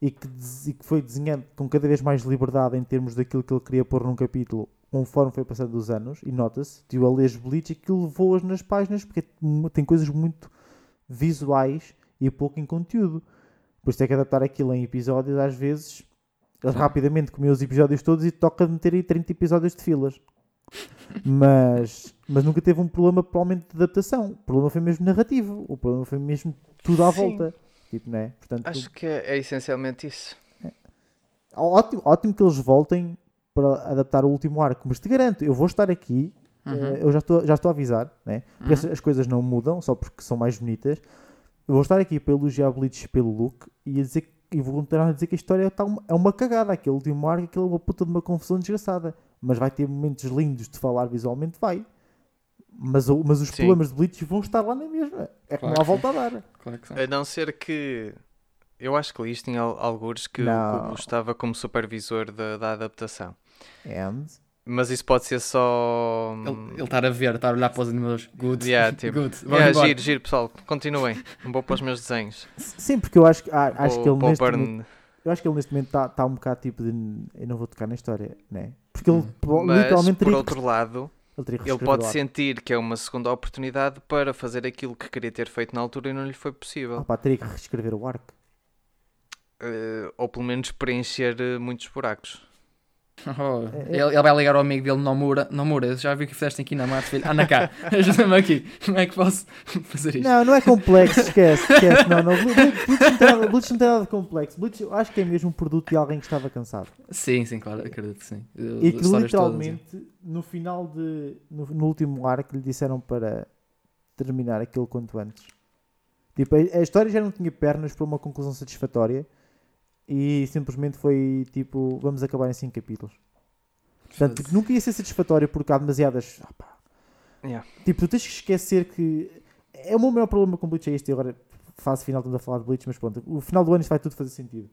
e que, e que foi desenhando com cada vez mais liberdade em termos daquilo que ele queria pôr num capítulo, conforme foi passando os anos, e nota-se, tu a lês Bleach e aquilo levou-as nas páginas porque tem coisas muito visuais e pouco em conteúdo. Depois tem que adaptar aquilo em episódios, às vezes, eles rapidamente comiam os episódios todos e toca meter aí 30 episódios de filas. Mas, mas nunca teve um problema provavelmente de adaptação. O problema foi mesmo narrativo. O problema foi mesmo tudo à Sim. volta. Tipo, né? Portanto, Acho que é, é essencialmente isso. ótimo, ótimo que eles voltem para adaptar o último arco. Mas te garanto, eu vou estar aqui Uhum. eh, eu já estou, já estou a avisar, né? porque Uhum. as, as coisas não mudam só porque são mais bonitas. Eu vou estar aqui para elogiar Bleach pelo look e, a dizer, que- e vou continuar a dizer que a história tá uma- é uma cagada. Aquele último arco, aquilo é uma puta de uma confusão desgraçada. Mas vai ter momentos lindos de falar visualmente, vai. Mas, o- mas os Sim. problemas de Bleach vão estar lá na mesma. É que não há Claro. volta a dar. Claro que sim. A não ser que. Eu acho que li isto em al- algures que Não. o estava como supervisor da, da adaptação. And Mas isso pode ser só. Ele, estar a ver, estar a olhar para os animadores. Good. Yeah, tipo, [LAUGHS] Good. Yeah, embora. giro, giro, pessoal. Continuem. Vou para os meus desenhos. Sim, porque eu acho, que- ah, acho que ele neste eu acho que ele neste momento está tá um bocado tipo de eu não vou tocar na história, né? Porque ele po- Mas, literalmente por outro lado, ele ele pode sentir que é uma segunda oportunidade para fazer aquilo que queria ter feito na altura e não lhe foi possível. Opa, teria que reescrever o arco. Eh, ou pelo menos preencher eh, muitos buracos. [LAUGHS] Oh, É- ele, ele vai ligar ao amigo dele, Nomura. Nomura, já vi o que fizeste aqui na Marte, filho. Anda cá, [LAUGHS] ajuda-me aqui. Como é que posso [LAUGHS] fazer isto? Não, não é complexo, esquece, esquece. Não, não. Bl- Bl- Bleach não, tem nada, de complexo. Bleach, acho que é mesmo um produto de alguém que estava cansado. Sim, sim, claro, acredito que sim. E que histórias todas, literalmente, no final de. No, no último arco, lhe disseram para terminar aquilo quanto antes. Tipo, a, a história já não tinha pernas para uma conclusão satisfatória e simplesmente foi tipo: vamos acabar em 5 capítulos. Portanto, tipo, nunca ia ser satisfatório porque há demasiadas. ah. Yeah. Tipo, tu tens que esquecer que. É o meu maior problema com Bleach é este. e Agora, fase final, estamos a falar de Bleach, mas pronto, o final do ano isto vai tudo fazer sentido.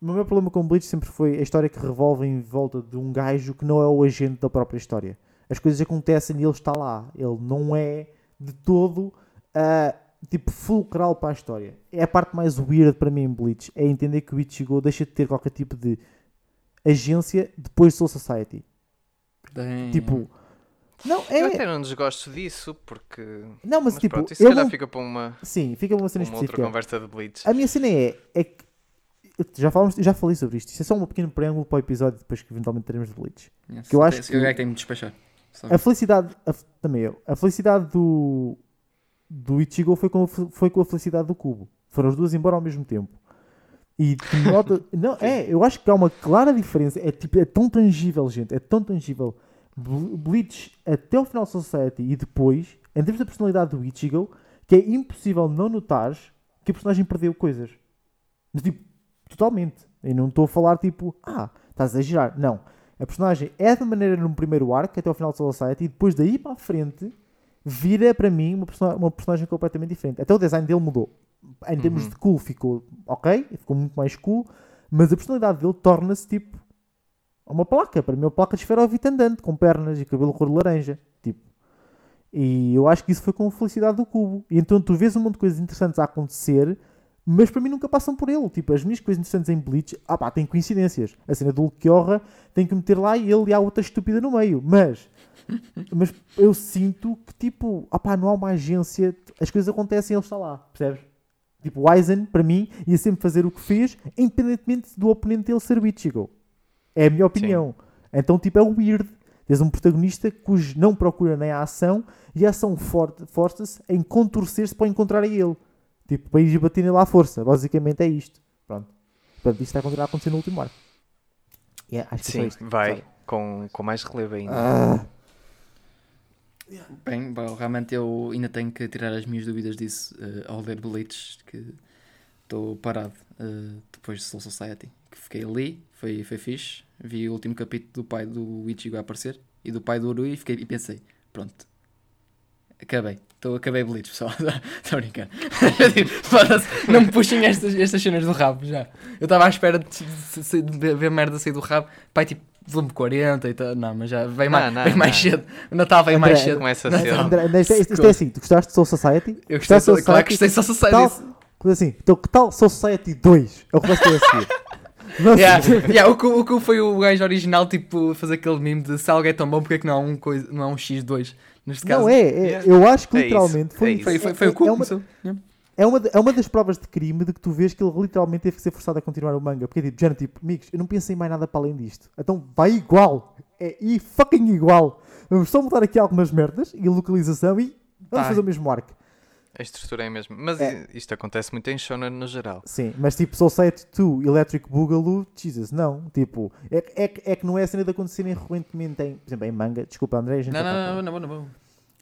O meu maior problema com Bleach sempre foi a história que revolve em volta de um gajo que não é o agente da própria história. As coisas acontecem e ele está lá. Ele não é de todo ah, tipo fulcral para a história. É a parte mais weird para mim em Bleach. É entender que o Ichigo deixa de ter qualquer tipo de agência depois de Soul Society. Tipo, não Eu é. até não desgosto disso, porque. Não, mas, Mas, tipo, pronto, isso eu se calhar não- fica para uma, Sim, fica uma cena uma outra específica. conversa de Bleach. A minha cena é, é que já, falamos, já falei sobre isto. Isto é só um pequeno preâmbulo para o episódio depois que eventualmente teremos de Bleach. Yes. que eu acho Esse que- gajo tem de despachar. Só. A felicidade, a também eu, a felicidade do, do Ichigo foi com, foi com a felicidade do Cubo. Foram as duas embora ao mesmo tempo. E de [LAUGHS] nota, não, é, eu acho que há uma clara diferença. É, tipo, é tão tangível, gente, é tão tangível. Bl- Bleach até o final de Society e depois, em termos da personalidade do Ichigo, que é impossível não notar que a personagem perdeu coisas. Mas, tipo, totalmente. E não estou a falar tipo, ah, estás a exagerar. Não. A personagem é da maneira no primeiro arco, até ao final de Soul Society, e depois daí para a frente, vira para mim uma, persona- uma personagem completamente diferente. Até o design dele mudou. Em termos Uhum. de cool, ficou ok, ficou muito mais cool, mas a personalidade dele torna-se tipo uma placa. Para mim, é uma placa de esferovite andante, com pernas e cabelo cor de laranja. Tipo. E eu acho que isso foi com a felicidade do cubo. E então tu vês um monte de coisas interessantes a acontecer, mas para mim nunca passam por ele. Tipo, as minhas coisas interessantes em Bleach, ah pá, tem coincidências. A cena do Ulquiorra tem que meter lá e ele e há outra estúpida no meio. Mas, mas eu sinto que, tipo, ah pá, não há uma agência, as coisas acontecem e ele está lá, percebes? Tipo, o Aizen, para mim, ia sempre fazer o que fez, independentemente do oponente dele ser o Ichigo. É a minha opinião. Então, tipo, é weird. Tens um protagonista cujo não procura nem a ação e a ação for- força-se em contorcer-se para encontrar a ele. Tipo, para ir bater nele à força. Basicamente é isto. Pronto. Portanto, isto vai continuar a acontecer no último arco. Yeah, acho que Sim, isto. vai, com, com mais relevo ainda. Ah, Bem, bom, realmente eu ainda tenho que tirar as minhas dúvidas disso eh, ao ler Bleach, que estou parado eh, depois de Soul Society. Que fiquei ali, foi, foi fixe. Vi o último capítulo do pai do Ichigo a aparecer e do pai do Urui e, fiquei, e pensei, pronto, acabei. Então acabei Bleach, pessoal. Estou a brincar. Foda-se, não me puxem estas, estas cenas do rabo já. Eu estava à espera de, de- de ver, merda sair do rabo. Pai, tipo, volume 40 e tal. Não, mas já veio, mais, não, veio mais não. cedo. O Natal André, mais cedo. Começa cedo. André, André, isto, é- isto é assim, tu gostaste de Soul Society? Eu gostei, de Soul claro que Society? gostei só Society Tal, assim, então que tal Soul Society 2? É o que vai ter a seguir. [LAUGHS] Não sei. Yeah, [LAUGHS] yeah, o, que, o que foi o gajo original, tipo, fazer aquele meme de se algo é tão bom, porque é que não há um, coisa, não há um X2 neste caso? Não é, é- Yeah. eu acho que É isso, literalmente é foi, isso. Foi, foi, foi o que é, uma, começou. Yeah. é, uma, é uma das provas de crime de que tu vês que ele literalmente teve que ser forçado a continuar o manga. Porque é tipo, já tipo, amigos, eu não pensei em mais nada para além disto. Então vai igual. É e fucking igual. Vamos só mudar aqui algumas merdas e a localização e vamos Tá. fazer o mesmo arco. A estrutura é a mesma. Mas É. isto acontece muito em shonen no geral. Sim, mas tipo Soul Site 2, Electric Boogaloo, Jesus, não. Tipo, é, é, que- é que não é a cena de acontecerem recorrentemente em, por exemplo, em manga. Desculpa, André, a gente Não, tá não, não, não, não, não.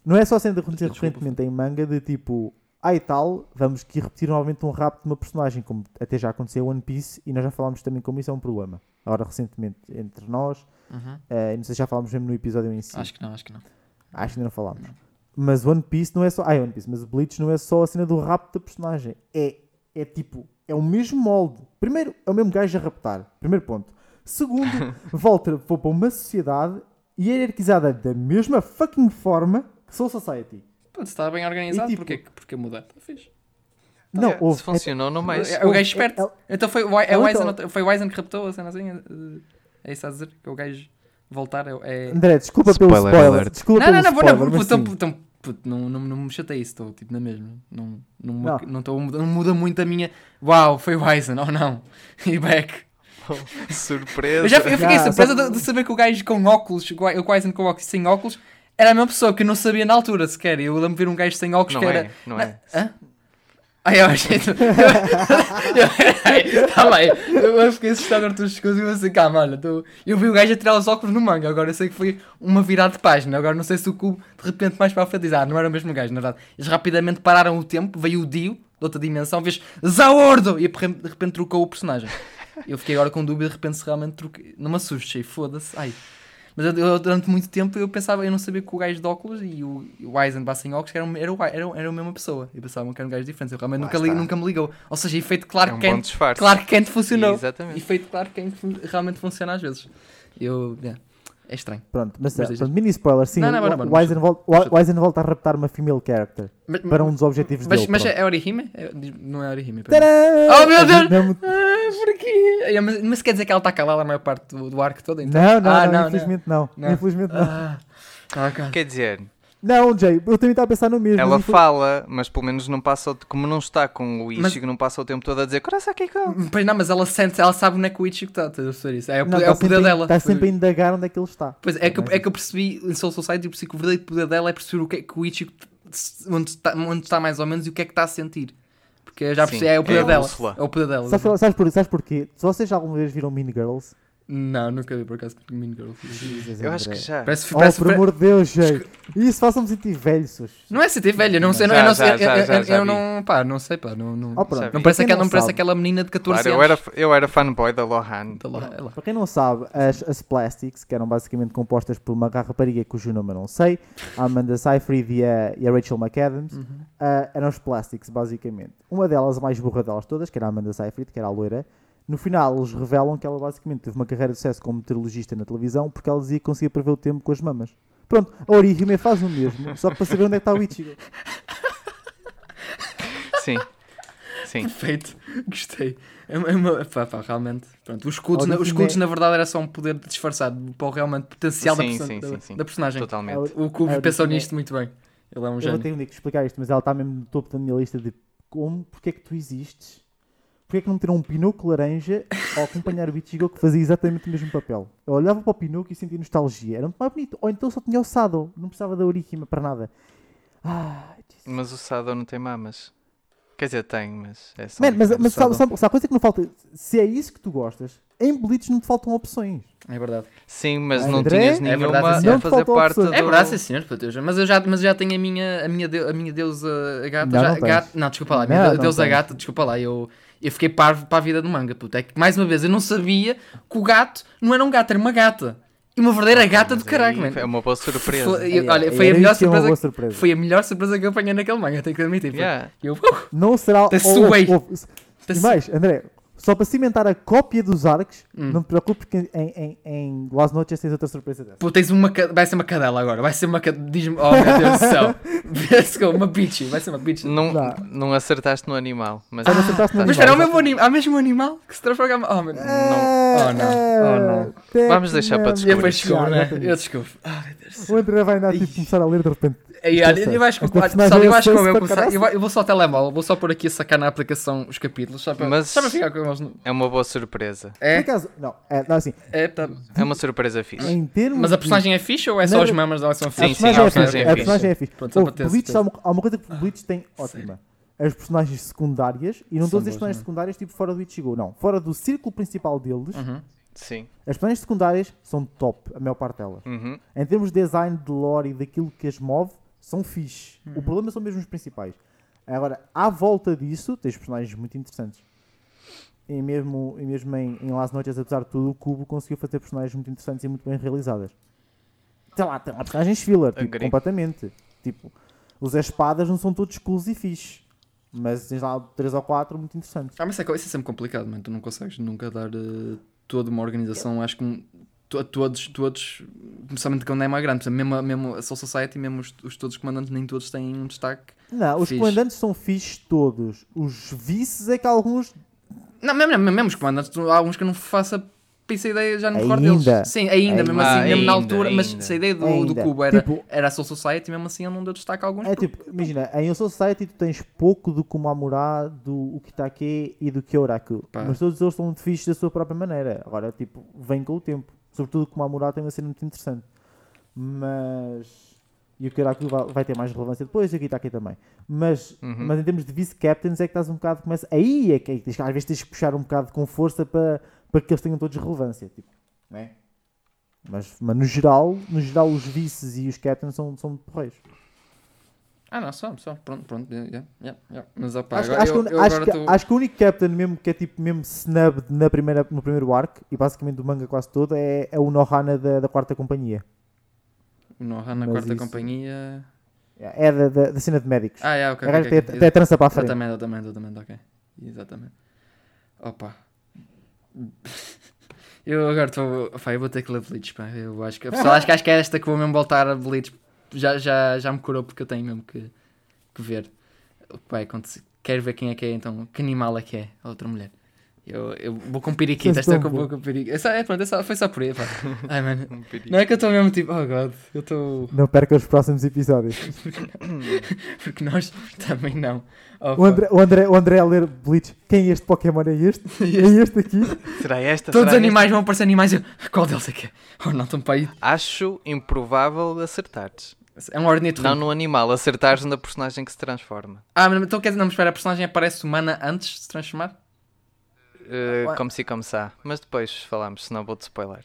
Não é só a cena de acontecer recorrentemente em manga de tipo, ah e tal, vamos aqui repetir novamente um rapto de uma personagem, como até já aconteceu em One Piece, e nós já falámos também como isso é um problema. Agora, recentemente, entre nós, Uhum. eh, e não sei se já falámos mesmo no episódio em si. Acho que não, acho que não. Acho que ainda não falámos. Mas One Piece não é só. Ah, é One Piece, mas o Bleach não é só a cena do rapto da personagem. É, é tipo, é o mesmo molde. Primeiro, é o mesmo gajo a raptar. Primeiro ponto. Segundo, [LAUGHS] volta para para uma sociedade hierarquizada da mesma fucking forma que Soul Society. Putz, está bem organizado, E, tipo- porquê, porquê mudar? Está fixe. Não, É, houve. se funcionou no mais. É o gajo esperto. é- Então foi, é então- Wizen, foi que raptou a cena assim? É isso a dizer? Que o gajo voltar é... é- André, desculpa pelo Spoiler spoiler. alert. Desculpa Não, não, pelo não, vou, não, spoiler, vou, mas então, sim. Puto, não, não, não me chatei isso, estou tipo na mesma. Não, não, me- Não. não, tô- não muda muito a minha. Uau, foi o Wizen, ou não? [LAUGHS] E back. [LAUGHS] Surpresa. Eu, já, eu fiquei Já, surpresa só- de, de saber que o gajo com óculos, o Wizen com óculos e sem óculos, era a mesma pessoa que eu não sabia na altura sequer. Eu lembro de ver um gajo sem óculos Não que é, era. não é. Hã? Ai, eu achei. [LAUGHS] Calma aí, eu fiquei assustado as tuas coisas e eu assim, calma, olha, tô... eu vi o gajo a tirar os óculos no manga, agora eu sei que foi uma virada de página, agora não sei se o cubo de repente mais para a frente diz, ah, não era o mesmo gajo, na verdade. Eles rapidamente pararam o tempo, veio o Dio, de outra dimensão, vês Zaordo! E de repente, trocou o personagem. Eu fiquei agora com dúvida de repente se realmente troquei. Não me assustei, foda-se, ai. Mas eu, eu, durante muito tempo eu pensava, eu não sabia que o gajo de óculos e o, e o Eisenbach sem óculos que eram, era, o- era, era a mesma pessoa. Eu pensava que eram gajos diferentes. Eu realmente Lá nunca, li, nunca me ligou. Ou seja, efeito É Clark um bom Kent. Clark Kent funcionou. Exatamente. Efeito Clark Kent realmente funciona às vezes. Eu, yeah, é estranho. Pronto, mas, Mas pronto, mini spoiler, sim. Não, não, o- não, não, volta a raptar uma female character Mas, para um dos objetivos mas, dele. mas pronto. é Orihime? É- não é Orihime. Tadã! Oh, meu A Deus! não- Ah, porquê? É, Mas, mas quer dizer que ela está calada a maior parte do, do arco todo? Então? Não, não, Ah, não, infelizmente não. Não. Infelizmente não. Ah, ah. Quer dizer, Não, Jay, eu também estava a pensar no mesmo. ela mas infel- fala, mas pelo menos não passa, como não está com o Mas- Ichigo, não passa o tempo todo a dizer Coração aqui com. Pois não, mas ela sente, ela sabe onde é que o Ichigo está, estás a perceber isso? É o, Não, é tá o poder dela. Está Foi- sempre a indagar onde é que ele está. Pois é, que, eu- Mas- é que eu percebi em Soul Society, eu percebi que o verdadeiro poder dela é perceber o que é que o Ichigo onde está, onde está mais ou menos e o que é que está a sentir. Porque eu já Sim, percebi, é o poder é dela. É o poder dela. Sabes, sabes, por, sabes porquê? Se vocês alguma vez viram Mean Girls, Não, nunca vi por acaso Mean Girl. Jesus, Eu acho que já. Parece, Oh, parece, por amor de Deus, Jay. Isso faça-me sentir velho, sus. Não é CT velha, não sei, Já, eu não já, sei, eu- já, eu- eu- eu não, pá, não sei, pá, não, não, Oh, pronto. Não parece, aquela, não não parece aquela menina de 14 Claro, eu anos. era, eu era fanboy da Lohan. Tá lá, é. Para quem não sabe, as, as Plastics, que eram basicamente compostas por uma rapariga cujo nome eu não sei, a Amanda Seyfried e a, e a Rachel McAdams, Uhum. ah, eram os Plastics, basicamente. Uma delas, a mais burra delas todas, que era a Amanda Seyfried, que era a loira, no final eles revelam que ela basicamente teve uma carreira de sucesso como meteorologista na televisão porque ela dizia que conseguia prever o tempo com as mamas. Pronto, a Orihime faz o mesmo, só que para saber onde é que está o Ichigo. Sim. Sim. Perfeito, gostei. É uma, é uma- pá, pá, realmente. Pronto, os escudos, na, os escudos na verdade era só um poder disfarçado para o realmente potencial da, Sim, perso- sim, da, sim, sim. da personagem. Totalmente. O Cubo pensou nisto muito bem. Ele é um Eu vou gênio. ter um dia que explicar isto, mas ela está mesmo no topo da minha lista de como, porque é que tu existes? Porque é que não meteram um Pinocchio laranja ao acompanhar o Ichigo que fazia exatamente o mesmo papel? Eu olhava para o Pinocchio e sentia nostalgia. Era muito mais bonito. Ou então só tinha o Sado. Não precisava da Orihime para nada. Ah. Mas o Sado não tem mamas. Quer dizer, tem, mas é só. Man, mas, é mas sabe, sabe, sabe a coisa que não falta? Se é isso que tu gostas, em Bleach não te faltam opções. É verdade. Sim, mas não André? tinhas É nenhuma verdade, sim. a Não fazer parte opções. do... É verdade, sim, senhor. Mas eu já, mas eu já tenho a minha, a minha, a minha deusa gata. Não, já- não gata- não, desculpa lá. A minha Não, de- não deusa tens. gata, desculpa lá. Eu, eu fiquei parvo para a vida do manga. Puto. É que, mais uma vez, eu não sabia que o gato não era um gato, era uma gata. E uma verdadeira gata Mas do caralho, mano. É uma boa surpresa. Foi- eu- olha, foi a melhor que é uma surpresa. boa surpresa. Foi a melhor surpresa que eu apanhei naquele manga, tenho que admitir. Yeah. Eu, uh, Não será. Suei. oh, E mais, André, só para cimentar a cópia dos arcos, Hum. não te preocupes que em, em, em Las Noches tens outra surpresa dessa. Pô, tens uma. Vai ser uma cadela agora. Vai ser uma cadela. Diz-me. Oh, meu Deus do céu. Let's go. Uma bitch. Vai ser uma bitch. Não, Não. não acertaste no animal. Mas Só não acertaste no Mas animal, espera, é o mesmo, anim... há mesmo animal que se transforma. Oh, meu Deus. É, Oh, não. Oh, não. Vamos deixar para descobrir. descubro, Já, né? Eu descubro. Ah. O André vai andar tipo, começar a ler de repente. Olha, eu acho que olha, personagem pessoal, eu é acho que eu, vou começar- eu, caraças. vou- eu vou só ao telemóvel, vou só por aqui a sacar na aplicação os capítulos, só para, Mas- só para ficar com eles. É uma boa surpresa. Por É, acaso, não, é, não, assim, é, tá. É uma surpresa fixe. em termos Mas a de- personagem é fixe ou é só Não, as não. mamas dela que são A Sim, sim, personagem a é fixe. personagem é A fixe. personagem é fixe. Pronto, só Bleach, há uma, há uma coisa que o Bleach tem ótima. As personagens secundárias, e não a dizer boas, personagens é? secundárias tipo fora do Ichigo, não. Fora do círculo principal deles, Uhum. Sim. as personagens secundárias são top, a maior parte delas. Uhum. Em termos de design, de lore e daquilo que as move, são fixe. Uhum. O problema são mesmo os principais. Agora, à volta disso, tens personagens muito interessantes. E mesmo, e mesmo em, em Las Noites, apesar de tudo, o Cubo conseguiu fazer personagens muito interessantes e muito bem realizadas. Sei lá, tem lá personagens filler, tipo, completamente. Tipo, os espadas não são todos cools e fixe. Mas tens lá 3 ou 4 muito interessantes. Ah, mas é, isso é sempre complicado, mano. Tu não consegues nunca dar eh, toda uma organização, acho que um- todos, todos, principalmente quando é mais grande, por exemplo, mesmo, a- mesmo a Soul Society, mesmo os, os todos os comandantes, nem todos têm um destaque. Não, os Fixe. comandantes são fixes todos. Os vices é que alguns Não, mesmo, mesmo, mesmo os comandantes, há alguns que eu não faço a pizza ideia, já não me recordo deles. Ainda. Sim, ainda, mesmo Ainda. assim, mesmo na Ainda, altura, mas ainda. se a ideia do, do cubo era, Tipo- era a Soul Society, mesmo assim ele não deu destaque a alguns. É tipo, imagina, em Soul Society tu tens pouco do Kumamura, do Ukitake e do Kyoraku. Pá. Mas todos eles muito fixos da sua própria maneira. Agora, tipo, vem com o tempo. Sobretudo o Kumamura tem uma cena muito interessante. Mas. E o Kyoraku vai, vai ter mais relevância depois, e o Ukitake também. Mas, Uhum. mas em termos de vice-captains é que estás um bocado. Começa, aí é que é que às vezes tens que puxar um bocado com força para, para que eles tenham todos relevância. Tipo, não é? Mas, mas no geral, no geral os vices e os captains são, são porreiros. Ah, não, só, só, pronto, pronto, yeah, yeah, yeah. Mas opá, Acho, agora acho eu, que, eu acho, agora que, estou. acho que o único captain mesmo que é tipo mesmo snub na primeira, no primeiro arco e basicamente do manga quase todo é, é o Nohana da, da quarta companhia. O Nohan na Mas quarta isso- companhia. É da, da, da cena de médicos. Ah, é, ok. a gaja ok, tem a trança para a frente. Exatamente, exatamente, exatamente, ok. Exatamente. Opa. [LAUGHS] Eu agora estou. Opa, eu vou ter que ler Bleach, pá. Eu acho que, pessoal, [LAUGHS] acho, que, acho que é esta que vou mesmo voltar a Bleach. Já, já, já me curou porque eu tenho mesmo que, que ver o que vai acontecer. Quero ver quem é que é, então. Que animal é que é a outra mulher. Eu, eu vou com periquita, esta é eu vou com periquita. Essa, é, pronto, essa, foi só por aí, pá. [LAUGHS] Ai, mano. Um. Não é que eu estou mesmo tipo, oh god, eu estou. Não perca os próximos episódios. [LAUGHS] Porque nós também não. Oh, O André, o, André, o André a ler Bleach. Quem é este Pokémon? É este? [LAUGHS] É este aqui? Será esta? Todos os animais vão aparecer animais eu, qual deles é que é? Oh não, estão para aí. Acho improvável acertares. É um ornitorrinco. Não no animal, acertares na personagem que se transforma. Ah, mas então quer dizer, não, mas espera, a personagem aparece humana antes de se transformar? Uh, Ué. como se como se Mas depois falamos, senão vou-te spoiler.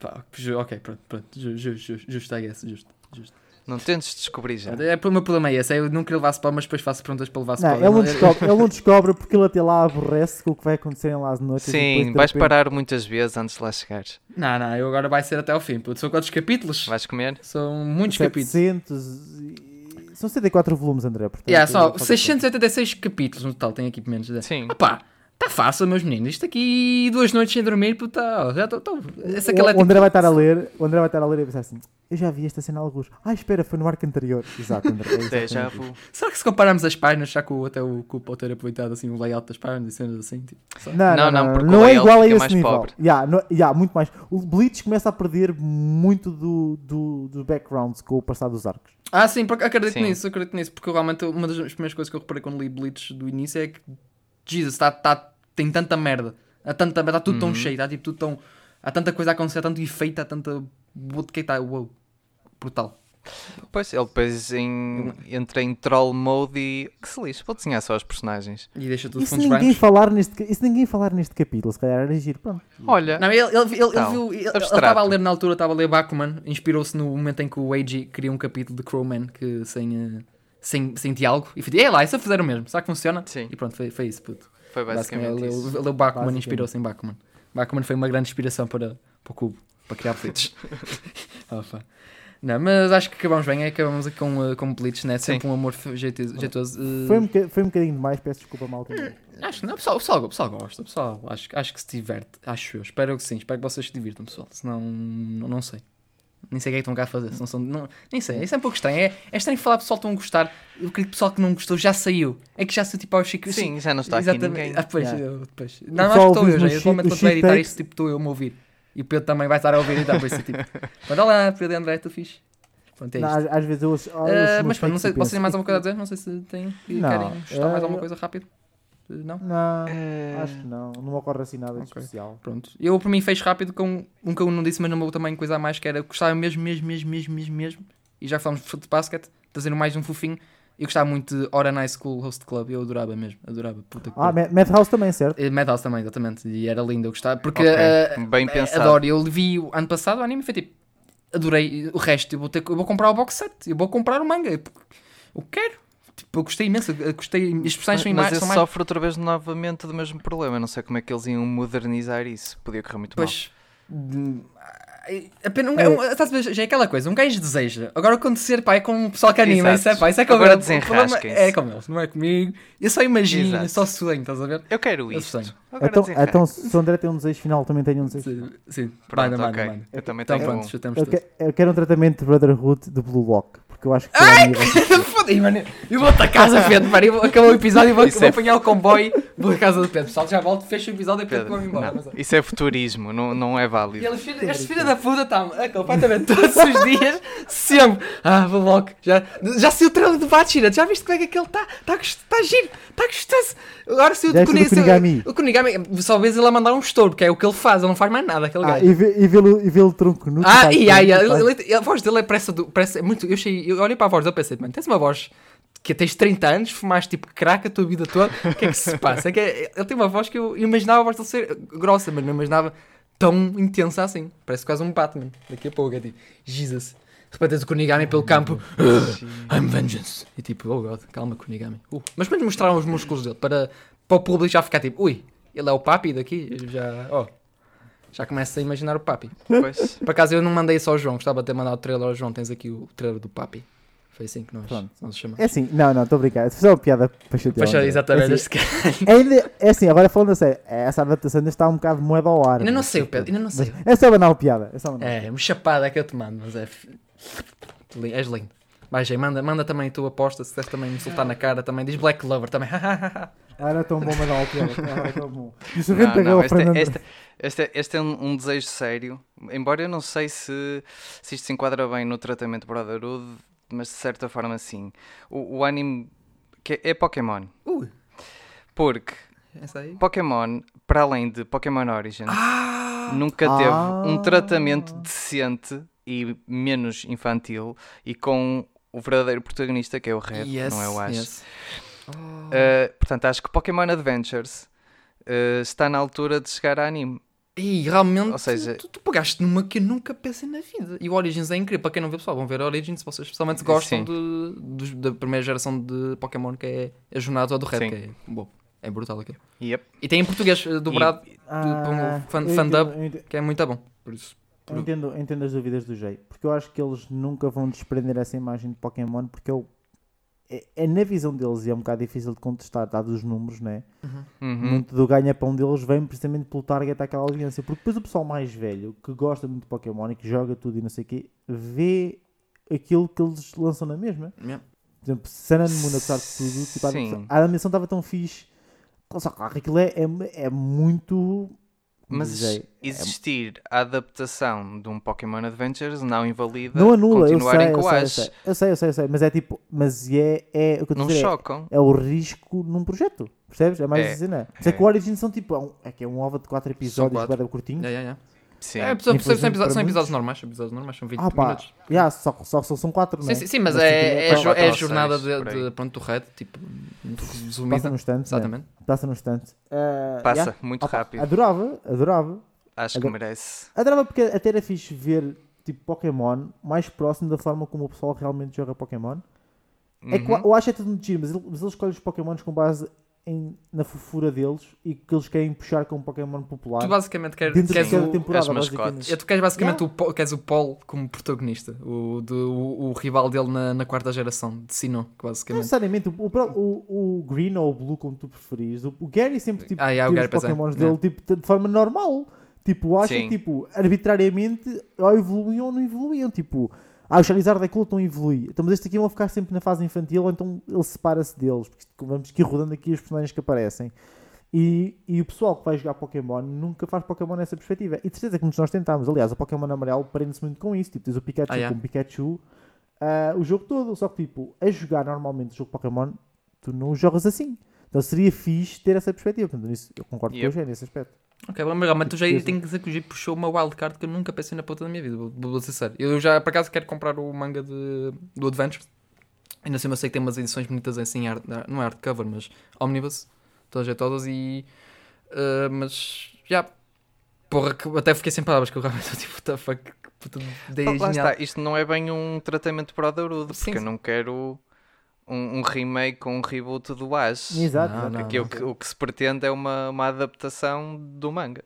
Pá, ok, pronto, pronto. Ju- ju- ju- Justo, I guess, justo. justo. Não tentes descobrir já. É, o meu problema é esse, é eu não queria levar spoiler, mas depois faço perguntas para levar Não, spoiler. ele não, descobre, ele não descobre porque ele até lá aborrece com o que vai acontecer em Las Noites. e depois, Sim, de vais repente- parar muitas vezes antes de lá chegares. Não, não, eu agora vai ser até ao fim. puto. São quantos capítulos? Vais comer? São muitos capítulos. 700 e... São 74 volumes, André. Portanto, Yeah, só falta 686 capítulos no total, tem aqui menos. de- Sim. Opá, está fácil, meus meninos. Isto aqui, duas noites sem dormir, puta, já estou. Essa O, é o tipo- André vai estar a ler, o André vai estar a ler e pensar assim: Eu já vi esta cena alguns. Ah, espera, foi no arco anterior. Exato, André. é [LAUGHS] exatamente vu. Será que se compararmos as páginas, já com o- até o Cupo ter aproveitado assim, o layout das páginas e cenas assim? Tipo. Não, não, Não, não, não, porque não o é igual a esse mais nível. pobre. Yeah, no- yeah, muito mais. O Bleach começa a perder muito do, do, dos backgrounds com o passado dos arcos. Ah, sim, porque acredito Sim. nisso, acredito nisso, porque realmente uma das primeiras coisas que eu reparei quando li Bleach do início é que, Jesus, tá, tá, tem tanta merda, há tanta merda, está tudo tão Uhum. cheio, está tipo tudo tão. Há tanta coisa a acontecer, há tanto efeito, há tanta. Que está, uou, brutal. Pois, ele depois em, entra em troll mode e que se lixe, vou desenhar só os personagens. E deixa tudo E se ninguém, brancos. falar neste, e se ninguém falar neste capítulo, se calhar era giro. Pronto. Olha, Não, ele, ele, ele, ele Tal. viu, ele estava a ler na altura, estava a ler Bakuman, inspirou-se no momento em que o Eiji cria um capítulo de Crowman que sem, eh, sem, sem diálogo e fez, é lá, isso a fazer o mesmo, será que funciona? Sim. E pronto, foi, foi isso, puto. foi Basicamente, basicamente ele, isso. ele, ele Bakuman Basicamente. inspirou-se em Bakuman. Bakuman foi uma grande inspiração para, para o cubo, para criar Bleach. [LAUGHS] Opa. Não, mas acho que acabamos bem, é, acabamos aqui com, eh, com Bleach, né? Sempre um amor jeitoso. eh, Foi um, foi um bocadinho demais, peço desculpa, malta. Acho que não, o pessoal, o pessoal, o pessoal gosta, o pessoal acho, acho que se diverte, acho eu, espero que sim, espero que vocês se divirtam, pessoal, senão não, não sei. Nem sei o que é que estão cá a fazer, não são, não, nem sei, isso é um pouco estranho, é, é estranho falar pessoal que estão a gostar, eu acredito que o pessoal que não gostou já saiu, é que já saiu tipo aos Chico. Sim, já não está aqui Exatamente. ninguém. Ah, pois, Yeah. eu, depois. Não, acho que estou eu já. Eu, shit- quando vai editar isto, tipo, estou eu a me ouvir. E o Pedro também vai estar a ouvir e está por isso tipo. [LAUGHS] Mas olá, Pedro e André, tu fixe. Pronto, é Não, isto. às, às vezes eu, ouço- eu ouço meus mas pronto, não sei, e vocês têm mais penso, alguma coisa a dizer? Não sei se têm Não, querem chutar mais eh, alguma coisa rápido. Não? Não, Eh, acho que não. Não ocorre assim nada de Ok. especial. Pronto. Eu, por mim, fecho rápido com um que eu não disse, mas não vou também coisa a mais, que era gostava mesmo, mesmo, mesmo, mesmo, mesmo, mesmo. E já falamos de futebol de basquete, trazendo mais um fofinho. Eu gostava muito de Hora Night School Host Club, eu adorava mesmo, adorava. Puta Ah, Madhouse também, certo? Eh, Madhouse também, exatamente. E era lindo, eu gostava. Porque Ok, eh, bem pensado. adoro. Eu vi o ano passado o anime e foi tipo, adorei. O resto, eu vou, ter, eu vou comprar o box set, eu vou comprar o manga. Eu quero. Tipo, eu gostei imenso, eu gostei. As personagens são, mas mais, esse são mais. sofre outra vez novamente do mesmo problema. Eu não sei como é que eles iam modernizar isso. Podia correr muito Pois. hum, Apenas, um, é. um, já é aquela coisa, um gajo deseja. Agora acontecer, pá, é com o pessoal que anima, Exato. isso é pá, isso é com Agora desenrasquem-se. É com eles, não é comigo. Eu só imagino, Exato. eu só sonho, estás a ver? mal. Eu quero Eu. Agora Então, desenrasquem. então, se o André tem um desejo final, também tenho um desejo. Sim, sim. Pronto, manda, manda, ok. manda. Eu também Então tenho pronto, um. chutamos Eu, eu quero um tratamento de Brotherhood de Blue Lock, porque eu acho que. Ai, [LAUGHS] Foda-se, mano. Eu vou à casa, Pedro, mano. Vou- Acabou o episódio e vou, Isso vou é- apanhar o comboio, vou à casa do Pedro. Pessoal, já volto, fecho o episódio e Pedro vou embora. não, Mas, ó. isso é futurismo, não, não é E válido. ele, filho, este filho da puta está completamente todos os dias, sempre. Ah, vou logo. Já, já saiu o trailer do Bachira. Já viste como é que aquele está? Está tá giro, está gostoso. Agora saiu o o Kunigami? O Kunigami, só vês ele a mandar um estouro, que é o que ele faz. Ele não faz mais nada, aquele ah, gajo. e vê- e vê-lo e vê-lo tronco nu. Ah, e ele- ele- a voz dele é parece, do, parece é muito. Eu, achei, eu olhei para a voz dele e pensei, mano, tens uma voz que tens 30 anos, fumaste tipo crack a tua vida toda, o que é que se [LAUGHS] passa? É que é- ele tem uma voz que eu imaginava a voz dele ser grossa, mas não imaginava tão intensa assim. Parece quase um Batman. Daqui a pouco é tipo, Jesus. De repente o Kunigami pelo campo, "Ah, [LAUGHS] I'm vengeance. E tipo, oh god, calma, Kunigami. Uh. Mas depois mostraram os músculos dele para, para o público já ficar tipo, ui, ele é o papi daqui, já, oh. Já começa a imaginar o papi. Pois. Por acaso eu não mandei só ao João, gostava de ter mandado o trailer ao João. Tens aqui o trailer do Papi. Foi assim que nós, Pronto. nós chamamos. É assim, não, não, estou a brincar. Foi só uma piada para chatear. Poxa, exatamente. É assim, [LAUGHS] [LAUGHS] ainda, é assim, agora falando a sério, essa adaptação ainda está um bocado de moeda ao ar. Ainda não mas, sei o Pedro, ainda não sei. mas É só banal piada. É só banal. É, uma chapada que eu te mando, mas é. És lindo. Vai, Jay, manda, manda também a tua aposta, se quiseres também me soltar na cara, também diz Black Lover também. Ah, [LAUGHS] era tão bom piada. Ah, Era tão bom. E o Não, não, agarrou o este, é- este, é- um, um desejo sério. Embora eu não sei se, se isto se enquadra bem no tratamento Brotherhood, mas de certa forma sim. O, o anime que é, é Pokémon. Ui, Porque. Pokémon, para além de Pokémon Origins, Ah! nunca teve Ah. um tratamento decente e menos infantil e com o verdadeiro protagonista que é o Red, Yes, não é o Ash. yes. Uh, portanto, acho que Pokémon Adventures uh, está na altura de chegar a anime. E realmente, Ou seja- tu, tu pegaste numa que eu nunca pensei na vida. E o Origins é incrível. Para quem não vê, pessoal, vão ver Origins se vocês especialmente gostam de, dos- da primeira geração de Pokémon, que é a jornada do Red, Sim. que é, bom, é brutal aquilo. Yep. E tem em português eh, dobrado, Ah, um fan- fandub. eu entendo- que é muito bom. Por isso. Eu entendo, entendo as dúvidas do Jay, porque eu acho que eles nunca vão desprender essa imagem de Pokémon, porque eu, é, é na visão deles e é um bocado difícil de contestar, dados os números, né? Uhum. Muito do ganha-pão deles vem precisamente pelo target daquela audiência, porque depois o pessoal mais velho, que gosta muito de Pokémon e que joga tudo e não sei o quê, vê aquilo que eles lançam na mesma. Yeah. Por exemplo, Sun and Moon, apesar de tudo, tipo, a, Sim. animação, a animação estava tão fixe. Só que aquilo é, é, é muito. Mas Jay, existir a adaptação de um Pokémon Adventures não invalida Não anula, eu sei, continuarem eu com o sei, eu sei, eu sei, eu sei, eu sei, mas é tipo, mas é, é o que eu Não dizer, é- chocam. é, o risco num projeto, percebes? É mais É, assim, não é? Isso é é. que o Origins são tipo, é, um, é que é um OVA de 4 episódios, quatro. bem curtinhos. Yeah, yeah, yeah. Sim. É, são, são, episódios, são episódios normais, são episódios normais, são 20 Ah, pá, minutos. yeah, só, só, só são 4, não é? Sim, sim, sim, mas tipo, é, é, pá, jo- quatro é a jornada seis, de, de, pronto, do Red, tipo, muito Passa resumida. no instante, né? Exatamente. Passa no instante. Ah, Passa yeah. muito Opa, rápido. Adorava, adorava. Acho que merece. Adorava porque até era fixe ver tipo Pokémon mais próximo da forma como o pessoal realmente joga Pokémon. É que Uhum. eu acho que é tudo muito giro, mas ele, mas ele escolhe os Pokémons com base em, na fofura deles e que eles querem puxar com um Pokémon popular. Tu basicamente quer, dentro queres o, temporada, as basicamente. é, tu queres basicamente o, Paul- queres o Paul como protagonista, o, do, o, o rival dele na, na quarta geração de Sinnoh, que Não basicamente. necessariamente, o, o, o, o Green ou o Blue, como tu preferires, o, o Gary sempre tipo, Ah, yeah, o tira os é. Pokémons Yeah. dele tipo, de forma normal. Tipo, acha que tipo, arbitrariamente ou evoluíam ou não evoluíam. Tipo, ah, o Charizard é cool, então evolui. Então, mas este aqui vão ficar sempre na fase infantil, ou então ele separa-se deles. Porque vamos aqui rodando aqui os personagens que aparecem. E, e o pessoal que vai jogar Pokémon nunca faz Pokémon nessa perspectiva. E de certeza que muitos nós tentámos. Aliás, o Pokémon amarelo prende-se muito com isso. Tipo, tens o Pikachu Ah, yeah. com Pikachu. ah, o jogo todo. Só que, tipo, a jogar normalmente o jogo Pokémon, tu não o jogas assim. Então seria fixe ter essa perspectiva. Portanto, nisso, eu concordo com Yep. o Eugênio nesse aspecto. Ok, mas realmente tu já Certeza. tenho que dizer que o G puxou uma wildcard que eu nunca pensei na puta da minha vida, vou, vou ser sério. Eu já, por acaso, quero comprar o manga de, do Adventure. Ainda assim, eu sei que tem umas edições bonitas assim, art, não é hardcover, mas omnibus, todas e todas, e... ah, mas, já, porra, que até fiquei sem palavras, que eu realmente estou tipo, what the fuck, puta de ideia Lá genial. está, isto não é bem um tratamento para o Darude, Sim, porque eu sim. não quero um, um remake ou um reboot do Ash. Exato. Não, não, Aqui o, que, o que se pretende é uma, uma adaptação do manga.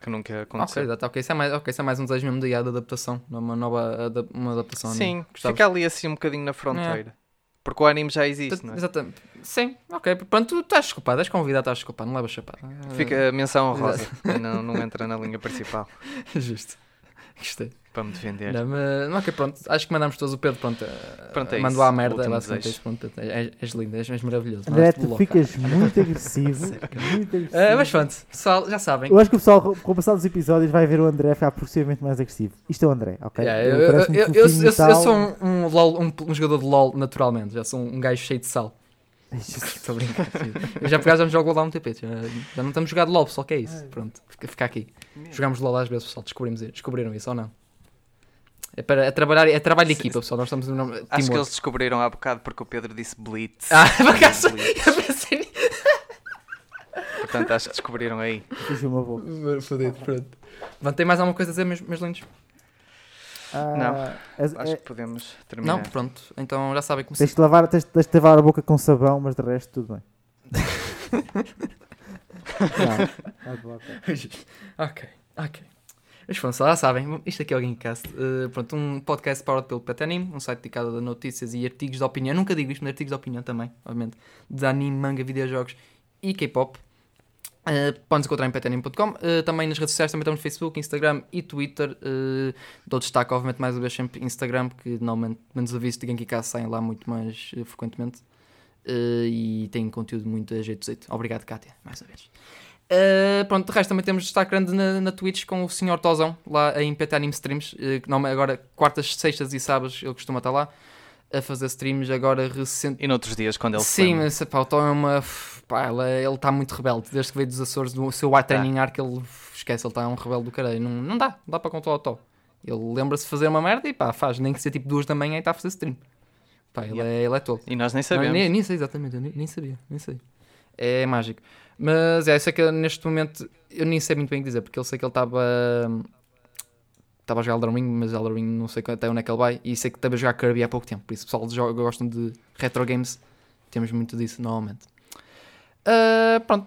Que nunca Ok, aconteceu. exato, ok, isso é mais, ok, isso é mais um desejo mesmo de, de adaptação, não é uma nova ada- uma adaptação. anime. Sim, Gostavas? fica ali assim um bocadinho na fronteira. Porque o anime já existe, não é? Exatamente. Sim, ok. Pronto, tu estás desculpado, és convidado, estás desculpado, não levas chapada. Fica a menção rosa. não, não entra na linha principal [LAUGHS] Justo. Gostei. para me defender. Não, mas, não, ok, pronto. Acho que mandamos todos o Pedro, pronto. eh, Pronto, é mandou à merda, basicamente é isso, pronto. És, és lindo, és, és maravilhoso. André, tu ficas [LAUGHS] muito agressivo. muito agressivo. Ah, mas pronto, pessoal, já sabem. Eu acho que o pessoal, com o passar dos episódios, vai ver o André ficar progressivamente mais agressivo. Isto é o André, ok? Yeah, eu, eu, eu, eu, sou um, um, LOL, um, um jogador de LOL naturalmente, já sou um gajo cheio de sal. [LAUGHS] Estou a brincar. Eu já por acaso já me jogo LOL há um TP, já, já não estamos a jogar de LOL, só que é isso. Pronto, fica, fica aqui. Jogamos LOL às vezes, pessoal, descobrimos, descobriram isso ou não? É, para, é, trabalhar, é trabalho de equipa, pessoal, nós estamos no nome. Acho que eles descobriram há bocado porque o Pedro disse Blitz. Ah, por acaso, Blitz. eu pensei nisso. Portanto, acho que descobriram aí. Fiz uma boca. Fodido, pronto. Bom, tem mais alguma coisa a dizer, meus, meus lindos? Ah, Não. és- Acho é- que podemos terminar. Não? Pronto. Então já sabem como Tens se... de, lavar, tens, tens de lavar a boca com sabão, mas de resto tudo bem. [LAUGHS] não, [LAUGHS] ok, ok. Mas pronto, já sabem, isto aqui é o Gamecast. Uh, pronto, um podcast powered pelo Pet Anime, um site dedicado a notícias e artigos de opinião. Nunca digo isto, mas artigos de opinião também, obviamente. De anime, manga, videojogos e K-pop. Uh, encontrar em petanime.com. Uh, também nas redes sociais, também estamos no Facebook, Instagram e Twitter. Uh, dou destaque, obviamente, mais uma vez sempre Instagram, porque normalmente, menos avisos de Genkicast saem lá muito mais uh, frequentemente. E tem conteúdo muito a jeito jeito. Obrigado, Kátia, mais uma vez. Uh, pronto, de resto também temos destaque grande na, na Twitch com o Sr. Tozão, lá em PT Streams, uh, agora quartas, sextas e sábados ele costuma estar lá a fazer streams, agora recente. E noutros dias, quando ele Sim, mas pá, o Tom é uma. Pá, ele está muito rebelde. Desde que veio dos Açores, do seu white training arc, ele esquece, ele está um rebelde do caralho. Não, não dá, não dá para controlar o Tom. Ele lembra-se de fazer uma merda e pá, faz, nem que seja tipo duas da manhã e está a fazer stream. Pá, ele, Yeah. é, ele é tolo. E nós nem Não, sabemos. nem, nem sei exatamente, eu nem, nem sabia, nem sei. É mágico. Mas é, sei que neste momento eu nem sei muito bem o que dizer, porque eu sei que ele estava. Estava a jogar Elden Ring, mas Elden Ring não sei até onde é que ele vai. E sei que estava a jogar Kirby há pouco tempo. Por isso, pessoal que joga- gostam de retro games, temos muito disso normalmente. Ah, pronto,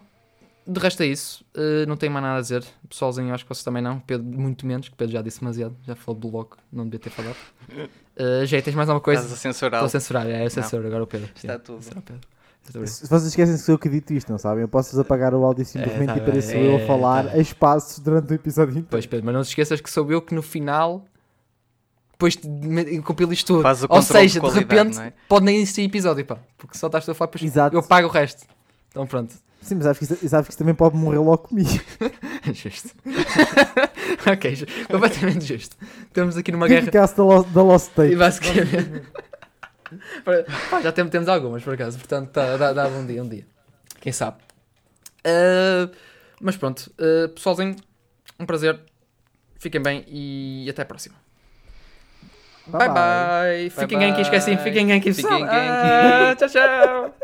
de resto é isso. Ah, não tenho mais nada a dizer. Pessoalzinho, acho que vocês também não. Pedro, muito menos, que Pedro já disse demasiado. Já falou do bloco, não devia ter falado. Uh, Jay, tens mais alguma coisa? Estás a censurar. Estou a censurar, é, é censura agora o Pedro. Está Sim, tudo. Se vocês esquecem que sou eu que dito isto, não sabem? Eu posso-vos apagar o áudio É, simplesmente tá e pareço bem, eu é, a falar tá a espaços durante o episódio inteiro. Pois, Pedro, mas não te esqueças que sou eu que no final depois de compilo isto tudo. Faz o Ou de seja, de, qualidade, repente é? pode nem existir episódio, pá. Porque só estás tu a falar, depois Exato. eu pago o resto. Então pronto. Sim, mas sabes que, isso, sabes que isso também pode morrer logo comigo. [LAUGHS] justo. [LAUGHS] ok, completamente justo. Estamos aqui numa guerra. Podcast da Lost, da Lost E Tape. basicamente. Pá, já temos, temos algumas por acaso, portanto tá, dá, dá um dia, um dia. Quem sabe. Ah, mas pronto, ah, pessoalzinho, um prazer. Fiquem bem e até a próxima. Bye bye. Fiquem Bye Genki, esqueci. bye. Fiquem Genki. Fiquem pessoal. Ah, tchau, tchau.